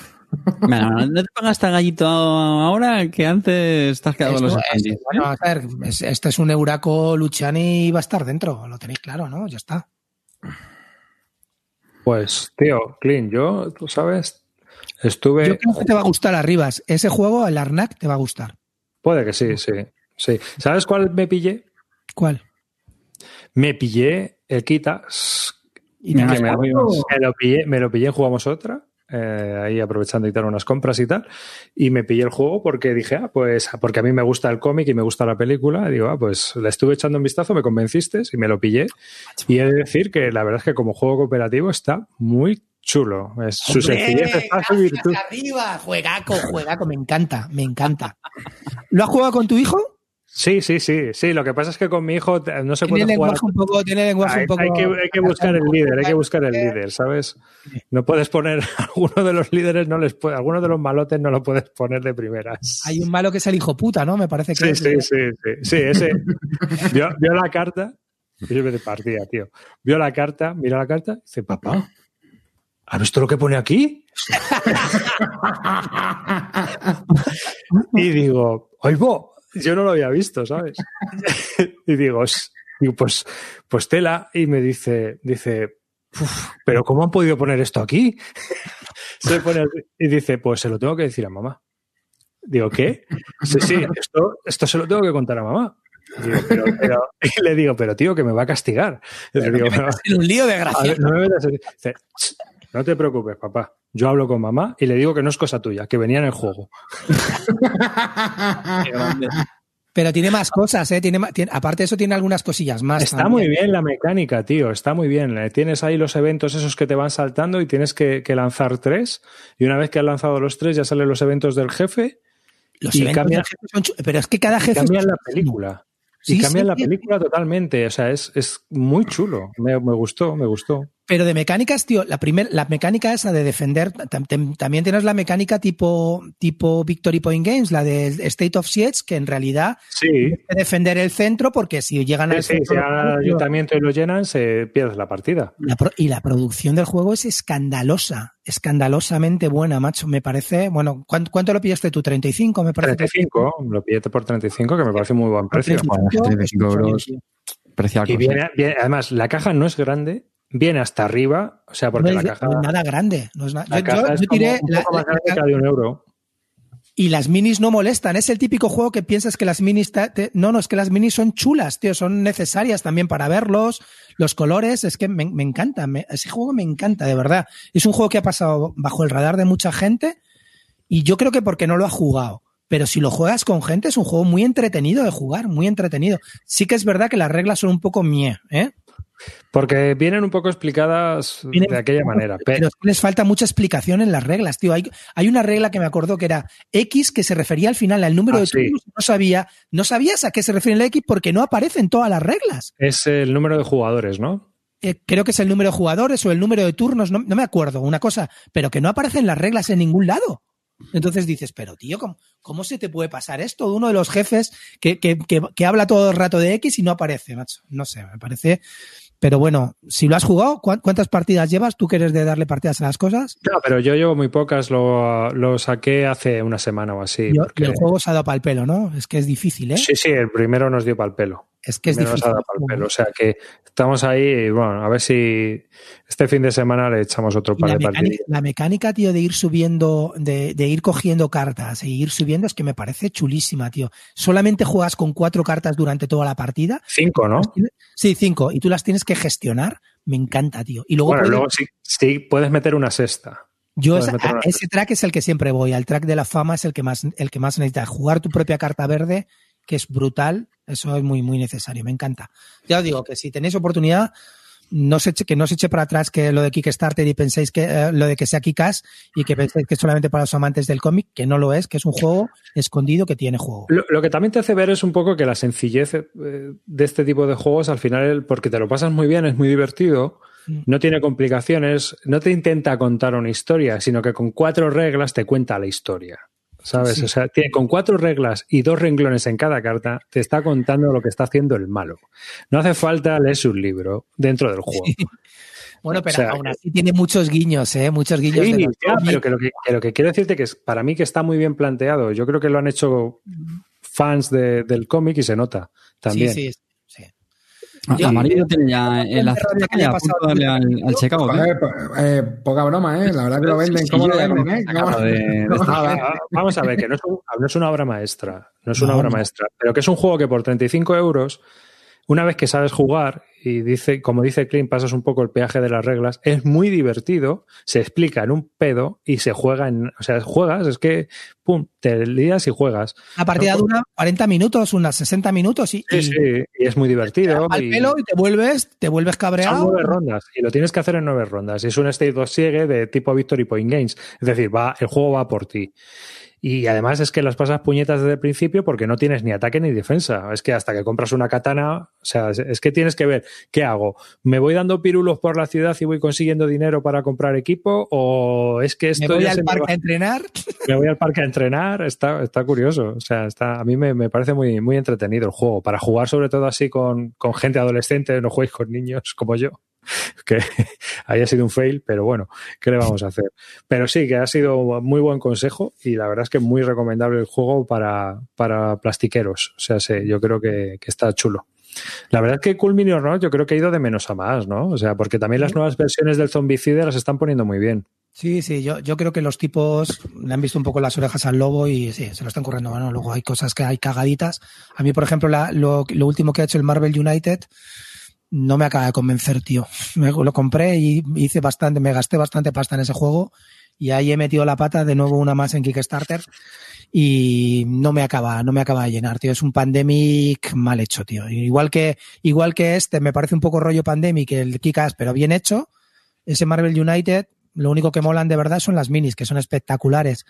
Bueno, no te pongas tan gallito ahora que antes estás quedado en los Esto- aprendiz, este, bueno, a ver, es- este es un Euraco Luciani y va a estar dentro, lo tenéis claro, ¿no? Ya está. Pues, tío, Clint, yo, tú sabes, estuve. Yo creo que te va a gustar Arribas. Ese juego, el Arnak, te va a gustar. Puede que sí, sí, sí. ¿Sabes cuál me pillé? ¿Cuál? Me pillé el Kitas. Y me, lo pillé, me lo pillé Jugamos Otra, eh, ahí aprovechando y tal unas compras y tal, y me pillé el juego porque dije, ah, pues, porque a mí me gusta el cómic y me gusta la película, y digo, ah, pues le estuve echando un vistazo, me convenciste y me lo pillé. Y he de decir que la verdad es que como juego cooperativo está muy chulo. Es, su sencillez está su virtud. arriba! Juegaco, juegaco, me encanta, me encanta. ¿Lo has jugado con tu hijo? Sí, sí, sí, sí. Lo que pasa es que con mi hijo eh, no se Tiene puede jugar. un poco, tiene lenguaje Hay, un poco. hay que, hay que buscar el líder, hay que buscar el líder, ¿sabes? No puedes poner alguno de los líderes, no les puede, alguno de los malotes no lo puedes poner de primeras. Hay un malo que es el hijo puta, ¿no? Me parece que Sí, es. sí, sí, sí, sí, ese vio, vio la carta, yo me partía, tío. Vio la carta, mira la carta, y dice, papá, ¿has visto lo que pone aquí? y digo, oigo, yo no lo había visto, ¿sabes? y digo, "S- digo, pues, pues tela, y me dice, dice, "Uf, pero ¿cómo han podido poner esto aquí? Se pone y dice, pues se lo tengo que decir a mamá. Digo, ¿qué? Sí, sí, esto, esto se lo tengo que contar a mamá. Digo, pero, pero- y le digo, pero tío, que me va a castigar. Le digo, "Pero, En un lío de gracia. ver, no me metas en-". Dice, "Ch, no te preocupes, papá. Yo hablo con mamá y le digo que no es cosa tuya, que venía en el juego. Pero tiene más cosas, ¿eh? Tiene, aparte de eso, tiene algunas cosillas más. Está también. muy bien la mecánica, tío. Está muy bien. Eh, Tienes ahí los eventos esos que te van saltando y tienes que, que lanzar tres. Y una vez que has lanzado los tres, ya salen los eventos del jefe. Los Y eventos cambia- del jefe son chu- pero es que cada jefe cambian la película. Sí, y cambian sí, la sí. película totalmente. O sea, es, es muy chulo. Me, me gustó, me gustó. Pero de mecánicas, tío, la primer, la mecánica esa de defender, tam- tam- también tienes la mecánica tipo, tipo Victory Point Games, la de State of Siege, que en realidad Sí. tienes que defender el centro porque si llegan Sí, al sí, centro. si al ayuntamiento y lo llenan, se pierde la partida. La pro- y la producción del juego es escandalosa, escandalosamente buena, macho. Me parece, bueno, ¿cuánto, cuánto lo pillaste tú? ¿35? Me parece. 35, lo pillete por 35, que me parece muy buen precio. 35, 35 es mucho euros. Y viene, viene- además, la caja no es grande, viene hasta arriba, o sea, porque no la es caja, no es nada grande. No es na- la yo- caja yo- es yo como tiré la- más la- la de un euro. Y las minis no molestan. Es el típico juego que piensas que las minis. te- No, no, es que las minis son chulas, tío. Son necesarias también para verlos. Los colores, es que me, me encanta. me- ese juego me encanta, de verdad. Es un juego que ha pasado bajo el radar de mucha gente. Y yo creo que porque no lo ha jugado. Pero si lo juegas con gente, es un juego muy entretenido de jugar, muy entretenido. Sí que es verdad que las reglas son un poco mie, ¿eh? Porque vienen un poco explicadas Vienen- de aquella manera. pe- Pero les falta mucha explicación en las reglas, tío. Hay, hay una regla que me acordó que era X que se refería al final al número Ah, de sí. turnos. No sabía, no sabías a qué se refiere el X porque no aparece en todas las reglas. Es el número de jugadores, ¿no? Eh, creo que es el número de jugadores o el número de turnos, no, no me acuerdo, una cosa, pero que no aparece en las reglas en ningún lado. Entonces dices, pero tío, ¿cómo, cómo se te puede pasar esto? Uno de los jefes que, que, que, que habla todo el rato de X y no aparece, macho. No sé, me parece. Pero bueno, si lo has jugado, ¿cuán- ¿cuántas partidas llevas? ¿Tú que eres de darle partidas a las cosas? No, pero yo llevo muy pocas, lo, lo saqué hace una semana o así. Yo- porque- y el juego se ha dado para el pelo, ¿no? Es que es difícil, ¿eh? Sí, sí, el primero nos dio para el pelo. Es que es Primero nos difícil. ha dado pa'l pelo. O sea que estamos ahí bueno, a ver si este fin de semana le echamos otro par la, de la mecánica, tío, de ir subiendo, de, de ir cogiendo cartas e ir subiendo es que me parece chulísima, tío. Solamente juegas con cuatro cartas durante toda la partida. Cinco, ¿no? Sí, cinco. Y tú las tienes que gestionar. Me encanta, tío. Y luego, Bueno, puedes- luego sí, sí puedes meter una sexta. yo esa- una ese track es el que siempre voy. Al track de la fama es el que más, el que más necesitas. Jugar tu propia carta verde, que es brutal. Eso es muy, muy necesario. Me encanta. Ya os digo que si tenéis oportunidad, no se eche, que no se eche para atrás que lo de Kickstarter y penséis que eh, lo de que sea Kikas y que penséis que es solamente para los amantes del cómic, que no lo es, que es un juego escondido que tiene juego. Lo, lo que también te hace ver es un poco que la sencillez eh, de este tipo de juegos, al final, porque te lo pasas muy bien, es muy divertido, Mm. no tiene complicaciones, no te intenta contar una historia, sino que con cuatro reglas te cuenta la historia. ¿Sabes? Sí. O sea, tiene, con cuatro reglas y dos renglones en cada carta, te está contando lo que está haciendo el malo. No hace falta leer un libro dentro del juego. Bueno, pero O sea, aún así tiene muchos guiños, ¿eh? Muchos guiños Sí, de los ya, cómics. pero que lo que, que lo que quiero decirte que es, para mí que está muy bien planteado. Yo creo que lo han hecho fans de- del cómic y se nota también. Sí, sí, Yo- Amarillo tiene ya en la rabia que ya punto darle al, al checkout. ¿eh? Joder, po- eh, poca broma, ¿eh? La verdad que lo venden. Sí, ¿Cómo lo venden, eh? que acabo de- de ¿Cómo- Ah, va, va, Vamos a ver, que no es, un- no es una obra maestra, no es una No, obra no. maestra, pero que es un juego que por 35 euros, una vez que sabes jugar y dice, como dice Clint, pasas un poco el peaje de las reglas, es muy divertido, se explica en un pedo y se juega en, o sea, juegas, es que, pum, te lías y juegas. La partida No, dura 40 minutos, unas 60 minutos y, Sí, y sí, y es muy divertido. al y- pelo y te vuelves, te vuelves Son cabreado. nueve rondas y lo tienes que hacer en nueve rondas. Y es un State of Siege de tipo Victory Point Games. Es decir, va, el juego va por ti. Y además es que las pasas puñetas desde el principio porque no tienes ni ataque ni defensa. Es que hasta que compras una katana, o sea, es que tienes que ver qué hago. ¿Me voy dando pirulos por la ciudad y voy consiguiendo dinero para comprar equipo? ¿O es que Me esto voy ya al se me parque va- a entrenar. me voy al parque a entrenar? Está, está curioso. O sea, está, a mí me, me parece muy, muy entretenido el juego. Para jugar sobre todo así con, con gente adolescente, no juguéis con niños como yo que haya sido un fail, pero bueno, ¿qué le vamos a hacer? Pero sí, que ha sido muy buen consejo y la verdad es que muy recomendable el juego para, para plastiqueros. O sea, sí, yo creo que, que está chulo. La verdad es que Cool Mini Horror yo creo que ha ido de menos a más, ¿no? O sea, porque también las nuevas versiones del Zombicide las están poniendo muy bien. Sí, sí, yo, yo creo que los tipos le han visto un poco las orejas al lobo y sí, se lo están corriendo. Bueno, luego hay cosas que hay cagaditas. A mí, por ejemplo, la- lo, lo último que ha hecho el Marvel United no me acaba de convencer, tío. Me, lo compré y hice bastante, me gasté bastante pasta en ese juego y ahí he metido la pata de nuevo una más en Kickstarter y no me acaba, no me acaba de llenar, tío. Es un pandemic mal hecho, tío. Igual que, igual que este, me parece un poco rollo pandemic el Kikas, pero bien hecho. Ese Marvel United, lo único que molan de verdad son las minis, que son espectaculares.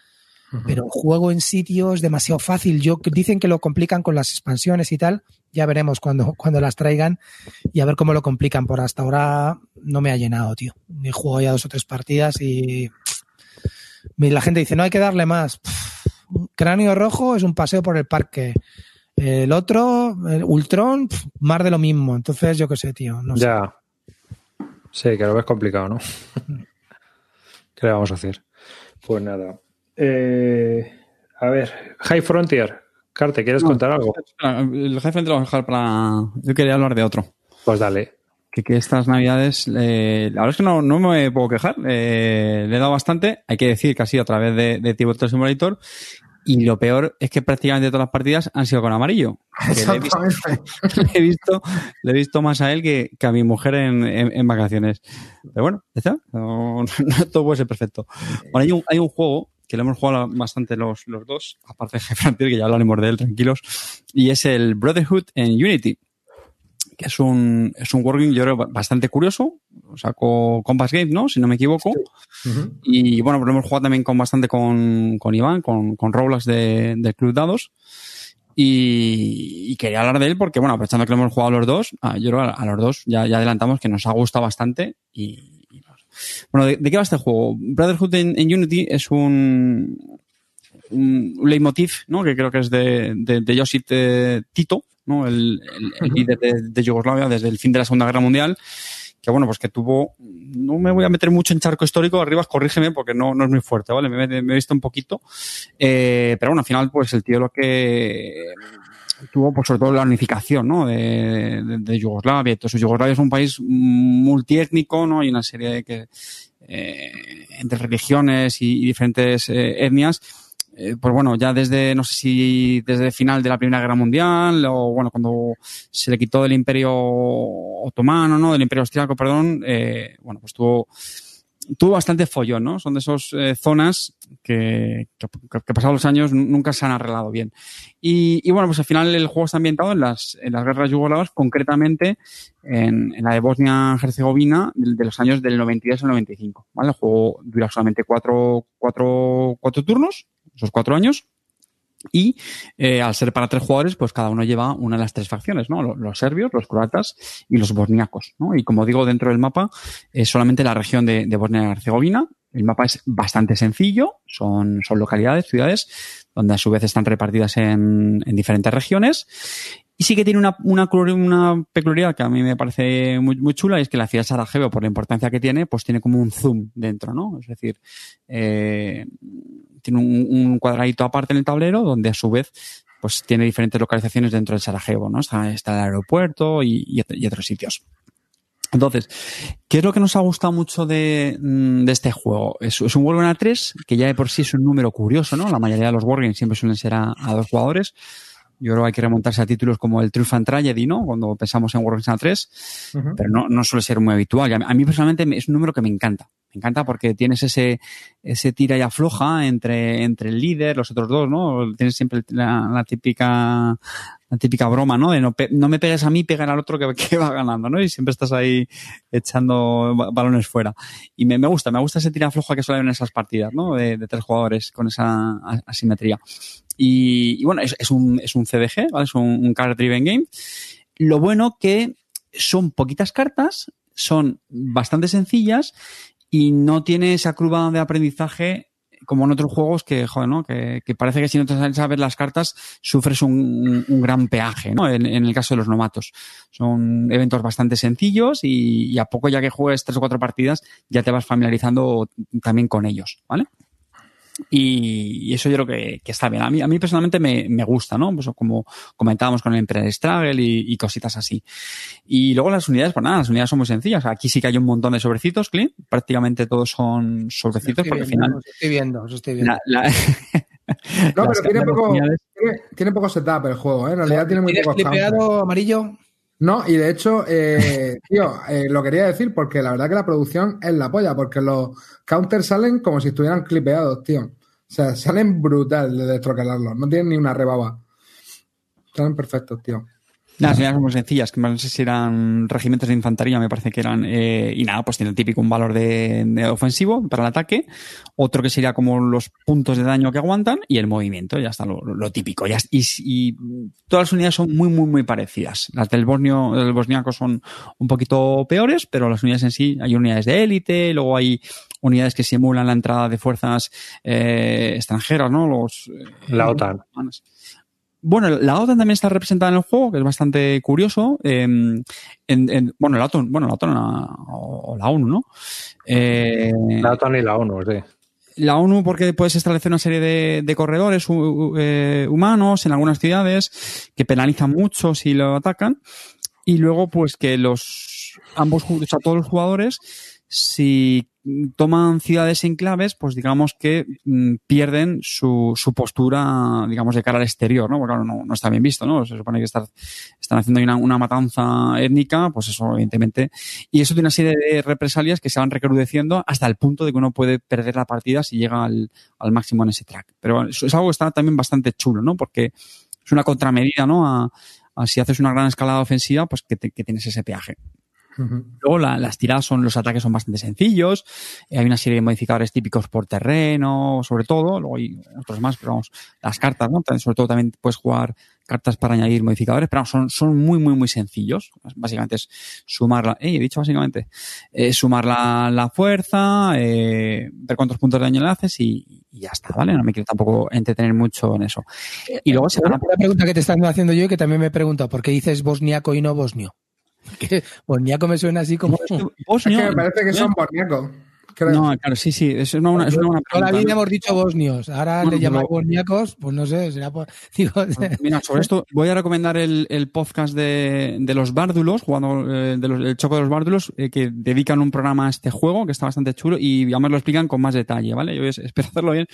pero el juego en sitio es demasiado fácil. Yo dicen que lo complican con las expansiones y tal. Ya veremos cuando, cuando las traigan y a ver cómo lo complican. Por hasta ahora no me ha llenado, tío. He jugado ya dos o tres partidas y la gente dice, no hay que darle más. Cráneo rojo es un paseo por el parque. El otro, el Ultron, más de lo mismo. Entonces, yo qué sé, tío. No ya. Sí, que lo ves complicado, ¿no? ¿Qué le vamos a hacer? Pues nada. Eh, a ver, High Frontier. Carte, ¿quieres contar algo? el High Frontier lo vamos a dejar para. Yo quería hablar de otro. Pues dale. Que, que estas navidades, eh, la verdad es que no, no me puedo quejar. Eh, le he dado bastante. Hay que decir que ha sido a través de, de Tibot Simulator. Y lo peor es que prácticamente todas las partidas han sido con amarillo. Le he, visto, le he, visto, le he, visto, más a él que, que a mi mujer en, en, en, vacaciones. Pero bueno, está. No, no, todo puede ser perfecto. Bueno, hay un, hay un juego que lo hemos jugado bastante los, los dos, aparte de Frontier, que ya hablaremos de él, tranquilos, y es el Brotherhood en Unity, que es un, es un working, yo creo, bastante curioso, con Compass Game, ¿no? Si no me equivoco. Uh -huh. Y bueno, lo hemos jugado también con bastante con, con Iván, con, con Roblox de, de Club Dados. Y, y, quería hablar de él porque, bueno, aprovechando que lo hemos jugado los dos, ah, yo creo a, a los dos ya, ya adelantamos que nos ha gustado bastante y, bueno, ¿de, ¿de, qué va este juego? Brotherhood en, Unity es un, un, leitmotiv, ¿no? Que creo que es de, de, de Josip de Tito, ¿no? El, el, el líder de, de, Yugoslavia desde el fin de la Segunda Guerra Mundial. Que bueno, pues que tuvo, no me voy a meter mucho en charco histórico, arriba corrígeme porque no, no es muy fuerte, ¿vale? Me, me, me he visto un poquito. Eh, pero bueno, al final, pues el tío lo que tuvo pues sobre todo la unificación ¿no? de, de, de Yugoslavia. Entonces Yugoslavia es un país multiétnico, ¿no? Hay una serie de que eh, entre religiones y, y diferentes eh, etnias. Eh, pues bueno, ya desde, no sé si desde el final de la Primera Guerra Mundial, o bueno, cuando se le quitó del Imperio Otomano, ¿no? Del Imperio Austriaco, perdón, eh, bueno, pues tuvo tuvo bastante follón, ¿no? Son de esas eh, zonas que, que, que, pasados los años nunca se han arreglado bien. Y, y, bueno, pues al final el juego está ambientado en las, en las guerras yugoslavas, concretamente en, en la de Bosnia-Herzegovina de, de, los años del 92 al 95, ¿vale? El juego dura solamente cuatro, cuatro, cuatro turnos, esos cuatro años, y eh, al ser para tres jugadores, pues cada uno lleva una de las tres facciones, ¿no? Los, serbios, los croatas y los bosniacos, ¿no? Y como digo, dentro del mapa es solamente la región de, de Bosnia y Herzegovina. El mapa es bastante sencillo, son, son localidades, ciudades, donde a su vez están repartidas en, en diferentes regiones. Y sí que tiene una, una, peculiaridad que a mí me parece muy, muy chula, y es que la ciudad de Sarajevo, por la importancia que tiene, pues tiene como un zoom dentro, ¿no? Es decir, eh, tiene un, cuadradito aparte en el tablero donde a su vez pues tiene diferentes localizaciones dentro del Sarajevo, ¿no? Está, está el aeropuerto y, otros sitios. Entonces, ¿qué es lo que nos ha gustado mucho de, mm, este juego? Es, es un Wargame a 3, que ya de por sí es un número curioso, ¿no? La mayoría de los Wargames siempre suelen ser a dos jugadores. Yo creo que hay que remontarse a títulos como el Triumph and Tragedy, ¿no? Cuando pensamos en Wargames a 3, uh -huh. pero no, no suele ser muy habitual. A mí personalmente es un número que me encanta. Me encanta porque tienes ese, ese tira y afloja entre, entre el líder, los otros dos, ¿no? Tienes siempre la, la típica, la típica broma, ¿no? De no, no, me pegues a mí, pega al otro que, que, va ganando, ¿no? Y siempre estás ahí echando balones fuera. Y me, me gusta, me gusta ese tira afloja que suele haber en esas partidas, ¿no? De, de tres jugadores con esa asimetría. Y, bueno, es, es, un, es un CDG, ¿vale? Es un, card driven game. Lo bueno que son poquitas cartas, son bastante sencillas y no tiene esa curva de aprendizaje como en otros juegos que, joder, ¿no? Que, parece que si no te sabes las cartas sufres un, un gran peaje, ¿no? En, en, el caso de los nomatos. Son eventos bastante sencillos y, y, a poco ya que juegues tres o cuatro partidas ya te vas familiarizando también con ellos, ¿vale? Y, y, eso yo creo que, que, está bien. A mí, a mí personalmente me, me gusta, ¿no? Pues como comentábamos con el Emperor Struggle y, y, cositas así. Y luego las unidades, pues nada, las unidades son muy sencillas. Aquí sí que hay un montón de sobrecitos, Clint. Prácticamente todos son sobrecitos porque viendo, al final. estoy viendo, estoy viendo. La, la... no, pero tiene poco, tiene, tiene, poco setup el juego, ¿eh? En realidad tiene muy poco clipeado amarillo? No, y de hecho, eh, tío, eh, lo quería decir porque la verdad que la producción es la polla, porque los counters salen como si estuvieran clipeados, tío. O sea, salen brutal de destroquelarlos, no tienen ni una rebaba. Salen perfectos, tío. Las unidades son muy sencillas, que no sé si eran regimientos de infantería, me parece que eran. eh, y nada, pues tiene el típico un valor de, de ofensivo para el ataque. Otro que sería como los puntos de daño que aguantan y el movimiento, ya está lo, lo típico. Ya, y, y todas las unidades son muy, muy, muy parecidas. Las del bosnio, del bosniaco son un poquito peores, pero las unidades en sí, hay unidades de élite, luego hay unidades que simulan la entrada de fuerzas eh, extranjeras, ¿no? Los, eh, La OTAN. Bueno, la OTAN también está representada en el juego, que es bastante curioso. Eh, en, en- bueno, la OTAN, bueno, la OTAN la- o, o la ONU, ¿no? Eh, La OTAN y la ONU, sí. la ONU porque puedes establecer una serie de, de corredores eh, humanos en algunas ciudades que penalizan mucho si lo atacan y luego pues que los ambos o sea, todos los jugadores si toman ciudades enclaves pues digamos que mm, pierden su, su postura digamos de cara al exterior no porque claro no, está bien visto no se supone que estar- están haciendo una, matanza étnica pues eso evidentemente y eso tiene una serie de represalias que se van recrudeciendo hasta el punto de que uno puede perder la partida si llega al, al máximo en ese track. Pero bueno, es algo que está también bastante chulo, ¿no? Porque es una contramedida, ¿no? A, si haces una gran escalada ofensiva, pues que tienes ese peaje. Luego la- las tiradas son, los ataques son bastante sencillos. Eh, hay una serie de modificadores típicos por terreno, sobre todo. Luego hay otros más, pero vamos, las cartas, ¿no? Sobre todo también puedes jugar cartas para añadir modificadores, pero vamos, son, son muy, muy, muy sencillos. Básicamente es sumar la, eh, he dicho básicamente, eh, sumar la, la fuerza, eh, ver cuántos puntos de daño le haces y, y ya está, ¿vale? No me quiero tampoco entretener mucho en eso. Y luego se Una, pregunta que te están haciendo yo y que también me he preguntado, ¿por qué dices bosniaco y no bosnio? Que bosniaco me suena así como... Es Bosnio- que me parece que son bosniacos. No, claro, sí, sí, es una, una- es una buena Toda la pregunta, vida ¿no? hemos dicho bosnios, ahora le llamáis pero- bosniacos, pues no sé, será por... Digo, Mira, sobre esto voy a recomendar el, el podcast de, de los Bárdulos, jugando eh, de los, el Choco de los Bárdulos, eh, que dedican un programa a este juego, que está bastante chulo, y además lo explican con más detalle, ¿vale? Yo es- espero hacerlo bien.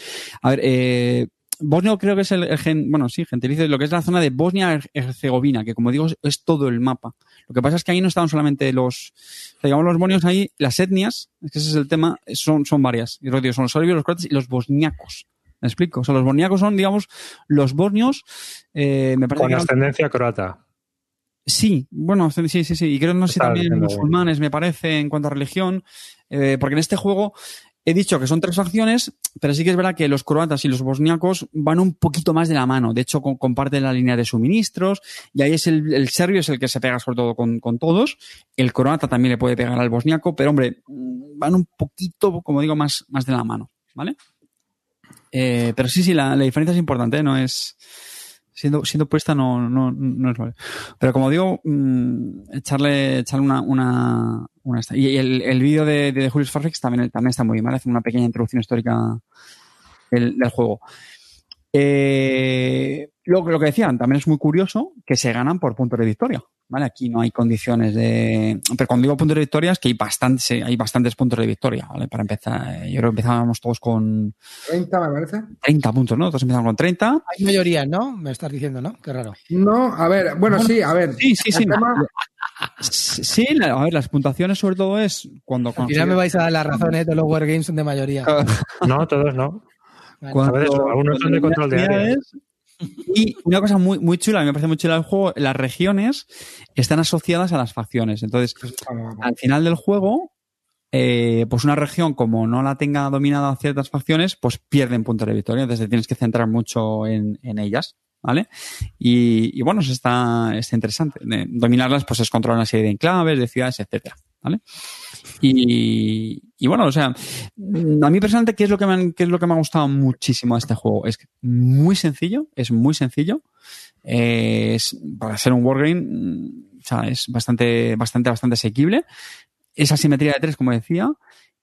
A ver, eh, Bosnia creo que es el, el gen, bueno, sí, gentilicio lo que es la zona de Bosnia-Herzegovina, que como digo, es, todo el mapa. Lo que pasa es que ahí no están solamente los, digamos, los bosnios ahí, las etnias, es que ese es el tema, son, son varias. Y lo digo, son los serbios, los croatas y los bosniacos. ¿Me explico? O sea, los bosniacos son, digamos, los bosnios, eh, me parece Con que ascendencia croata. Sí, bueno, sí, sí, sí. Y creo, no sé, también musulmanes, me parece, en cuanto a religión. eh, porque en este juego he dicho que son tres facciones, pero sí que es verdad que los croatas y los bosniacos van un poquito más de la mano. De hecho, co- comparten la línea de suministros. Y ahí es el, el serbio es el que se pega sobre todo con, con todos. El croata también le puede pegar al bosniaco, pero hombre, mm, van un poquito, como digo, más, más de la mano. ¿Vale? Eh, pero sí, sí, la, la diferencia es importante, ¿eh? no es. Siendo, siendo puesta no, no, no es vale. Pero como digo, mm, echarle, echarle una, una, Y el, el vídeo de, de Julius Farfix también, también está muy bien. Hace una pequeña introducción histórica del, del juego. Eh, lo, lo que decían, también es muy curioso que se ganan por puntos de victoria. ¿Vale? Aquí no hay condiciones de. Pero cuando digo puntos de victoria es que hay bastantes, hay bastantes puntos de victoria, ¿vale? Para empezar, yo creo que empezábamos todos con 30, me parece. 30 puntos, ¿no? Todos empezamos con 30. hay mayoría, ¿no? Me estás diciendo, ¿no? Qué raro. No, a ver, bueno, sí, a ver. Sí, sí, sí. Tema- Sí, a ver, las puntuaciones sobre todo es cuando Al final me vais a dar la razón, ¿eh? Todos los Wargames son de mayoría. No, todos no. Vale. Cuando- A ver, eso, algunos son de control de área. unidades- Y una cosa muy, muy chula, me parece muy chula del juego, las regiones están asociadas a las facciones. Entonces, Vamos, vamos. al final del juego, eh, pues una región, como no la tenga dominada ciertas facciones, pues pierden puntos de victoria. Entonces te tienes que centrar mucho en, en ellas. ¿Vale? Y, y bueno, eso está, está interesante. Dominarlas, pues es controlar una serie de enclaves, de ciudades, etcétera. ¿Vale? Y, y bueno, o sea, a mí personalmente, ¿qué es lo que me, han- qué es lo que me ha gustado muchísimo de este juego? Es muy sencillo, es muy sencillo. Eh, es, para ser un wargame, mm, o sea, es bastante, bastante, bastante asequible. Esa simetría de tres, como decía,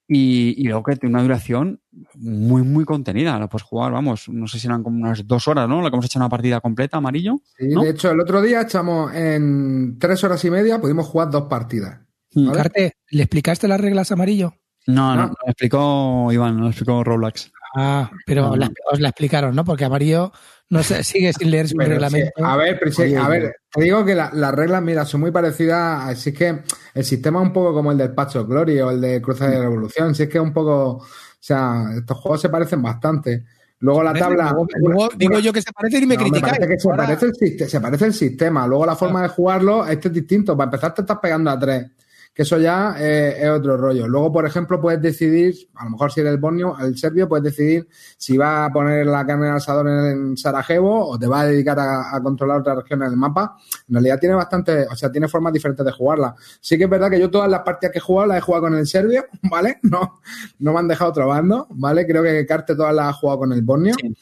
y, y luego que tiene una duración muy, muy contenida. La puedes jugar, vamos, no sé si eran como unas dos horas, ¿no? La que hemos hecho una partida completa, amarillo. Sí, ¿no? De hecho, el otro día echamos en tres horas y media, pudimos jugar dos partidas. ¿Vale? Carte, ¿le explicaste las reglas amarillo? No, no, Ah. no, lo explicó Iván, no lo explicó Roblox. Ah, pero No, la- no. os la explicaron, ¿no? Porque amarillo no sé, sigue sin leer su Pero reglamento. sí, a ver, pero sí, Oye, a ver, te digo que la- las reglas, mira, son muy parecidas. Así es que el sistema es un poco como el del Patch of Glory o el de Cruzada de Revolución. Si es que es un poco. O sea, estos juegos se parecen bastante. Luego la Parece- tabla. luego- digo yo que se parecen y me No, criticáis. parece que se, parece el, se parece el sistema. Luego la forma de jugarlo este es distinto. Para empezar, te estás pegando a tres. Que eso ya eh, es otro rollo. Luego, por ejemplo, puedes decidir, a lo mejor si eres el bosnio, el serbio, puedes decidir si va a poner la carne al asador en Sarajevo o te va a dedicar a, a controlar otra región en el mapa. En realidad tiene bastante, o sea, tiene formas diferentes de jugarla. Sí que es verdad que yo todas las partidas que he jugado las he jugado con el serbio, ¿vale? No, no me han dejado otro bando, ¿vale? Creo que Carte todas las ha jugado con el. Sí,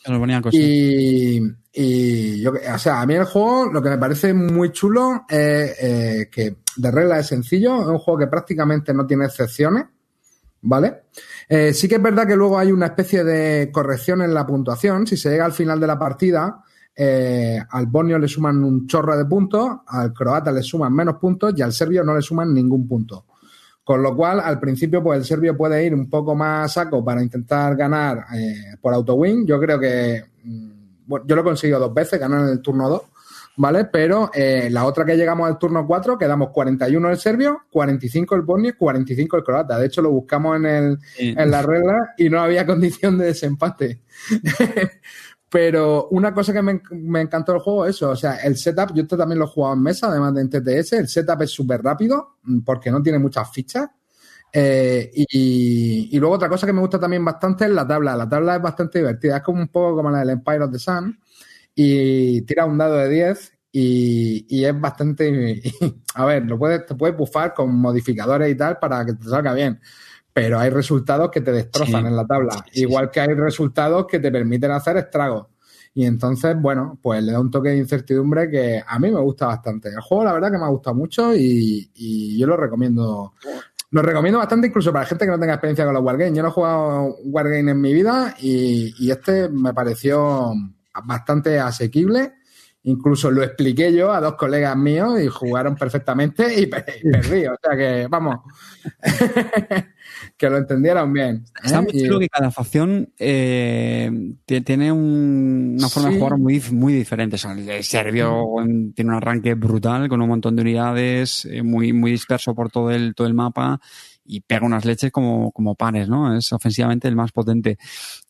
cosas. Y, y yo, o sea, a mí el juego lo que me parece muy chulo es eh, que de regla es sencillo, es un juego que prácticamente no tiene excepciones, ¿vale? Eh, sí que es verdad que luego hay una especie de corrección en la puntuación. Si se llega al final de la partida, eh, al bosnio le suman un chorro de puntos, al croata le suman menos puntos y al serbio no le suman ningún punto. Con lo cual, al principio, pues el serbio puede ir un poco más a saco para intentar ganar por auto-win. Yo creo que mm, bueno, yo lo he conseguido dos veces, ganar en el turno 2, ¿vale? Pero eh, la otra que llegamos al turno 4, quedamos 41 el serbio, 45 el bosnio, 45 el croata. De hecho, lo buscamos en, el, Sí. en la regla y no había condición de desempate. Pero una cosa que me, me encantó del juego, eso, o sea, el setup, yo esto también lo he jugado en mesa, además de en TTS, el setup es súper rápido porque no tiene muchas fichas. Eh, y, y luego otra cosa que me gusta también bastante es la tabla. La tabla es bastante divertida, es como un poco como la del Empire of the Sun y tira un dado de 10 y, y es bastante... a ver, lo puedes, te puedes buffar con modificadores y tal para que te salga bien. Pero hay resultados que te destrozan Sí. en la tabla. Sí, sí, Igual que hay resultados que te permiten hacer estragos. Y entonces, bueno, pues le da un toque de incertidumbre que a mí me gusta bastante. El juego, la verdad, que me ha gustado mucho y, y yo lo recomiendo. Lo recomiendo bastante incluso para gente que no tenga experiencia con los Wargames. Yo no he jugado Wargame en mi vida y, y este me pareció bastante asequible. Incluso lo expliqué yo a dos colegas míos y jugaron perfectamente y, pe- y perdí. O sea que, vamos, que lo entendieron bien. ¿eh? Está muy Y- chulo que cada facción eh, ti- tiene un- una forma Sí. de jugar muy, muy diferente. O sea, el serbio mm, tiene un arranque brutal con un montón de unidades, eh, muy, muy disperso por todo el, todo el mapa y pega unas leches como, como panes, ¿no? Es ofensivamente el más potente.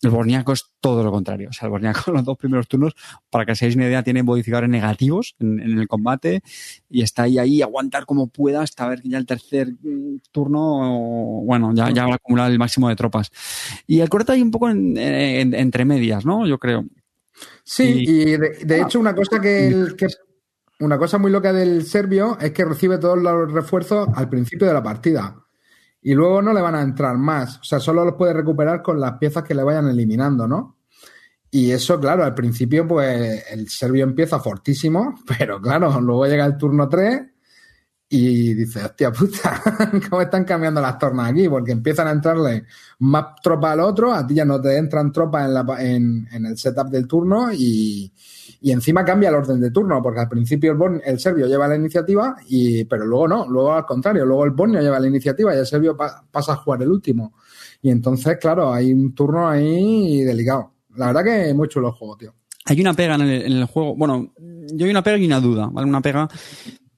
El bosniaco es todo lo contrario. O sea, el bosniaco en los dos primeros turnos, para que seáis una idea, tiene modificadores negativos en, en el combate y está ahí, ahí, aguantar como pueda hasta ver que ya el tercer mm, turno, bueno, ya, ya va a acumular el máximo de tropas. Y el corte hay un poco en- en- entre medias, ¿no? Yo creo. Sí, Y- y de, de hecho una cosa que, el- que- una cosa muy loca del serbio es que recibe todos los refuerzos al principio de la partida y luego no le van a entrar más, o sea, solo los puede recuperar con las piezas que le vayan eliminando, ¿no? Y eso, claro, al principio pues el serbio empieza fortísimo, pero claro, luego llega el turno 3 y dice, hostia puta, ¿cómo están cambiando las tornas aquí? Porque empiezan a entrarle más tropas al otro, a ti ya no te entran tropas en, la, en, en el setup del turno y, y encima cambia el orden de turno, porque al principio el, bosn- el serbio lleva la iniciativa, y, pero luego no, luego al contrario, luego el bosnio lleva la iniciativa y el serbio pa- pasa a jugar el último. Y entonces, claro, hay un turno ahí delicado. La verdad que es muy chulo el juego, tío. Hay una pega en el juego. Bueno, yo hay una pega y una duda, ¿vale? Una pega.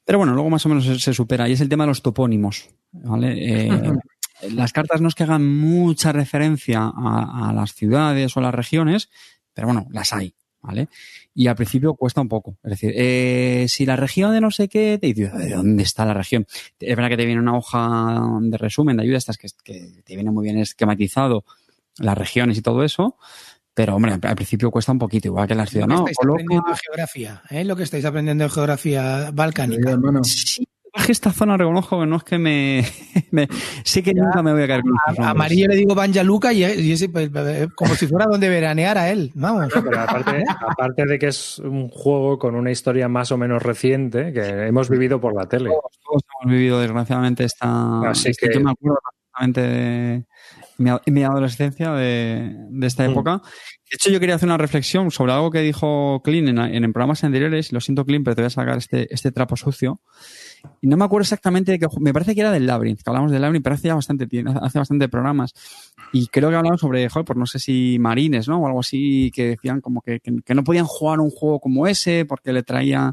Pero bueno, luego más o menos se, se supera. Y es el tema de los topónimos, ¿vale? Eh, las cartas no es que hagan mucha referencia a, a las ciudades o a las regiones, pero bueno, las hay, ¿vale? Y al principio cuesta un poco. Es decir, eh, si la región de no sé qué, te dices, ¿de dónde está la región? Es verdad que te viene una hoja de resumen de ayuda, estas que, que te viene muy bien esquematizado las regiones y todo eso. Pero, hombre, al principio cuesta un poquito, igual que en las ciudades. Lo No, que estáis coloca- aprendiendo de geografía, ¿eh? Lo que estáis aprendiendo de geografía balcánica. Sí, esta zona, reconozco que no es que me. me- sé que nunca me voy a caer con A, a. Amarillo le digo Banja Luka y, y ese, pues, eh, como si fuera donde veranear a él. Vamos. Pero aparte, aparte de que es un juego con una historia más o menos reciente que hemos vivido por la tele. Todos, todos hemos vivido, desgraciadamente, esta. Así este- que- Yo me acuerdo perfectamente de mi, ad- mi adolescencia de, de esta Mm. época. De hecho, yo quería hacer una reflexión sobre algo que dijo Clean en, en, programas anteriores. Lo siento, Clean, pero te voy a sacar este, este trapo sucio. Y no me acuerdo exactamente de qué Me parece que era del Labyrinth, que hablamos del Labyrinth, pero hace ya bastante hace bastante programas. Y creo que hablamos sobre, joder, pues no sé si marines, ¿no? O algo así, que decían como que, que, que no podían jugar un juego como ese porque le traía,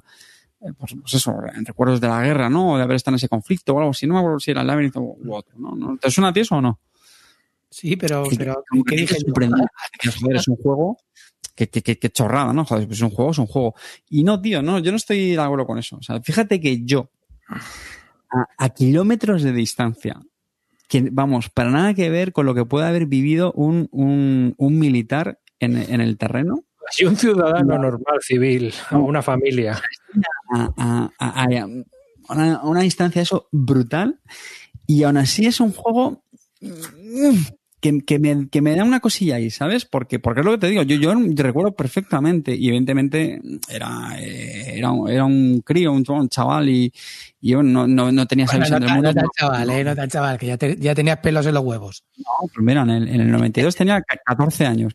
eh, pues, pues eso, recuerdos de la guerra, ¿no? O de haber estado en ese conflicto o algo así. No me acuerdo si era el Labyrinth u, otro. ¿No? ¿Te suena a ti eso o no? Sí, pero, Y pero como que ¿qué dije joder, es un juego que, que, que, que chorrada, ¿no? Joder, es un juego, es un juego. Y no, tío, no, yo no estoy de acuerdo con eso. O sea, fíjate que yo, a, a kilómetros de distancia, que vamos, para nada que ver con lo que puede haber vivido un, un, un militar en, en el terreno, Y un ciudadano normal, civil, una familia. a, a- a- a- a una, una distancia eso brutal y aún así es un juego que, que me, que me da una cosilla ahí, ¿sabes? Porque, porque es lo que te digo, yo, yo recuerdo perfectamente y evidentemente era, eh, era, un- era un crío, un, chaval y yo no, no, no tenía esa Bueno, visión no, del mundo. no tan chaval, eh, no tan chaval, que ya, te- ya tenías pelos en los huevos. no, pues mira, en el, en el 92 tenía 14 años.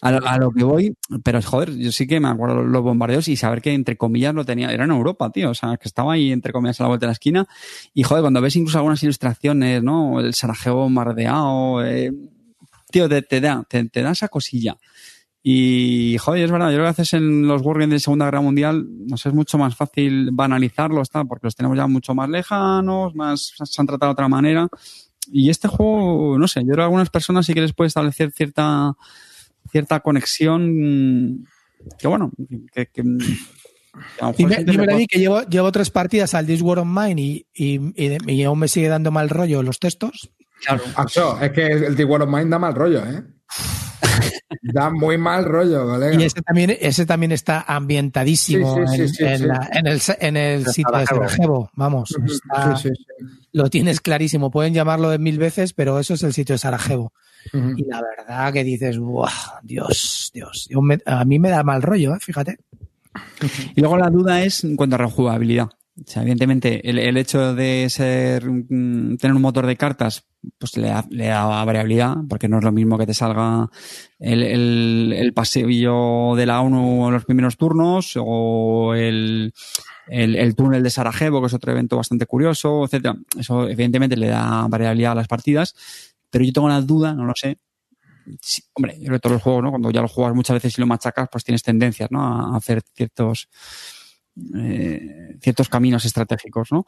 A lo, a lo que voy, pero joder, yo sí que me acuerdo los bombardeos y saber que entre comillas lo tenía, era en Europa, tío, o sea, que estaba ahí entre comillas a la vuelta de la esquina. Y joder, cuando ves incluso algunas ilustraciones, ¿no? El Sarajevo bombardeado, eh, tío, te, te da, te, te da esa cosilla. Y, joder, es verdad, yo creo que a veces en los Wargames de Segunda Guerra Mundial nos es mucho más fácil banalizarlos, tal, porque los tenemos ya mucho más lejanos, más, se han tratado de otra manera. Y este juego, no sé, yo creo que a algunas personas sí que les puede establecer cierta, cierta conexión que bueno, que, que- Dime, a mí que llevo, llevo tres partidas al This War of Mine y, y, y- y aún me sigue dando mal rollo los textos. Acho, es que el The World of Mine da mal rollo, ¿eh? da muy mal rollo, colega. Y ese también, ese también está ambientadísimo Sí, sí, sí, en, sí, en sí. la- en el, en el sitio de Sarajevo. Sarajevo. Vamos, está- Sí, sí, sí. lo tienes clarísimo. Pueden llamarlo de mil veces, pero eso es el sitio de Sarajevo. Y la verdad que dices, ¡buah! Dios, Dios. Yo me- a mí me da mal rollo, ¿eh? fíjate. Y luego la duda es en cuanto a rejugabilidad. O sea, evidentemente, el, el hecho de ser tener un motor de cartas, pues le da, le da variabilidad, porque no es lo mismo que te salga el, el, el de la ONU en los primeros turnos, o el, el, el túnel de Sarajevo, que es otro evento bastante curioso, etcétera. Eso, evidentemente, le da variabilidad a las partidas, pero yo tengo la duda, no lo sé. Sí, hombre, yo creo que todos los juegos, ¿no? Cuando ya lo juegas muchas veces y lo machacas, pues tienes tendencias, ¿no? A hacer ciertos eh, ciertos caminos estratégicos, ¿no?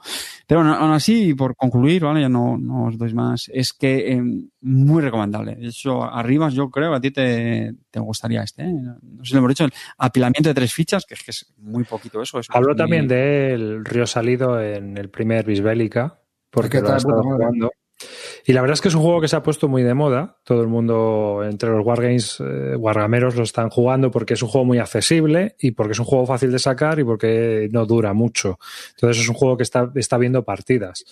Pero bueno, aún así, por concluir, ¿vale? Ya no, no os doy más. Es que eh, muy recomendable. De hecho, arriba yo creo que a ti te, te gustaría este, ¿eh? No sé si lo hemos dicho, el apilamiento de tres fichas, que es que es muy poquito eso. es Habló también del río salido en el primer Bisbélica, porque lo ha estado madre. jugando. Y la verdad es que es un juego que se ha puesto muy de moda. Todo el mundo, entre los Wargames, eh, Wargameros, lo están jugando porque es un juego muy accesible y porque es un juego fácil de sacar y porque no dura mucho. Entonces es un juego que está, está viendo partidas.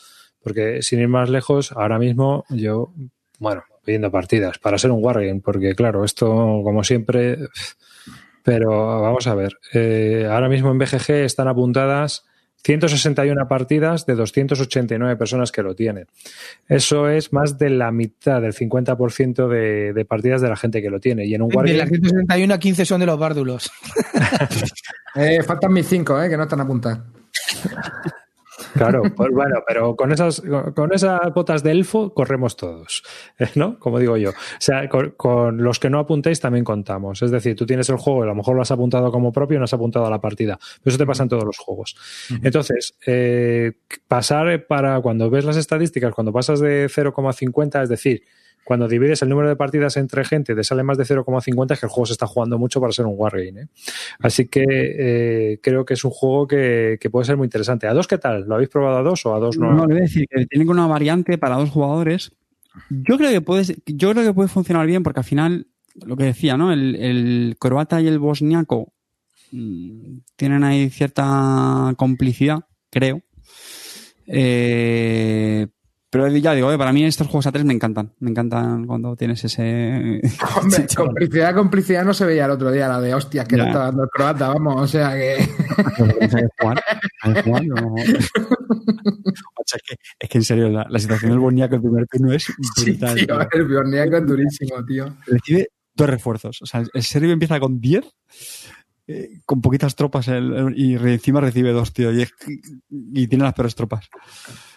Porque sin ir más lejos, ahora mismo yo, bueno, viendo partidas para ser un Wargame, porque claro, esto como siempre, pero vamos a ver, eh, ahora mismo en BGG están apuntadas 161 partidas de 289 personas que lo tienen. Eso es más de la mitad, del 50% de, de partidas de la gente que lo tiene. Y en un De las Wargame, 161 a 15 son de los bárdulos. Eh, faltan mis cinco, ¿eh? Que no están apuntadas. claro, pues bueno, pero con esas, con esas botas de elfo corremos todos, ¿no? Como digo yo. O sea, con, con los que no apuntéis también contamos. Es decir, tú tienes el juego a lo mejor lo has apuntado como propio y no has apuntado a la partida. Pero eso te pasa en todos los juegos. Entonces, eh, pasar para cuando ves las estadísticas, cuando pasas de 0,50, es decir, cuando divides el número de partidas entre gente, te sale más de 0,50, es que el juego se está jugando mucho para ser un Wargame. ¿eh? Así que eh, creo que es un juego que, puede ser muy interesante. ¿A dos qué tal? ¿Lo habéis probado a dos o a dos no? No, le voy decir que tienen una variante para dos jugadores. Yo creo que puede, yo creo que puede funcionar bien porque al final, lo que decía, ¿no? El, el croata y el bosniaco mm, tienen ahí cierta complicidad, creo. Eh, pero ya digo, eh, para mí estos juegos a tres me encantan. Me encantan cuando tienes ese... Hombre, complicidad, complicidad no se veía el otro día, la de hostias que Ya. le estaba dando el croata, vamos, o sea que. Macho, es, que, es que en serio, la, la situación del bosniaco en primer turno es brutal. tío, tío. el biorniaco es durísimo, tío. recibe dos refuerzos. O sea, el serbio empieza con 10, eh, con poquitas tropas, el- y encima recibe dos, tío. Y, es y tiene las peores tropas.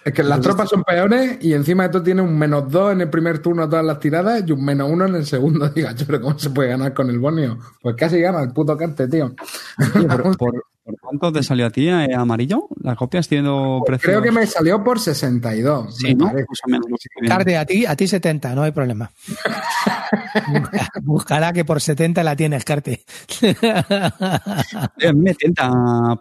Es que las tropas son peores y encima de todo tiene un menos dos en el primer turno a todas las tiradas y un menos uno en el segundo. Diga, yo, pero ¿cómo se puede ganar con el bonio? Pues casi gana el puto carte, tío. Oye, por, por- ¿Por cuánto te salió a ti eh, amarillo? ¿La copia siendo precio? Creo que me salió por 62. Sí, ¿no? bien. Carte, a ti, a ti 70, no hay problema. Busca- Buscará que por 70 la tienes, Carte. Eh, Me tienta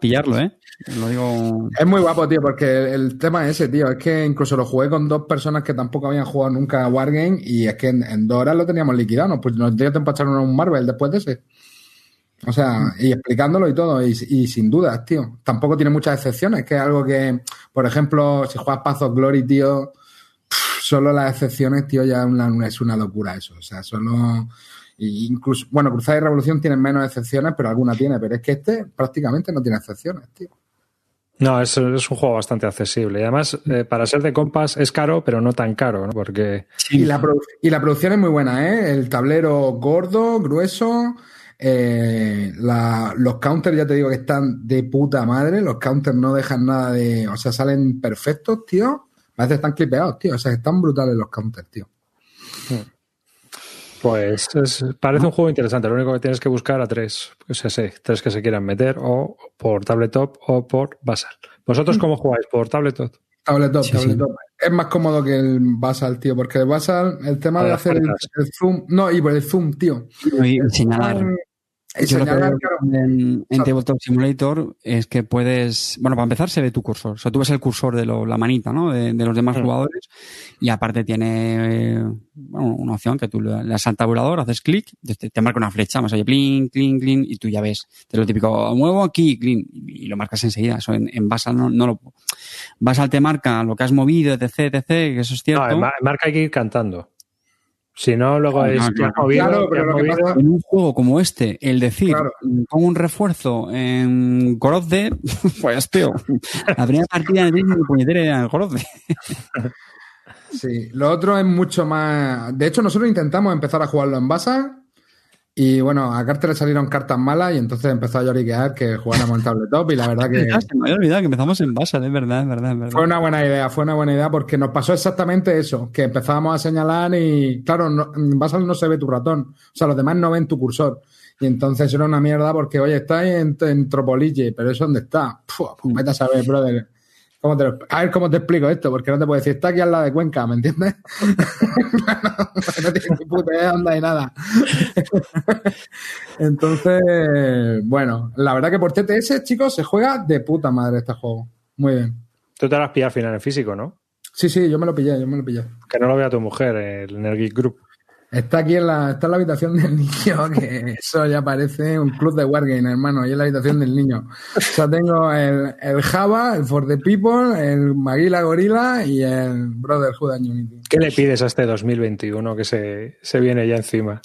pillarlo, ¿eh? Lo digo. Es muy guapo, tío, porque el, el tema es ese, tío. Es que incluso lo jugué con dos personas que tampoco habían jugado nunca a Wargame y es que en, en dos horas lo teníamos liquidado. Pues nos dio tiempo a echar un Marvel después de ese. O sea, y explicándolo y todo, y, y sin dudas, tío. Tampoco tiene muchas excepciones, que es algo que, por ejemplo, si juegas Path of Glory, tío, solo las excepciones, tío, ya es una, es una locura eso. O sea, solo. incluso, bueno, Cruzada y Revolución tienen menos excepciones, pero alguna tiene. Pero es que este prácticamente no tiene excepciones, tío. No, es, es un juego bastante accesible. Y además, eh, para ser de compas es caro, pero no tan caro, ¿no? Porque Y la, y la producción es muy buena, ¿eh? El tablero gordo, grueso. Eh, la- los counters, ya te digo que están de puta madre. Los counters no dejan nada de. O sea, salen perfectos, tío. Parece que están clipeados, tío. O sea, están brutales los counters, tío. Pues es- parece un juego interesante. Lo único que tienes que buscar a tres, pues ese, tres que se quieran meter, o por tabletop o por Basal. ¿Vosotros cómo jugáis? ¿Por tabletop? Tabletop, Sí, tabletop. Es más cómodo que el Basal, tío, porque el Basal, el tema de hacer el, el zoom. No, y por el zoom, tío. Y señalar. Yo lo que veo en, en Tabletop Simulator es que puedes, bueno, para empezar se ve tu cursor, o sea, tú ves el cursor de lo- la manita, ¿no? De, de los demás Mm. jugadores y aparte tiene eh, bueno, una opción que tú le le das al tabulador, haces clic, te, te marca una flecha, más oye, plin, clin, clin, y tú ya ves, de lo típico, muevo aquí, clin, y, lo marcas enseguida, eso en, en Basal no, no lo, Basal te marca lo que has movido, etc, etc, que eso es cierto. No, en Marca hay que ir cantando. Si no, luego No, es movido, Claro, pero lo que pasa- en un juego como este, el decir, Claro. pongo un refuerzo en Gorozde, pues tío, la primera partida de Disney puñetera era en Gorozde. Sí, lo otro es mucho más. De hecho, nosotros intentamos empezar a jugarlo en Basa y bueno, a Carter le salieron cartas malas y entonces empezó a lloriquear que jugáramos en tabletop y la verdad que se me había olvidado que empezamos en Basal, es verdad, es verdad, es verdad. fue una buena idea, fue una buena idea porque nos pasó exactamente eso, que empezábamos a señalar y claro, no, en Basal no se ve tu ratón, o sea, los demás no ven tu cursor. Y entonces era una mierda porque, oye, está ahí en, en Tropolille, pero ¿eso dónde está? Puf, pues vete a saber, brother. ¿Cómo te lo- a ver cómo te explico esto, porque no te puedo decir, está aquí al lado de Cuenca, ¿me entiendes? no tienes ni puta idea de dónde hay nada. Entonces, bueno, la verdad que por TTS, chicos, se juega de puta madre este juego. Muy bien. Tú te lo has pillado al final en físico, ¿no? Sí, sí, yo me lo pillé, yo me lo pillé. Que no lo vea tu mujer el- en el Geek Group. Está aquí en la, está en la habitación del niño, que eso ya parece un club de Wargame, hermano, y es la habitación del niño. O sea, tengo el, el Java, el For the People, el Maguila Gorila y el Brotherhood and Unity. ¿Qué le pides a este 2021 que se, se viene ya encima?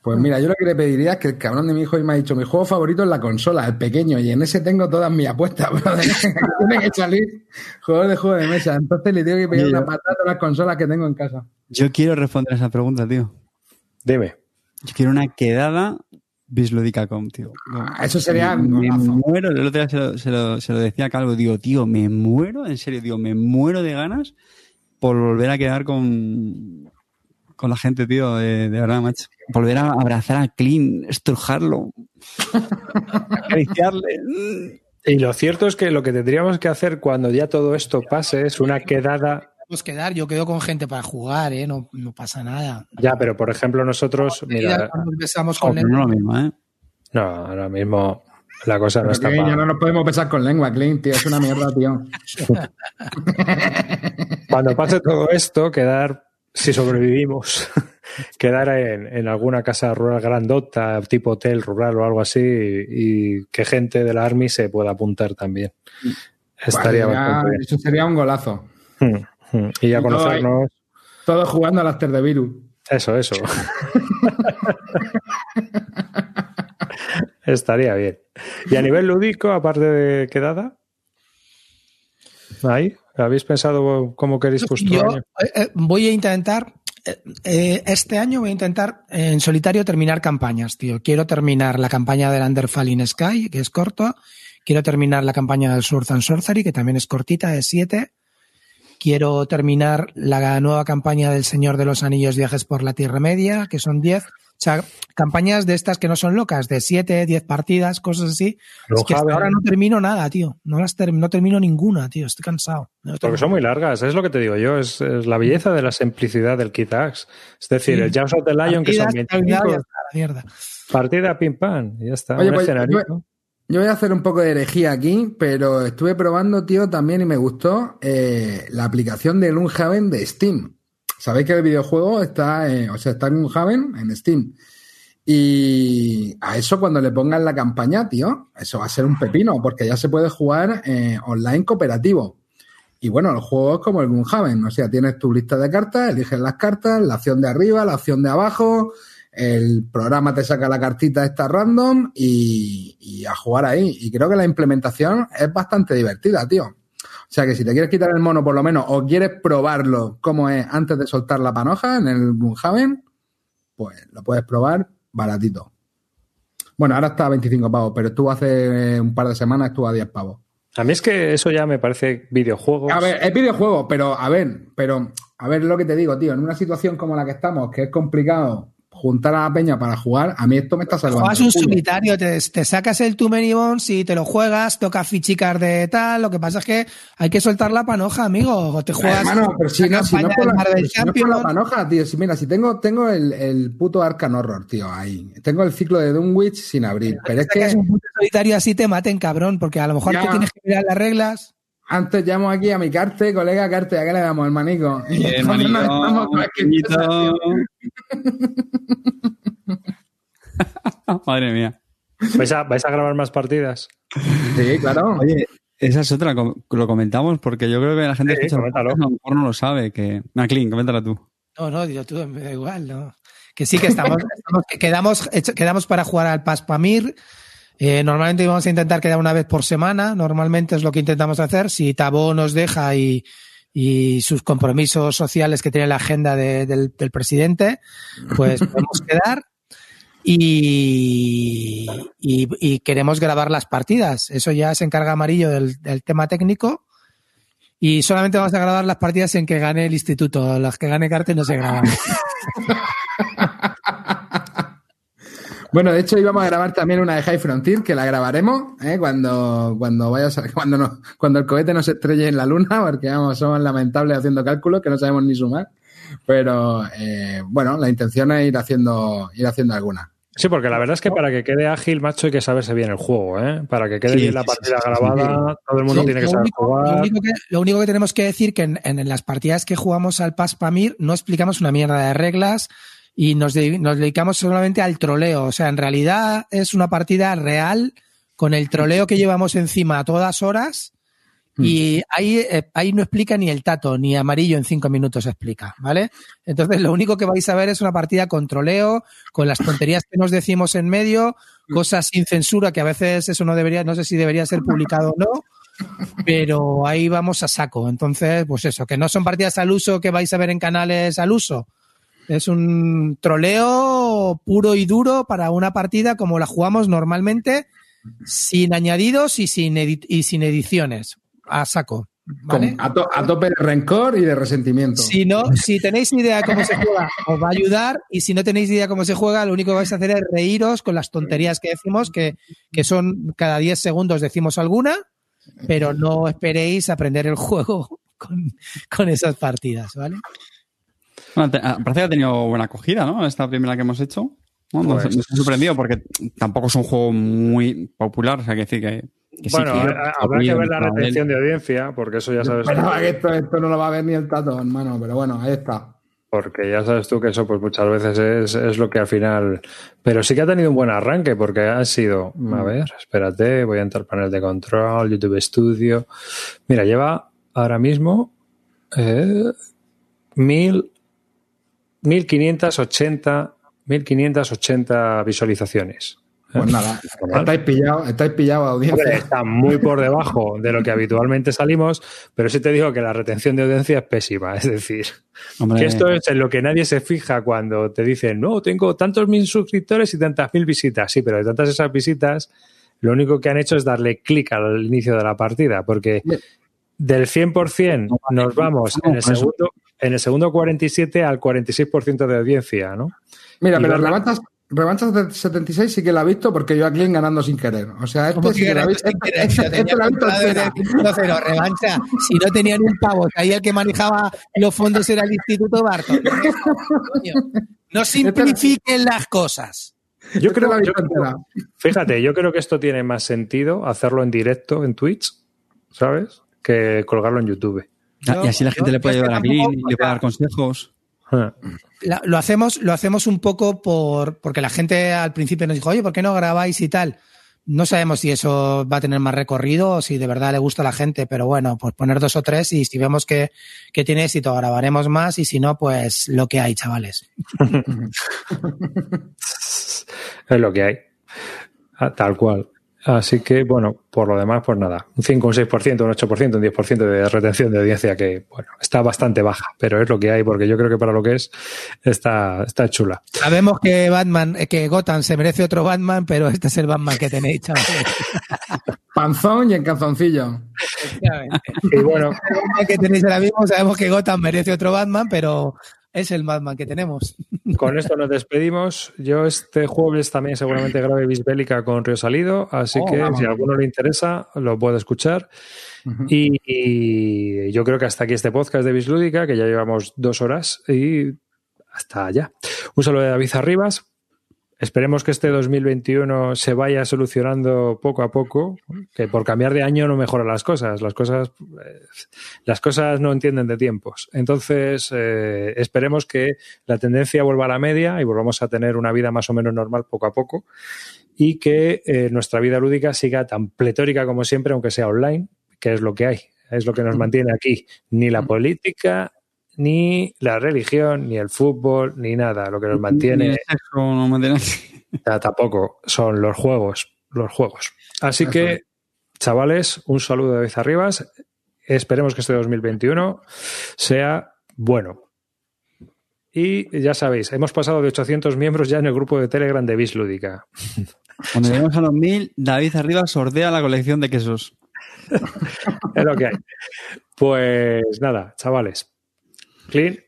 Pues mira, yo lo que le pediría es que el cabrón de mi hijo me ha dicho, mi juego favorito es la consola, el pequeño, y en ese tengo todas mis apuestas, brother. Tiene que salir juegos de juego de mesa. Entonces le tengo que pedir una patata a las consolas que tengo en casa. Yo quiero responder a esa pregunta, tío. Dime. Yo quiero una quedada bisludicacom, tío. Ah, eso sería me muero, el otro día se lo, se lo- se lo decía a Calvo, digo, tío, me muero, en serio, digo, me muero de ganas por volver a quedar con, con la gente, tío, de, de verdad, macho. Volver a abrazar a Clean, estrujarlo, acariciarle. Y lo cierto es que lo que tendríamos que hacer cuando ya todo esto pase es una quedada. Podemos quedar, yo quedo con gente para jugar, ¿eh? No, no pasa nada. Ya, pero por ejemplo, nosotros, mira, Cuando empezamos con Joder, el- no lo mismo, ¿eh? no, ahora mismo la cosa no está pa- ya no nos podemos besar con lengua, Clint, tío, es una mierda, tío. Cuando pase todo esto, quedar, si sobrevivimos, quedar en, en alguna casa rural grandota, tipo hotel rural o algo así, y, y que gente de la Army se pueda apuntar también. Estaría ya, bastante bien. Eso sería un golazo. Mm, mm. Y ya Y todo conocernos. Todos jugando al After the Virus. Eso, eso. Estaría bien. Y a nivel lúdico, aparte de quedada, ¿ahí? ¿Habéis pensado cómo queréis Yo año? eh, eh, voy a intentar, eh, este año voy a intentar eh, en solitario terminar campañas, tío. Quiero terminar la campaña del Under Falling Sky, que es corto. Quiero terminar la campaña del Sword and Sorcery, que también es cortita, de 7. Quiero terminar la nueva campaña del Señor de los Anillos Viajes por la Tierra Media, que son 10. O sea, campañas de estas que no son locas, de 7, 10 partidas, cosas así. Pero, es que hasta Javi- ahora no termino nada, tío. No, las ter- no termino ninguna, tío. Estoy cansado. No Porque termino. son muy largas, es lo que te digo yo, es, es la belleza de la simplicidad del Kit Axe. Es decir, Sí. el Jaws of the Lion, que son Partidas, terminado, 25, ya está, la mierda. partida pim pam, y ya está. Oye, un pues, escenarito. Yo voy a hacer un poco de herejía aquí, pero estuve probando, tío, también y me gustó eh, la aplicación de Gloomhaven de Steam. Sabéis que el videojuego está, eh, o sea, está en Gloomhaven en Steam. Y a eso cuando le pongan la campaña, tío, eso va a ser un pepino, porque ya se puede jugar eh, online cooperativo. Y bueno, el juego es como el Gloomhaven, o sea, tienes tu lista de cartas, eliges las cartas, la opción de arriba, la opción de abajo, el programa te saca la cartita esta random y, y a jugar ahí. Y creo que la implementación es bastante divertida, tío. O sea que si te quieres quitar el mono por lo menos o quieres probarlo como es antes de soltar la panoja en el Gloomhaven, pues lo puedes probar baratito. Bueno, ahora está a 25 pavos, pero estuvo hace un par de semanas, estuvo a 10 pavos. A mí es que eso ya me parece videojuegos. A ver, es videojuego, pero a ver, pero a ver lo que te digo, tío, en una situación como la que estamos, que es complicado juntar a la peña para jugar, a mí esto me está salvando. Juegas un solitario, te, te sacas el Too Many Bones y te lo juegas, toca fichicas de tal. Lo que pasa es que hay que soltar la panoja, amigo. O te juegas. Hermano, pero si no, si no por la, pero si no por la panoja, tío. Si, mira, si tengo, tengo el, el puto Arcan Horror, tío, ahí. Tengo el ciclo de Dunwich sin abrir. Pero es que es que un puto solitario así te maten, cabrón, porque a lo mejor Ya. te tienes que mirar las reglas. Antes llamo aquí a mi carte, colega Carte, ¿a qué le damos el manico? Y. Madre mía. ¿Vais, a, vais a grabar más partidas? Sí, claro. Oye, esa es otra, lo comentamos porque yo creo que la gente Sí, escucha a lo mejor no lo sabe. Que... Coméntala tú. No, no, yo tú, me da igual, ¿no? Que sí, que estamos, estamos- que quedamos, quedamos para jugar al Paspamir. Eh, normalmente vamos a intentar quedar una vez por semana. Normalmente es lo que intentamos hacer. Si Tabo nos deja y, y sus compromisos sociales que tiene la agenda de- del, del presidente, pues podemos quedar. Y, y- y queremos grabar las partidas. Eso ya se encarga Amarillo del, del tema técnico. Y solamente vamos a grabar las partidas en que gane el instituto. Las que gane Carte no se graban. Bueno, de hecho íbamos a grabar también una de High Frontier, que la grabaremos ¿eh? cuando, cuando vayas a- cuando, no- cuando el cohete nos estrelle en la luna, porque vamos, somos lamentables haciendo cálculos que no sabemos ni sumar. Pero eh, bueno, la intención es ir haciendo, ir haciendo alguna. Sí, porque la verdad es que para que quede ágil, macho, hay que saberse bien el juego, ¿eh? Para que quede Sí, bien la sí, partida sí, sí, grabada, todo el mundo Sí, tiene que saber único, lo jugar. único que, lo único que tenemos que decir que en, en las partidas que jugamos al Paspamir no explicamos una mierda de reglas y nos, de- nos dedicamos solamente al troleo. O sea, en realidad es una partida real con el troleo que llevamos encima a todas horas y ahí, eh, ahí no explica ni el tato, ni amarillo en cinco minutos explica, ¿vale? Entonces lo único que vais a ver es una partida con troleo, con las tonterías que nos decimos en medio, cosas sin censura, que a veces eso no debería, no sé si debería ser publicado o no, pero ahí vamos a saco. Entonces, pues eso, que no son partidas al uso que vais a ver en canales al uso. Es un troleo puro y duro para una partida como la jugamos normalmente, sin añadidos y sin, edi- y sin ediciones. A saco. ¿vale? Con- a, to- a tope de rencor y de resentimiento. Si no, si tenéis idea de cómo se juega, os va a ayudar. Y si no tenéis idea de cómo se juega, lo único que vais a hacer es reíros con las tonterías que decimos, que, que son cada 10 segundos decimos alguna, pero no esperéis aprender el juego con, con esas partidas, ¿vale? Bueno, te- ah, parece que ha tenido buena acogida, ¿no? Esta primera que hemos hecho. ¿no? Nos, Pues- nos ha sorprendido porque tampoco es un juego muy popular. O sea, que decir que. que sí, bueno, que- eh, habrá que ver la retención de audiencia, porque eso ya sabes que esto, esto no lo va a ver ni el tato, hermano, pero bueno, ahí está. porque ya sabes tú que eso pues muchas veces es, es lo que al final... Pero sí que ha tenido un buen arranque, porque ha sido... A ver, espérate, voy a entrar panel de control, YouTube Studio... Mira, lleva ahora mismo eh, mil, 1580, 1580 visualizaciones. Pues nada, estáis pillados, estáis pillados, Hombre, audiencia. está muy por debajo de lo que habitualmente salimos, pero sí te digo que la retención de audiencia es pésima. Es decir, Hombre, que esto es en lo que nadie se fija cuando te dicen, no, tengo tantos mil suscriptores y tantas mil visitas. Sí, pero de tantas esas visitas, lo único que han hecho es darle clic al inicio de la partida, porque del 100% nos vamos en el segundo. En el segundo 47 al 46% de audiencia, ¿no? Mira, Y pero verla- revanchas, revanchas de 76 sí que la he visto porque yo a Clint ganando sin querer. O sea, este ¿Cómo sí que la he visto. Este, este la he visto entera. cero, revancha. Si no tenían un pavo, ahí el que manejaba los fondos era el Instituto Barton. No simplifiquen las cosas. Yo Este creo, la yo creo- fíjate, yo creo que esto tiene más sentido hacerlo en directo en Twitch, ¿sabes? Que colgarlo en YouTube. Yo- y así la gente yo- le puede ayudar a o le puede dar consejos. Ah. La- lo hacemos, lo hacemos un poco por porque la gente al principio nos dijo, oye, ¿por qué no grabáis y tal? No sabemos si eso va a tener más recorrido o si de verdad le gusta a la gente, pero bueno, pues poner dos o tres y si vemos que, que tiene éxito, grabaremos más y si no, pues lo que hay, chavales. Es lo que hay. Ah, Tal cual. Así que, bueno, por lo demás, pues nada. Un 5, un 6%, un 8%, un 10% de retención de audiencia que, bueno, está bastante baja, pero es lo que hay porque yo creo que para lo que es está, está chula. Sabemos que Batman, eh, que Gotham se merece otro Batman, pero este es el Batman que tenéis, chavales. Panzón y en calzoncillo. Y bueno, que tenéis ahora mismo, sabemos que Gotham merece otro Batman, pero es el Batman que tenemos. con esto nos despedimos. Yo este jueves también seguramente grabe Bisbélica con Río Salido, así Oh, que vamos. si a alguno le interesa, lo puede escuchar. y, y yo creo que hasta aquí este podcast de Bislúdica, que ya llevamos dos horas y hasta allá. Un saludo de David Arribas. Esperemos que este 2021 se vaya solucionando poco a poco, que por cambiar de año no mejoran las cosas. Las cosas, eh, las cosas no entienden de tiempos. Entonces, eh, esperemos que la tendencia vuelva a la media y volvamos a tener una vida más o menos normal poco a poco y que eh, nuestra vida lúdica siga tan pletórica como siempre, aunque sea online, que es lo que hay, es lo que nos mantiene aquí. Ni la política, ni la religión, ni el fútbol, ni nada. Lo que nos Ni mantiene el sexo no mantiene- tampoco son los juegos, los juegos. Así que, chavales, un saludo de vez arribas. Esperemos que este 2021 sea bueno. Y ya sabéis, hemos pasado de 800 miembros ya en el grupo de Telegram de Bis Lúdica. Cuando lleguemos a los mil, David arriba sordea la colección de quesos. Es lo que hay. Pues nada, chavales. Clean,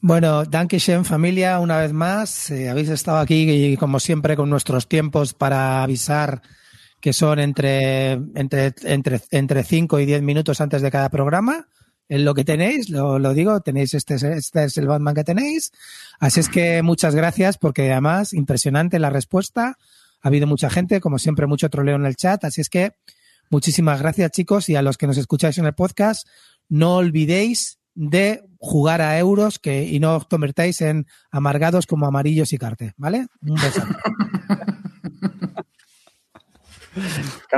Bueno, Dankeschön familia, una vez más. Eh, habéis estado aquí, y, como siempre, con nuestros tiempos para avisar que son entre, entre, entre, entre 5 y 10 minutos antes de cada programa. Es lo que tenéis, lo, lo digo, tenéis este, es- este es el Batman que tenéis. Así es que muchas gracias, porque además, impresionante la respuesta. Ha habido mucha gente, como siempre, mucho troleo en el chat. Así es que muchísimas gracias, chicos, y a los que nos escucháis en el podcast, no olvidéis de jugar a euros que, y no os convertáis en amargados como amarillos y carte, ¿vale? Un beso.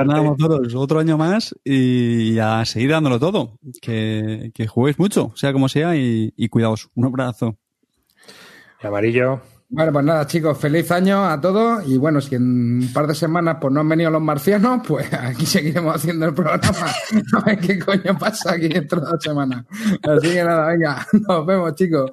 Nada, motoros, otro año más y a seguir dándolo todo. Que, que juguéis mucho, sea como sea, y, y cuidaos. Un abrazo. amarillo. Bueno, pues nada, chicos, feliz año a todos. Y bueno, si en un par de semanas pues no han venido los marcianos, pues aquí seguiremos haciendo el programa. A ver qué coño pasa aquí dentro de dos semanas. Así que nada, venga, nos vemos, chicos.